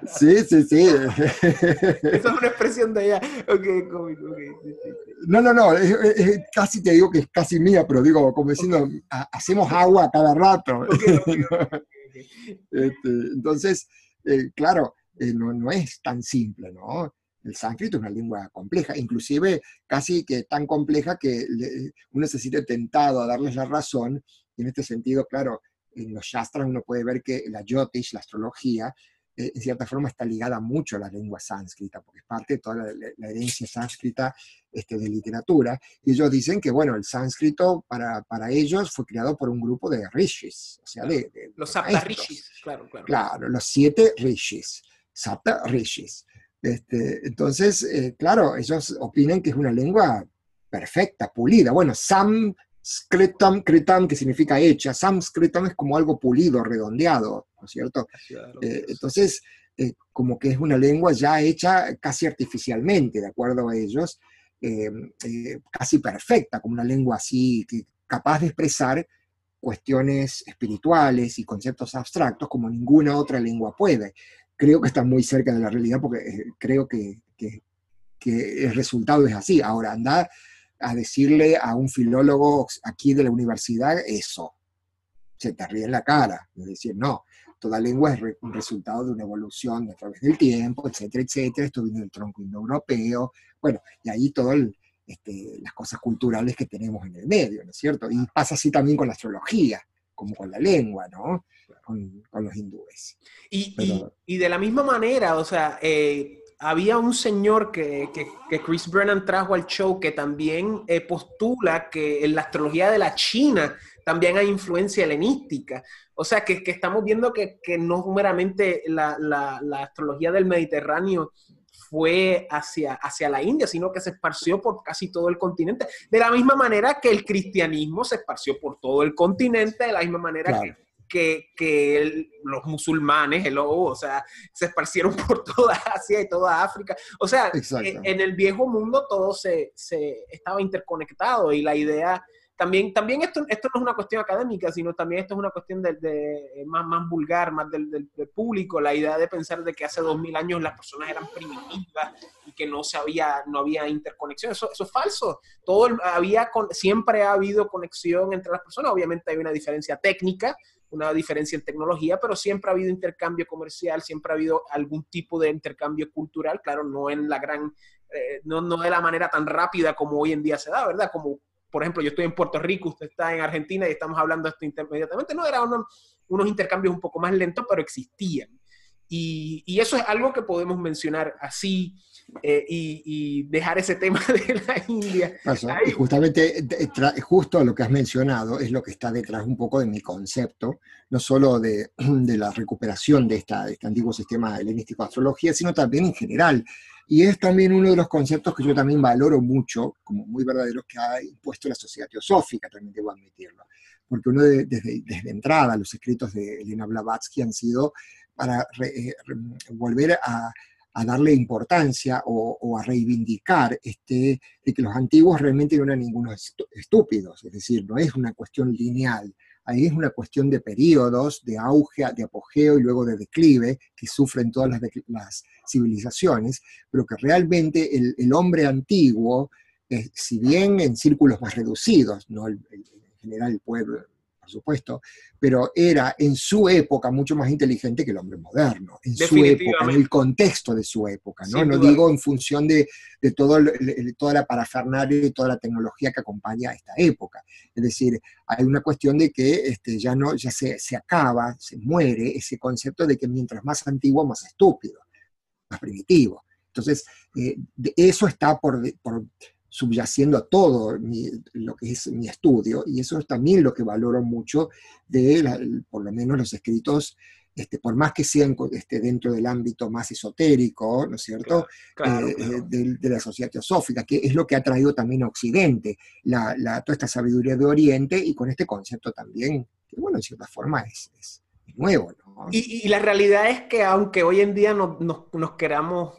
Sí, sí, sí. Esa es una expresión de ella. Okay, No, no, no, casi te digo que es casi mía, pero digo, como diciendo, hacemos agua cada rato. Este, entonces, eh, claro, eh, no, no, es tan simple, ¿no? El sánscrito es una lengua compleja, inclusive casi que tan compleja que uno se siente tentado a darles la razón, y en este sentido, claro, en los shastras uno puede ver que la yotish, la astrología, en cierta forma está ligada mucho a la lengua sánscrita, porque es parte de toda la, herencia sánscrita este, de literatura. Y ellos dicen que, bueno, el sánscrito para, para ellos fue creado por un grupo de rishis, o sea, de... los sapta rishis, claro, claro. Claro, los siete rishis, sapta rishis. Este, entonces, eh, claro, ellos opinan que es una lengua perfecta, pulida. Bueno, Sam Skritam, kritam, que significa hecha, samskritam es como algo pulido, redondeado, ¿no es cierto? Eh, entonces, eh, como que es una lengua ya hecha casi artificialmente, de acuerdo a ellos, eh, casi perfecta, como una lengua así, que, capaz de expresar cuestiones espirituales y conceptos abstractos como ninguna otra lengua puede. Creo que está muy cerca de la realidad porque creo que, que, que el resultado es así. Ahora, andar a decirle a un filólogo aquí de la universidad eso. Se te ríe en la cara. Es decir, no, toda lengua es un resultado de una evolución a través del tiempo, etcétera, etcétera. Esto viene del tronco indoeuropeo. Bueno, y ahí todas este, las cosas culturales que tenemos en el medio, ¿no es cierto? Y pasa así también con la astrología, como con la lengua, ¿no? Con, los hindúes. Y, y, de la misma manera, o sea, eh, había un señor que, Chris Brennan trajo al show que también eh, postula que en la astrología de la China también hay influencia helenística. O sea, que, estamos viendo que, no meramente la, astrología del Mediterráneo fue hacia, hacia la India, sino que se esparció por casi todo el continente. De la misma manera que el cristianismo se esparció por todo el continente, de la misma manera que que, los musulmanes, o sea, se esparcieron por toda Asia y toda África. O sea, en, el viejo mundo todo se, se, estaba interconectado y la idea... También, también esto, esto no es una cuestión académica, sino también esto es una cuestión de, más, más vulgar, más del, del, público, la idea de pensar de que hace dos mil años las personas eran primitivas y que no, se había, no había interconexión. Eso, eso es falso. Todo había, siempre ha habido conexión entre las personas. Obviamente hay una diferencia técnica, una diferencia en tecnología, pero siempre ha habido intercambio comercial, siempre ha habido algún tipo de intercambio cultural, claro, no en la gran, eh, no, no de la manera tan rápida como hoy en día se da, ¿verdad? Como, por ejemplo, yo estoy en Puerto Rico, usted está en Argentina y estamos hablando de esto inmediatamente, no, eran unos intercambios un poco más lentos, pero existían. Y, y, eso es algo que podemos mencionar así eh, y, dejar ese tema de la India. Y justamente, justo lo que has mencionado es lo que está detrás un poco de mi concepto, no solo de, de la recuperación de, esta, este antiguo sistema helenístico de astrología, sino también en general. Y es también uno de los conceptos que yo también valoro mucho, como muy verdaderos, que ha impuesto la sociedad teosófica, también debo admitirlo. Porque uno desde, desde entrada, los escritos de Elena Blavatsky han sido para eh, volver a, darle importancia o, a reivindicar este, de que los antiguos realmente no eran ningunos estúpidos, es decir, no es una cuestión lineal, ahí es una cuestión de periodos, de auge, de apogeo y luego de declive que sufren todas las, civilizaciones, pero que realmente el, hombre antiguo, eh, si bien en círculos más reducidos, no en general el pueblo, supuesto, pero era en su época mucho más inteligente que el hombre moderno, en su época, en el contexto de su época, ¿no? no digo en función de, todo, toda la parafernalia y toda la tecnología que acompaña a esta época. Es decir, hay una cuestión de que este, ya, no, ya se, acaba, se muere ese concepto de que mientras más antiguo, más estúpido, más primitivo. Entonces, eh, eso está por, por subyaciendo a todo lo que es mi estudio, y eso es también lo que valoro mucho de, por lo menos los escritos, este, por más que sean este, dentro del ámbito más esotérico, ¿no es cierto?, eh, eh, De, la sociedad teosófica, que es lo que ha traído también a Occidente, la, toda esta sabiduría de Oriente, y con este concepto también, que bueno, en cierta forma es, es nuevo, ¿no? Y, la realidad es que aunque hoy en día nos, nos queramos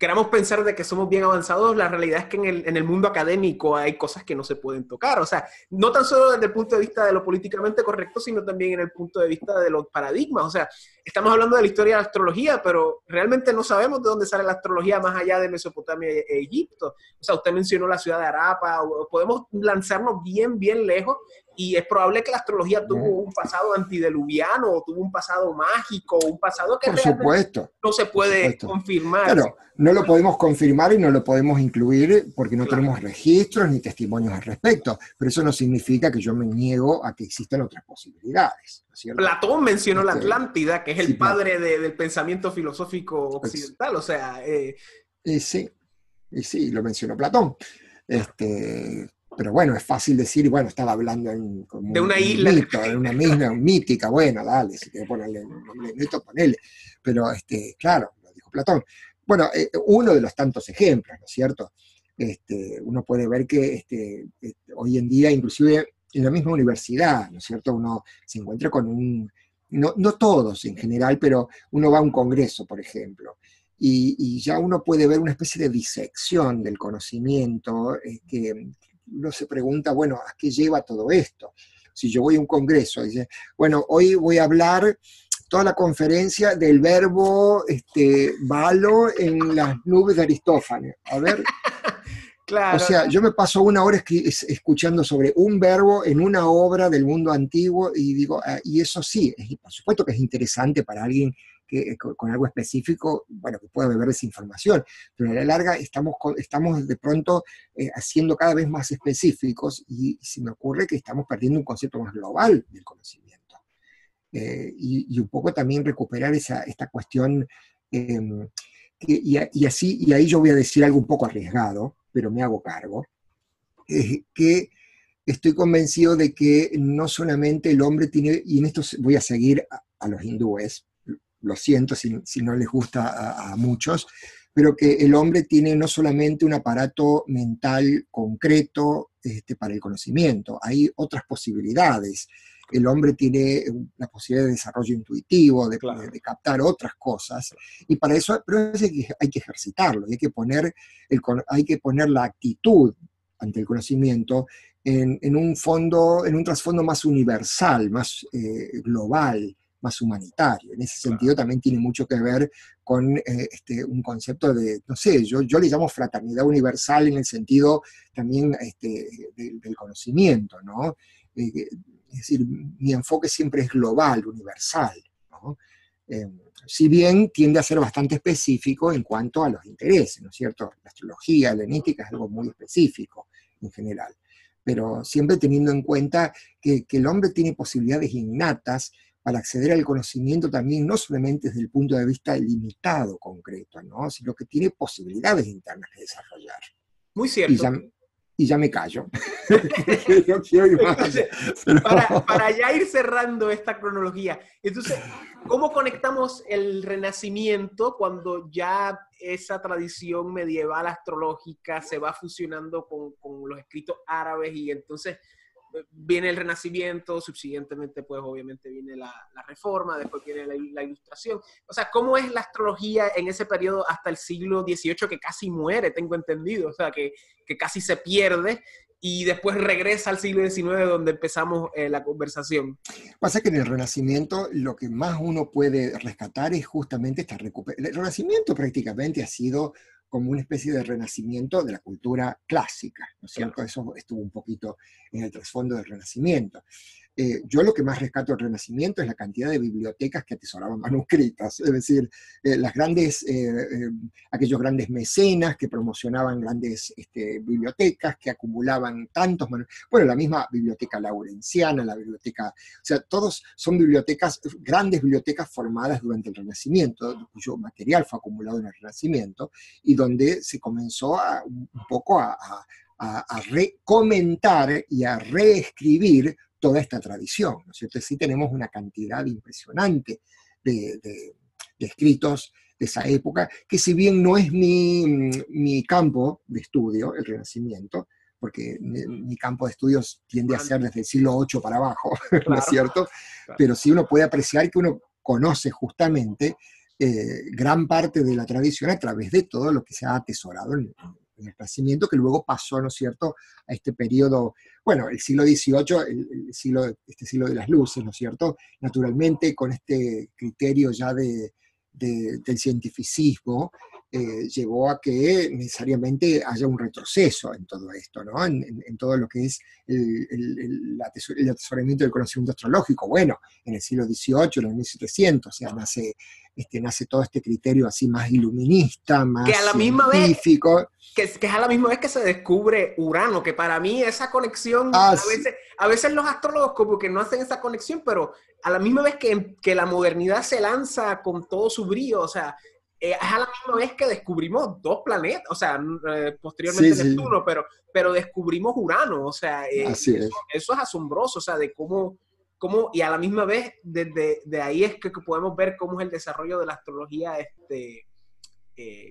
queramos pensar de que somos bien avanzados, la realidad es que en el, en el, mundo académico hay cosas que no se pueden tocar. O sea, no tan solo desde el punto de vista de lo políticamente correcto, sino también en el punto de vista de los paradigmas. O sea, estamos hablando de la historia de la astrología, pero realmente no sabemos de dónde sale la astrología más allá de Mesopotamia e, Egipto. O sea, usted mencionó la ciudad de Arapa, podemos lanzarnos bien, bien lejos y es probable que la astrología tuvo un pasado antediluviano, o tuvo un pasado mágico, un pasado que Por supuesto. no se puede confirmar. Claro, no lo podemos confirmar y no lo podemos incluir porque no tenemos registros ni testimonios al respecto, pero eso no significa que yo me niego a que existan otras posibilidades. Platón mencionó la este, Atlántida, que es el padre del pensamiento filosófico occidental, o sea... Eh, sí, y sí, lo mencionó Platón. Este, pero bueno, es fácil decir, bueno, estaba hablando en, de una isla. de una isla mítica, bueno, dale, si quieres ponerle un nombre neto, ponele. Pero, este, claro, lo dijo Platón. Bueno, eh, uno de los tantos ejemplos, ¿no es cierto? Este, uno puede ver que este, este, hoy en día, inclusive en la misma universidad, ¿no es cierto? Uno se encuentra con un, no, no todos en general, pero uno va a un congreso, por ejemplo, y, y, ya uno puede ver una especie de disección del conocimiento eh, que, uno se pregunta, bueno, ¿a qué lleva todo esto? Si yo voy a un congreso, dice, bueno, hoy voy a hablar toda la conferencia del verbo este, balo en las nubes de Aristófanes. A ver. Claro. O sea, yo me paso una hora escuchando sobre un verbo en una obra del mundo antiguo y digo, ah, y eso sí, por supuesto que es interesante para alguien que, con, algo específico, bueno, que pueda beber esa información, pero a la larga estamos, estamos de pronto eh, haciendo cada vez más específicos y, se me ocurre que estamos perdiendo un concepto más global del conocimiento. Eh, y, un poco también recuperar esa, esta cuestión, em, y, así, y ahí yo voy a decir algo un poco arriesgado, pero me hago cargo, que estoy convencido de que no solamente el hombre tiene, y en esto voy a seguir a los hindúes, lo siento si, no les gusta a, muchos, pero que el hombre tiene no solamente un aparato mental concreto este, para el conocimiento, hay otras posibilidades. El hombre tiene la posibilidad de desarrollo intuitivo, de, captar otras cosas, y para eso pero hay que ejercitarlo, hay que poner, el, hay que poner la actitud ante el conocimiento en, un fondo, en un trasfondo más universal, más eh, global, más humanitario. En ese sentido también tiene mucho que ver con eh, este, un concepto de, no sé, yo, yo le llamo fraternidad universal en el sentido también este, del conocimiento, ¿no? Eh, es decir, mi enfoque siempre es global, universal, ¿no? Eh, si bien tiende a ser bastante específico en cuanto a los intereses, ¿no es cierto? La astrología, la enética es algo muy específico en general, pero siempre teniendo en cuenta que, que el hombre tiene posibilidades innatas para acceder al conocimiento también, no solamente desde el punto de vista limitado, concreto, ¿no? sino que tiene posibilidades internas que desarrollar. Muy cierto. Y ya, me callo. para, para, ya ir cerrando esta cronología, entonces, ¿cómo conectamos el renacimiento cuando ya esa tradición medieval astrológica se va fusionando con, con los escritos árabes y entonces viene el Renacimiento, subsiguientemente pues obviamente viene la, Reforma, después viene la, Ilustración. O sea, ¿cómo es la astrología en ese periodo hasta el siglo XVIII que casi muere, tengo entendido? O sea, que, que casi se pierde y después regresa al siglo XIX donde empezamos eh, la conversación. Pasa que en el Renacimiento lo que más uno puede rescatar es justamente esta recuperación. El Renacimiento prácticamente ha sido como una especie de renacimiento de la cultura clásica, ¿no es cierto? Eso estuvo un poquito en el trasfondo del Renacimiento. Eh, yo lo que más rescato del Renacimiento es la cantidad de bibliotecas que atesoraban manuscritas, es decir, eh, las grandes, eh, aquellos grandes mecenas que promocionaban grandes este, bibliotecas, que acumulaban tantos manuscritos, bueno, la misma biblioteca laurenciana, la biblioteca, o sea, todos son bibliotecas, grandes bibliotecas formadas durante el Renacimiento, cuyo material fue acumulado en el Renacimiento, y donde se comenzó un poco a, a recomentar y a reescribir toda esta tradición, ¿no es cierto? Sí tenemos una cantidad impresionante de, escritos de esa época, que si bien no es mi, campo de estudio, el Renacimiento, porque mi, campo de estudios tiende a ser desde el siglo VIII para abajo, ¿no es cierto? Pero sí uno puede apreciar que uno conoce justamente eh, gran parte de la tradición a través de todo lo que se ha atesorado en, en el Renacimiento, que luego pasó, ¿no es cierto?, a este periodo, bueno, el siglo XVIII, el, siglo, este siglo de las luces, ¿no es cierto?, naturalmente con este criterio ya de, del cientificismo, eh, llevó a que necesariamente haya un retroceso en todo esto, ¿no? en, todo lo que es el, el, atesoramiento del conocimiento astrológico. Bueno, en el siglo XVIII, en el 1700, o sea, nace, este, nace todo este criterio así más iluminista, más que a la misma científico. Vez, que, que, es a la misma vez que se descubre Urano, que para mí esa conexión, ah, a, veces, a veces los astrólogos como que no hacen esa conexión, pero a la misma vez que, que la modernidad se lanza con todo su brío, o sea, eh, es a la misma vez que descubrimos dos planetas, o sea, eh, posteriormente Neptuno, Pero, pero descubrimos Urano, o sea, eh, eso, es. asombroso, o sea, de cómo, cómo, y a la misma vez, desde de ahí es que podemos ver cómo es el desarrollo de la astrología este,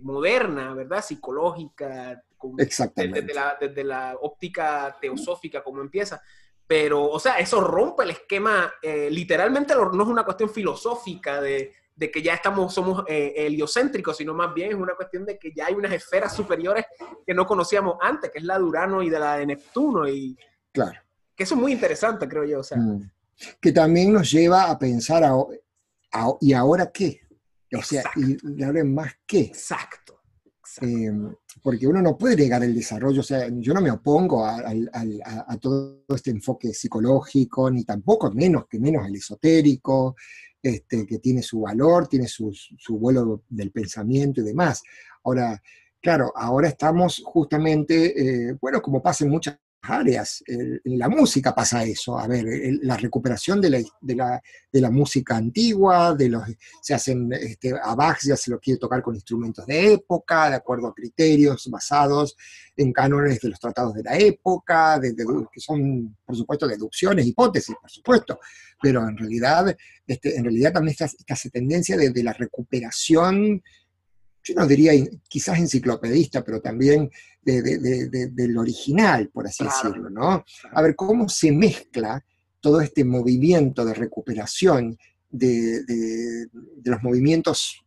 moderna, ¿verdad? Psicológica, Exactamente. Desde, la, desde la óptica teosófica, como empieza. Pero, o sea, eso rompe el esquema, literalmente no es una cuestión filosófica de de que ya estamos, somos eh, heliocéntricos, sino más bien es una cuestión de que ya hay unas esferas superiores que no conocíamos antes, que es la de Urano y de la de Neptuno. Y, claro. Que eso es muy interesante, creo yo. O sea. Mm. Que también nos lleva a pensar, ¿y ahora qué? O sea, y, ahora más qué. Exacto. Em, porque uno no puede negar el desarrollo, o sea, yo no me opongo a, a, todo este enfoque psicológico, ni tampoco menos que menos el esotérico, este, que tiene su valor, tiene su, vuelo del pensamiento y demás. Ahora, claro, ahora estamos justamente, eh, bueno, como pasa en muchas áreas. En la música pasa eso. A ver, la recuperación de la, música antigua, de los, se hacen, este, a Bach ya se lo quiere tocar con instrumentos de época, de acuerdo a criterios basados en cánones de los tratados de la época, que son, por supuesto, deducciones, hipótesis, por supuesto, pero en realidad, este, en realidad también está esta tendencia de la recuperación yo no diría quizás enciclopedista, pero también del original, por así decirlo, ¿no? A ver cómo se mezcla todo este movimiento de recuperación de, los movimientos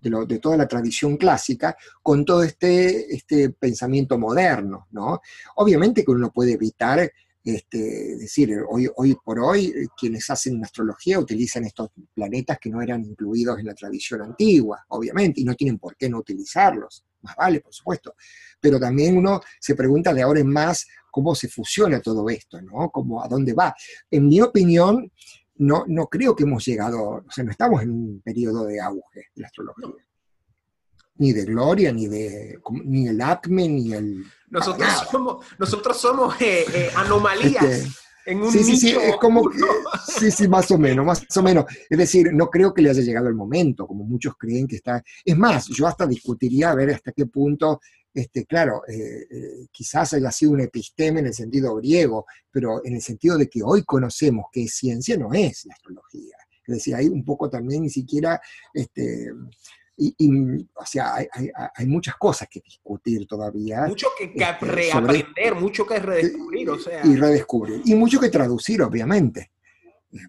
de, toda la tradición clásica con todo este, este pensamiento moderno, ¿no? Obviamente que uno puede evitar este, decir, hoy, hoy por hoy eh, quienes hacen astrología utilizan estos planetas que no eran incluidos en la tradición antigua, obviamente, y no tienen por qué no utilizarlos, más vale, por supuesto. Pero también uno se pregunta de ahora en más cómo se fusiona todo esto, ¿no? Cómo, ¿A dónde va? En mi opinión, no, no creo que hemos llegado, o sea, no estamos en un periodo de auge de la astrología ni de Gloria, ni de ni el ACME, ni el... Nosotros somos, nosotros somos eh, eh, anomalías. Este, en un sí, sí, sí, es como que, sí, sí, más o menos, más o menos. Es decir, no creo que le haya llegado el momento, como muchos creen que está. Es más, yo hasta discutiría a ver hasta qué punto, este, claro, eh, quizás haya sido un episteme en el sentido griego, pero en el sentido de que hoy conocemos que ciencia no es la astrología. Es decir, hay un poco también ni siquiera este, y, o sea, hay, hay, muchas cosas que discutir todavía. Mucho que, este, reaprender, mucho que redescubrir, o sea. Y redescubrir. Y mucho que traducir, obviamente.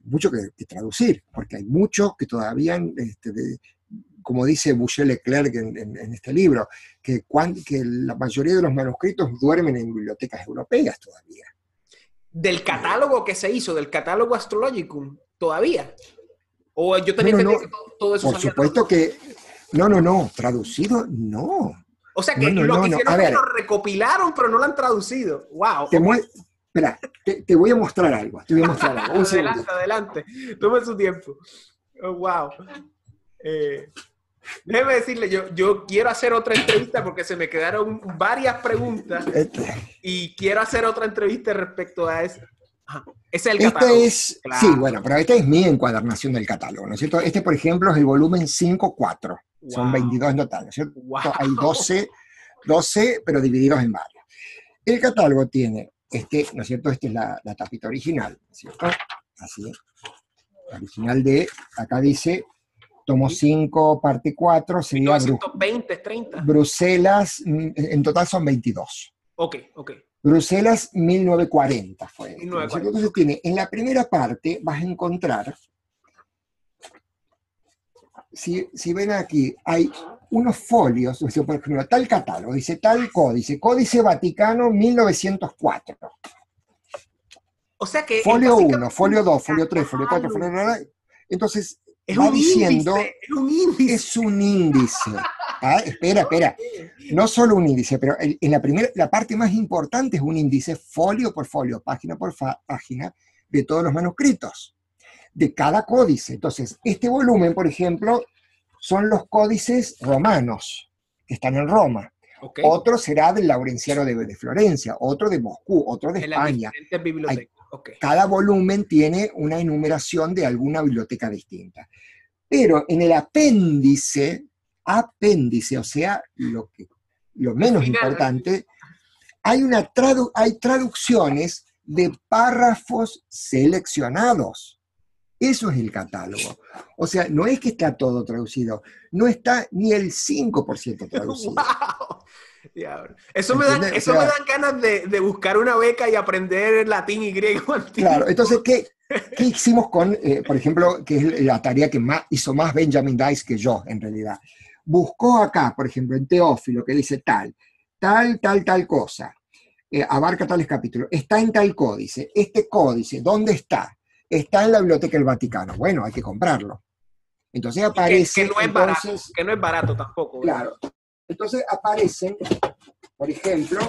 Mucho que, traducir, porque hay mucho que todavía, este, como dice Boucher Leclerc en, este libro, que, que la mayoría de los manuscritos duermen en bibliotecas europeas todavía. Del catálogo que se hizo, del catálogo Astrologicum, todavía. O yo también no, que todo, eso Por supuesto que no, no, no, traducido no. O sea que lo que hicieron es que lo recopilaron, pero no lo han traducido. ¡Wow! Te Espera, te, voy a mostrar algo. Te voy a mostrar algo. adelante, adelante. Tome su tiempo. Oh, wow. Eh, déjeme decirle, yo, yo quiero hacer otra entrevista porque se me quedaron varias preguntas este. y quiero hacer otra entrevista respecto a eso. Es el este Es, Sí, bueno, pero esta es mi encuadernación del catálogo, ¿no es cierto? Este, por ejemplo, es el volumen 5.4. Son 22 en total, ¿no es cierto? Hay 12, 12, pero divididos en varios. El catálogo tiene, este, ¿no es cierto? Esta es la, la tapita original, ¿no es cierto? Así es. La original de, acá dice, tomo 5, parte 4, sería... 20, 30. Bruselas, mm, en total son 22. Ok, ok. Bruselas 1940 fue. Entonces tiene, en la primera parte vas a encontrar, si, ven aquí, hay unos folios, por ejemplo, tal catálogo, dice tal códice, Códice Vaticano 1904. O sea que... Folio 1, folio 2, folio 3, folio 4, folio 9. Entonces, es un diciendo, índice, es un índice. Es un índice. Ah, espera, espera. No solo un índice, pero en la primera, la parte más importante es un índice folio por folio, página por página, de todos los manuscritos, de cada códice. Entonces, este volumen, por ejemplo, son los códices romanos, que están en Roma. Otro será del Laurenciano de, Florencia, otro de Moscú, otro de España. Cada volumen tiene una enumeración de alguna biblioteca distinta. Pero en el apéndice, apéndice, o sea, lo, que, lo menos importante, hay, una hay traducciones de párrafos seleccionados. Eso es el catálogo. O sea, no es que está todo traducido, no está ni el 5% traducido. Eso, me dan, eso me dan ganas de, buscar una beca y aprender latín y griego Claro, entonces, ¿qué, qué hicimos con, eh, por ejemplo, que es la tarea que más, hizo más Benjamin Dice que yo, en realidad? Buscó acá, por ejemplo, en Teófilo, que dice tal, tal, tal, tal cosa, eh, abarca tales capítulos, está en tal códice, este códice, ¿dónde está? Está en la Biblioteca del Vaticano. Bueno, hay que comprarlo. Entonces aparece... Que, no, es barato, que no es barato tampoco. Claro. Entonces aparecen, por ejemplo,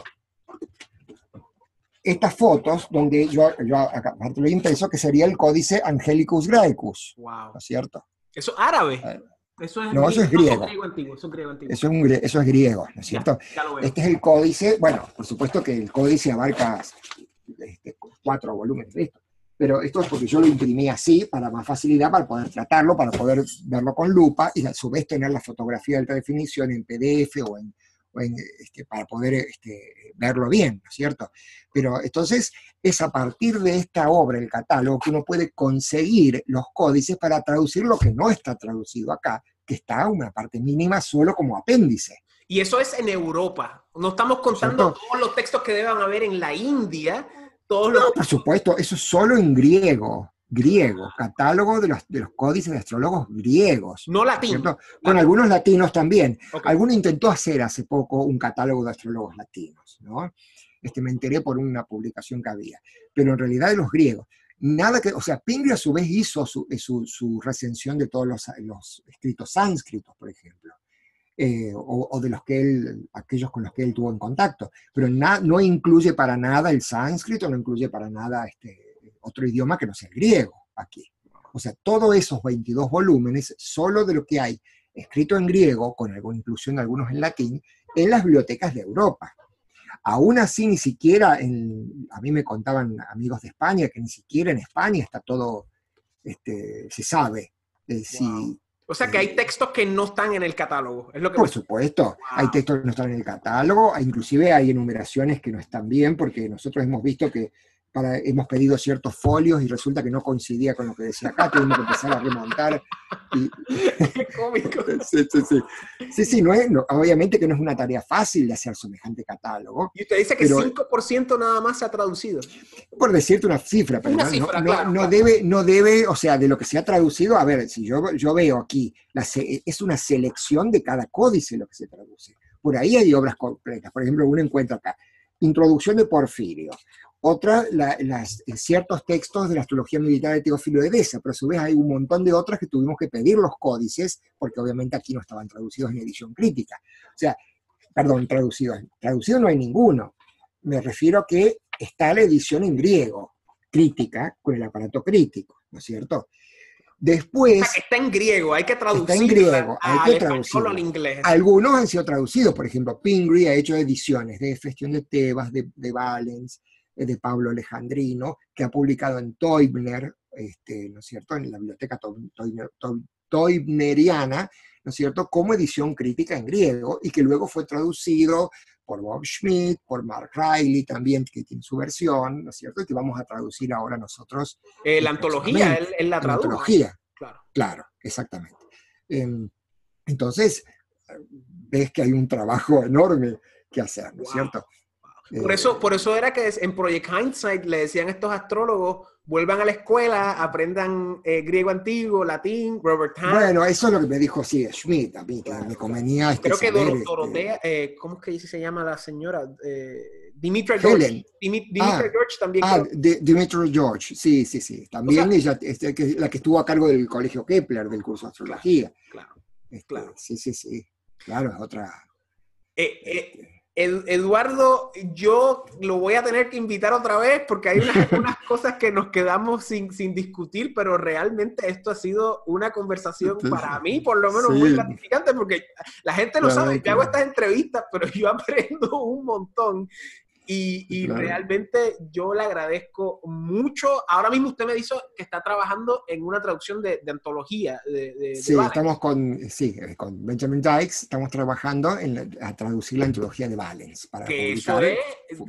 estas fotos donde yo, yo acá lo impreso que sería el códice Angelicus Graecus. Wow. ¿No es cierto? ¿Eso es árabe? Eh, eso es no, eso es griego. eso, es griego, ¿no es cierto? este es el códice, bueno, por supuesto que el códice abarca este, cuatro volúmenes de esto, pero esto es porque yo lo imprimí así para más facilidad, para poder tratarlo, para poder verlo con lupa y a su vez tener la fotografía de alta definición en PDF o en, este, para poder este, verlo bien, ¿no es cierto? Pero entonces es a partir de esta obra, el catálogo, que uno puede conseguir los códices para traducir lo que no está traducido acá, que está una parte mínima solo como apéndice. Y eso es en Europa. No estamos contando todos los textos que deban haber en la India. Todos los... No, por supuesto, eso es solo en griego griego, catálogo de los, de los códices de astrólogos griegos. No latino. Con algunos latinos también. Alguno intentó hacer hace poco un catálogo de astrólogos latinos, ¿no? Este, me enteré por una publicación que había. Pero en realidad de los griegos. Nada que, o sea, Pingree a su vez hizo su, eh, su, recensión de todos los, los, escritos sánscritos, por ejemplo. Eh, o, de los que él, aquellos con los que él tuvo en contacto, pero no incluye para nada el sánscrito, no incluye para nada este, otro idioma que no sea el griego aquí. O sea, todos esos 22 volúmenes, solo de lo que hay escrito en griego, con alguna inclusión de algunos en latín, en las bibliotecas de Europa. Aún así, ni siquiera, en, a mí me contaban amigos de España que ni siquiera en España está todo, este, se sabe. Eh, si, o sea que hay textos que no están en el catálogo. Es lo que por supuesto, hay textos que no están en el catálogo, inclusive hay enumeraciones que no están bien, porque nosotros hemos visto que hemos pedido ciertos folios y resulta que no coincidía con lo que decía acá, tuvimos que empezar a remontar. Qué cómico. Sí, sí, sí. Sí, sí, no es, obviamente que no es una tarea fácil de hacer semejante catálogo. Y usted dice que 5% nada más se ha traducido. Por decirte una cifra, pero no, debe, no debe, o sea, de lo que se ha traducido, a ver, si yo, yo veo aquí, es una selección de cada códice lo que se traduce. Por ahí hay obras completas. Por ejemplo, uno encuentra acá, Introducción de Porfirio. Otra, las, ciertos textos de la astrología militar de Teófilo Edesa, pero a su vez hay un montón de otras que tuvimos que pedir los códices, porque obviamente aquí no estaban traducidos en edición crítica. O sea, perdón, traducidos. Traducido no hay ninguno. Me refiero a que está la edición en griego, crítica, con el aparato crítico, ¿no es cierto? Después. está en griego, hay que traducirlo. Está en griego, hay que traducirlo. al inglés. Algunos han sido traducidos, por ejemplo, Pingree ha hecho ediciones de Festión de Tebas, de, de Valens, eh, de Pablo Alejandrino, que ha publicado en Teubner, este, ¿no es cierto?, en la biblioteca Teubneriana, ¿no es cierto?, como edición crítica en griego, y que luego fue traducido por Bob Schmidt, por Mark Riley también, que tiene su versión, ¿no es cierto?, y que vamos a traducir ahora nosotros. Eh, la antología, él, la tradujo. La antología, claro. Claro, exactamente. Em, entonces, ves que hay un trabajo enorme que hacer, ¿no es cierto? Por eso, por eso era que en Project Hindsight le decían a estos astrólogos, vuelvan a la escuela, aprendan eh, griego antiguo, latín, Robert Hahn. Bueno, eso es lo que me dijo sí, Schmidt a mí, que me convenía este Creo que este Dorotea, eh, ¿cómo es que se llama la señora? Eh, Dimitra George. Dimitra ah, George también. Ah, Dimitra George, sí, sí, sí. También ella, este, la que estuvo a cargo del colegio Kepler, del curso de astrología. Claro, este, claro. Sí, sí, sí. Claro, es otra... Eh, eh Eduardo, yo lo voy a tener que invitar otra vez porque hay unas, cosas que nos quedamos sin, discutir, pero realmente esto ha sido una conversación para mí, por lo menos, muy gratificante porque la gente lo sabe, que hago estas entrevistas, pero yo aprendo un montón y, realmente yo le agradezco mucho. Ahora mismo usted me dice que está trabajando en una traducción de, antología. De, sí, estamos con, sí, eh, con Benjamin Dykes, estamos trabajando en a traducir la antología de Valens para que eso es,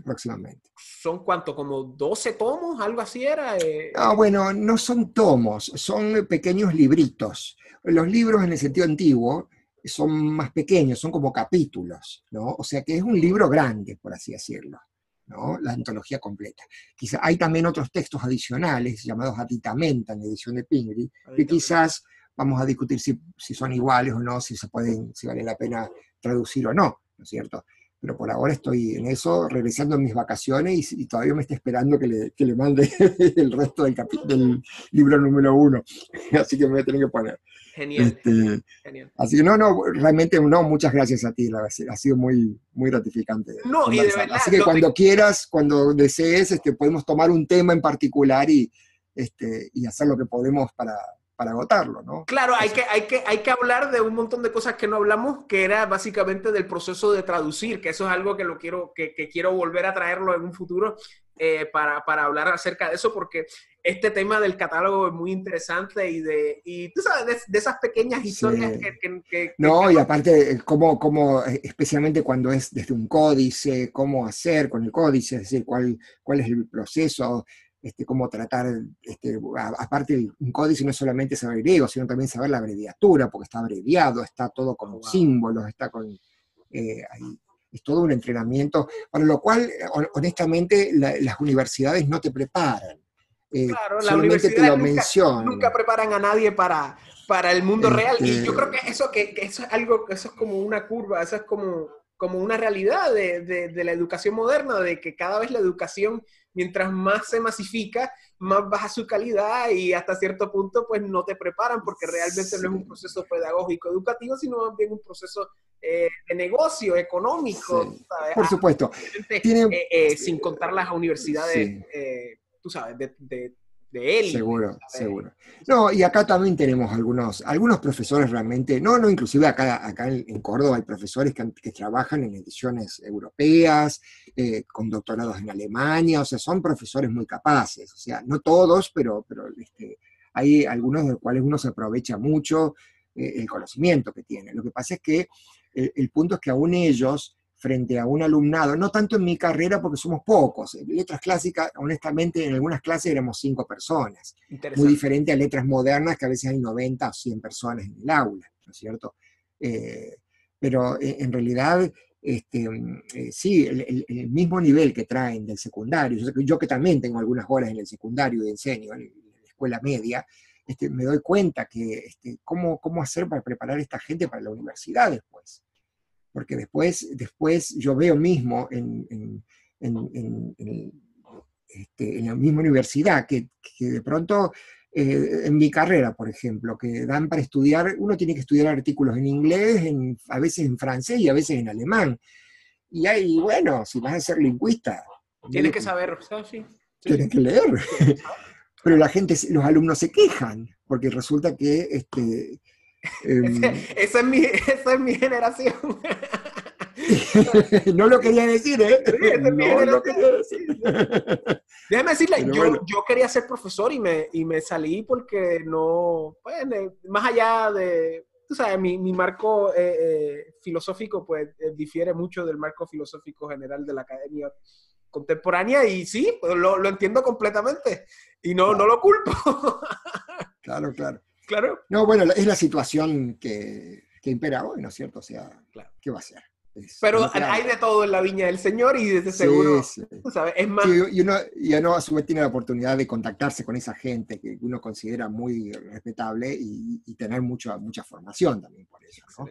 próximamente. ¿Son cuánto? ¿Como 12 tomos? ¿Algo así era? Eh, ah, bueno, no son tomos, son pequeños libritos. Los libros en el sentido antiguo son más pequeños, son como capítulos, ¿no? O sea que es un libro grande, por así decirlo, ¿no? La antología completa. Quizá, hay también otros textos adicionales llamados Aditamenta en la edición de Pingree, que quizás vamos a discutir si, si, son iguales o no, si se pueden, si vale la pena traducir o no, ¿no es cierto? Pero por ahora estoy en eso, regresando en mis vacaciones y, todavía me está esperando que le, que le mande el resto del, del libro número uno. Así que me voy a tener que poner. Genial, este, genial. Así que no, no, realmente no, muchas gracias a ti, ha sido muy, muy gratificante. No, y de verdad, Así que cuando quieras, cuando desees, este, podemos tomar un tema en particular y, este, y hacer lo que podemos para, para agotarlo, ¿no? Claro, hay que, hay, que, hay que hablar de un montón de cosas que no hablamos, que era básicamente del proceso de traducir, que eso es algo que, lo quiero, que, quiero volver a traerlo en un futuro eh, para, hablar acerca de eso, porque este tema del catálogo es muy interesante y de, y tú sabes, de, esas pequeñas historias que, No, y aparte, cómo, cómo, especialmente cuando es desde un códice, cómo hacer con el códice, es decir, cuál, cuál es el proceso, este, cómo tratar, este, aparte un códice no es solamente saber griego, sino también saber la abreviatura, porque está abreviado, está todo con oh, símbolos, está con... Eh, es todo un entrenamiento, para lo cual, honestamente, las universidades no te preparan. Eh, claro, la universidad te lo nunca, preparan a nadie para, para el mundo real. Y yo creo que eso, que, que, eso es algo, eso es como una curva, eso es como, como una realidad de, de, de la educación moderna, de que cada vez la educación mientras más se masifica, más baja su calidad y hasta cierto punto pues no te preparan porque realmente no es un proceso pedagógico educativo, sino más bien un proceso eh, de negocio, económico. Por ah, supuesto. Eh, eh, sin contar las universidades, tú sabes, de de él. Seguro, seguro. No, y acá también tenemos algunos, algunos profesores realmente, no, no, inclusive acá, acá en Córdoba hay profesores que, trabajan en ediciones europeas, eh, con doctorados en Alemania, o sea, son profesores muy capaces, o sea, no todos, pero, pero este, hay algunos de los cuales uno se aprovecha mucho eh, el conocimiento que tiene. Lo que pasa es que el punto es que aún ellos frente a un alumnado, no tanto en mi carrera porque somos pocos. En letras clásicas, honestamente, en algunas clases éramos cinco personas. Muy diferente a letras modernas que a veces hay 90 o 100 personas en el aula, ¿no es cierto? Eh, pero eh, en realidad, este, eh, sí, el, mismo nivel que traen del secundario, yo, que también tengo algunas horas en el secundario y enseño en la escuela media, este, me doy cuenta que este, cómo, cómo hacer para preparar a esta gente para la universidad después porque después, después yo veo mismo en, este, la misma universidad que, de pronto eh, en mi carrera, por ejemplo, que dan para estudiar, uno tiene que estudiar artículos en inglés, a veces en francés y a veces en alemán. Y hay, bueno, si vas a ser lingüista. Tienes que saber, sí. Tienes que leer. Pero la gente, los alumnos se quejan, porque resulta que este, Em, esa, es mi, esa es mi generación. no lo quería decir, ¿eh? no lo quería decir. Déjame decirle, yo, yo, quería ser profesor y me, y me salí porque no, pues, más allá de, tú sabes, mi, mi marco eh, eh, filosófico pues eh, difiere mucho del marco filosófico general de la academia contemporánea y sí, pues, lo, lo entiendo completamente y no, no lo culpo. claro, claro. Claro. No, bueno, es la situación que, que impera hoy, ¿no es cierto? O sea, ¿qué va a ser? Pero hay de todo en la viña del Señor y desde seguro, ¿sabes? Es más... y uno, y uno a su vez tiene la oportunidad de contactarse con esa gente que uno considera muy respetable y, tener mucha, mucha formación también por eso, ¿no?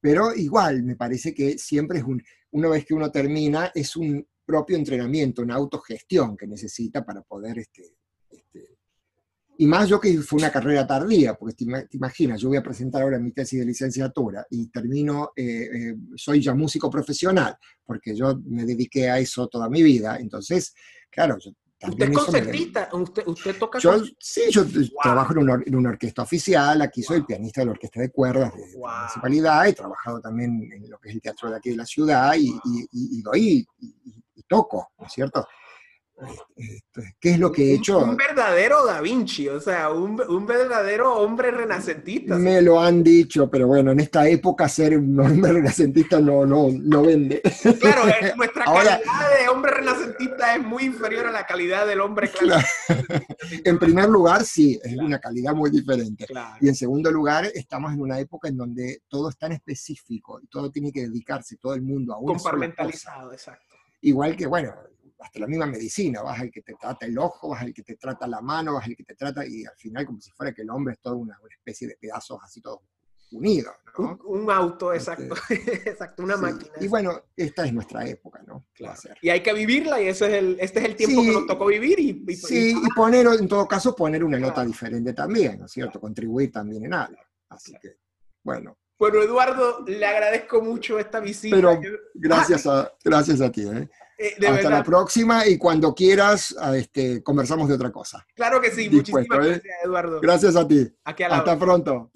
Pero igual, me parece que siempre es un, una vez que uno termina, es un propio entrenamiento, una autogestión que necesita para poder este, y más yo que fue una carrera tardía, porque te, imaginas, yo voy a presentar ahora mi tesis de licenciatura y termino, eh, eh, soy ya músico profesional, porque yo me dediqué a eso toda mi vida. Entonces, claro, yo ¿Usted es concertista? ¿Usted, ¿Usted, toca yo, Sí, yo trabajo en una, en una, orquesta oficial, aquí soy pianista de la orquesta de cuerdas de, la municipalidad, he trabajado también en lo que es el teatro de aquí de la ciudad y, y, doy y, toco, ¿no es cierto? Este, ¿Qué es lo que he hecho? Un, verdadero Da Vinci, o sea, un, un, verdadero hombre renacentista. Me lo han dicho, pero bueno, en esta época ser un hombre renacentista no, no, no vende. Claro, nuestra calidad de hombre renacentista es muy inferior a la calidad del hombre claro. En primer lugar, sí, es una calidad muy diferente. Y en segundo lugar, estamos en una época en donde todo es tan específico y todo tiene que dedicarse todo el mundo a una Compartimentalizado, exacto. Igual que, bueno, hasta la misma medicina, vas al que te trata el ojo, vas al que te trata la mano, vas al que te trata, y al final como si fuera que el hombre es toda una, especie de pedazos así todos unidos. ¿no? Un, auto, este, exacto, exacto, una máquina. Y bueno, esta es nuestra época, ¿no? Claro. Y hay que vivirla y ese es el, este es el tiempo que nos tocó vivir. Y, sí, y poner, en todo caso, poner una nota diferente también, ¿no es cierto? Contribuir también en algo. Así que, bueno. Bueno, Eduardo, le agradezco mucho esta visita. Pero gracias, a, gracias a ti. ¿eh? Eh, Hasta la próxima y cuando quieras este, conversamos de otra cosa. Claro que sí, muchísimas ¿eh? gracias, Eduardo. Gracias a ti. Hasta pronto.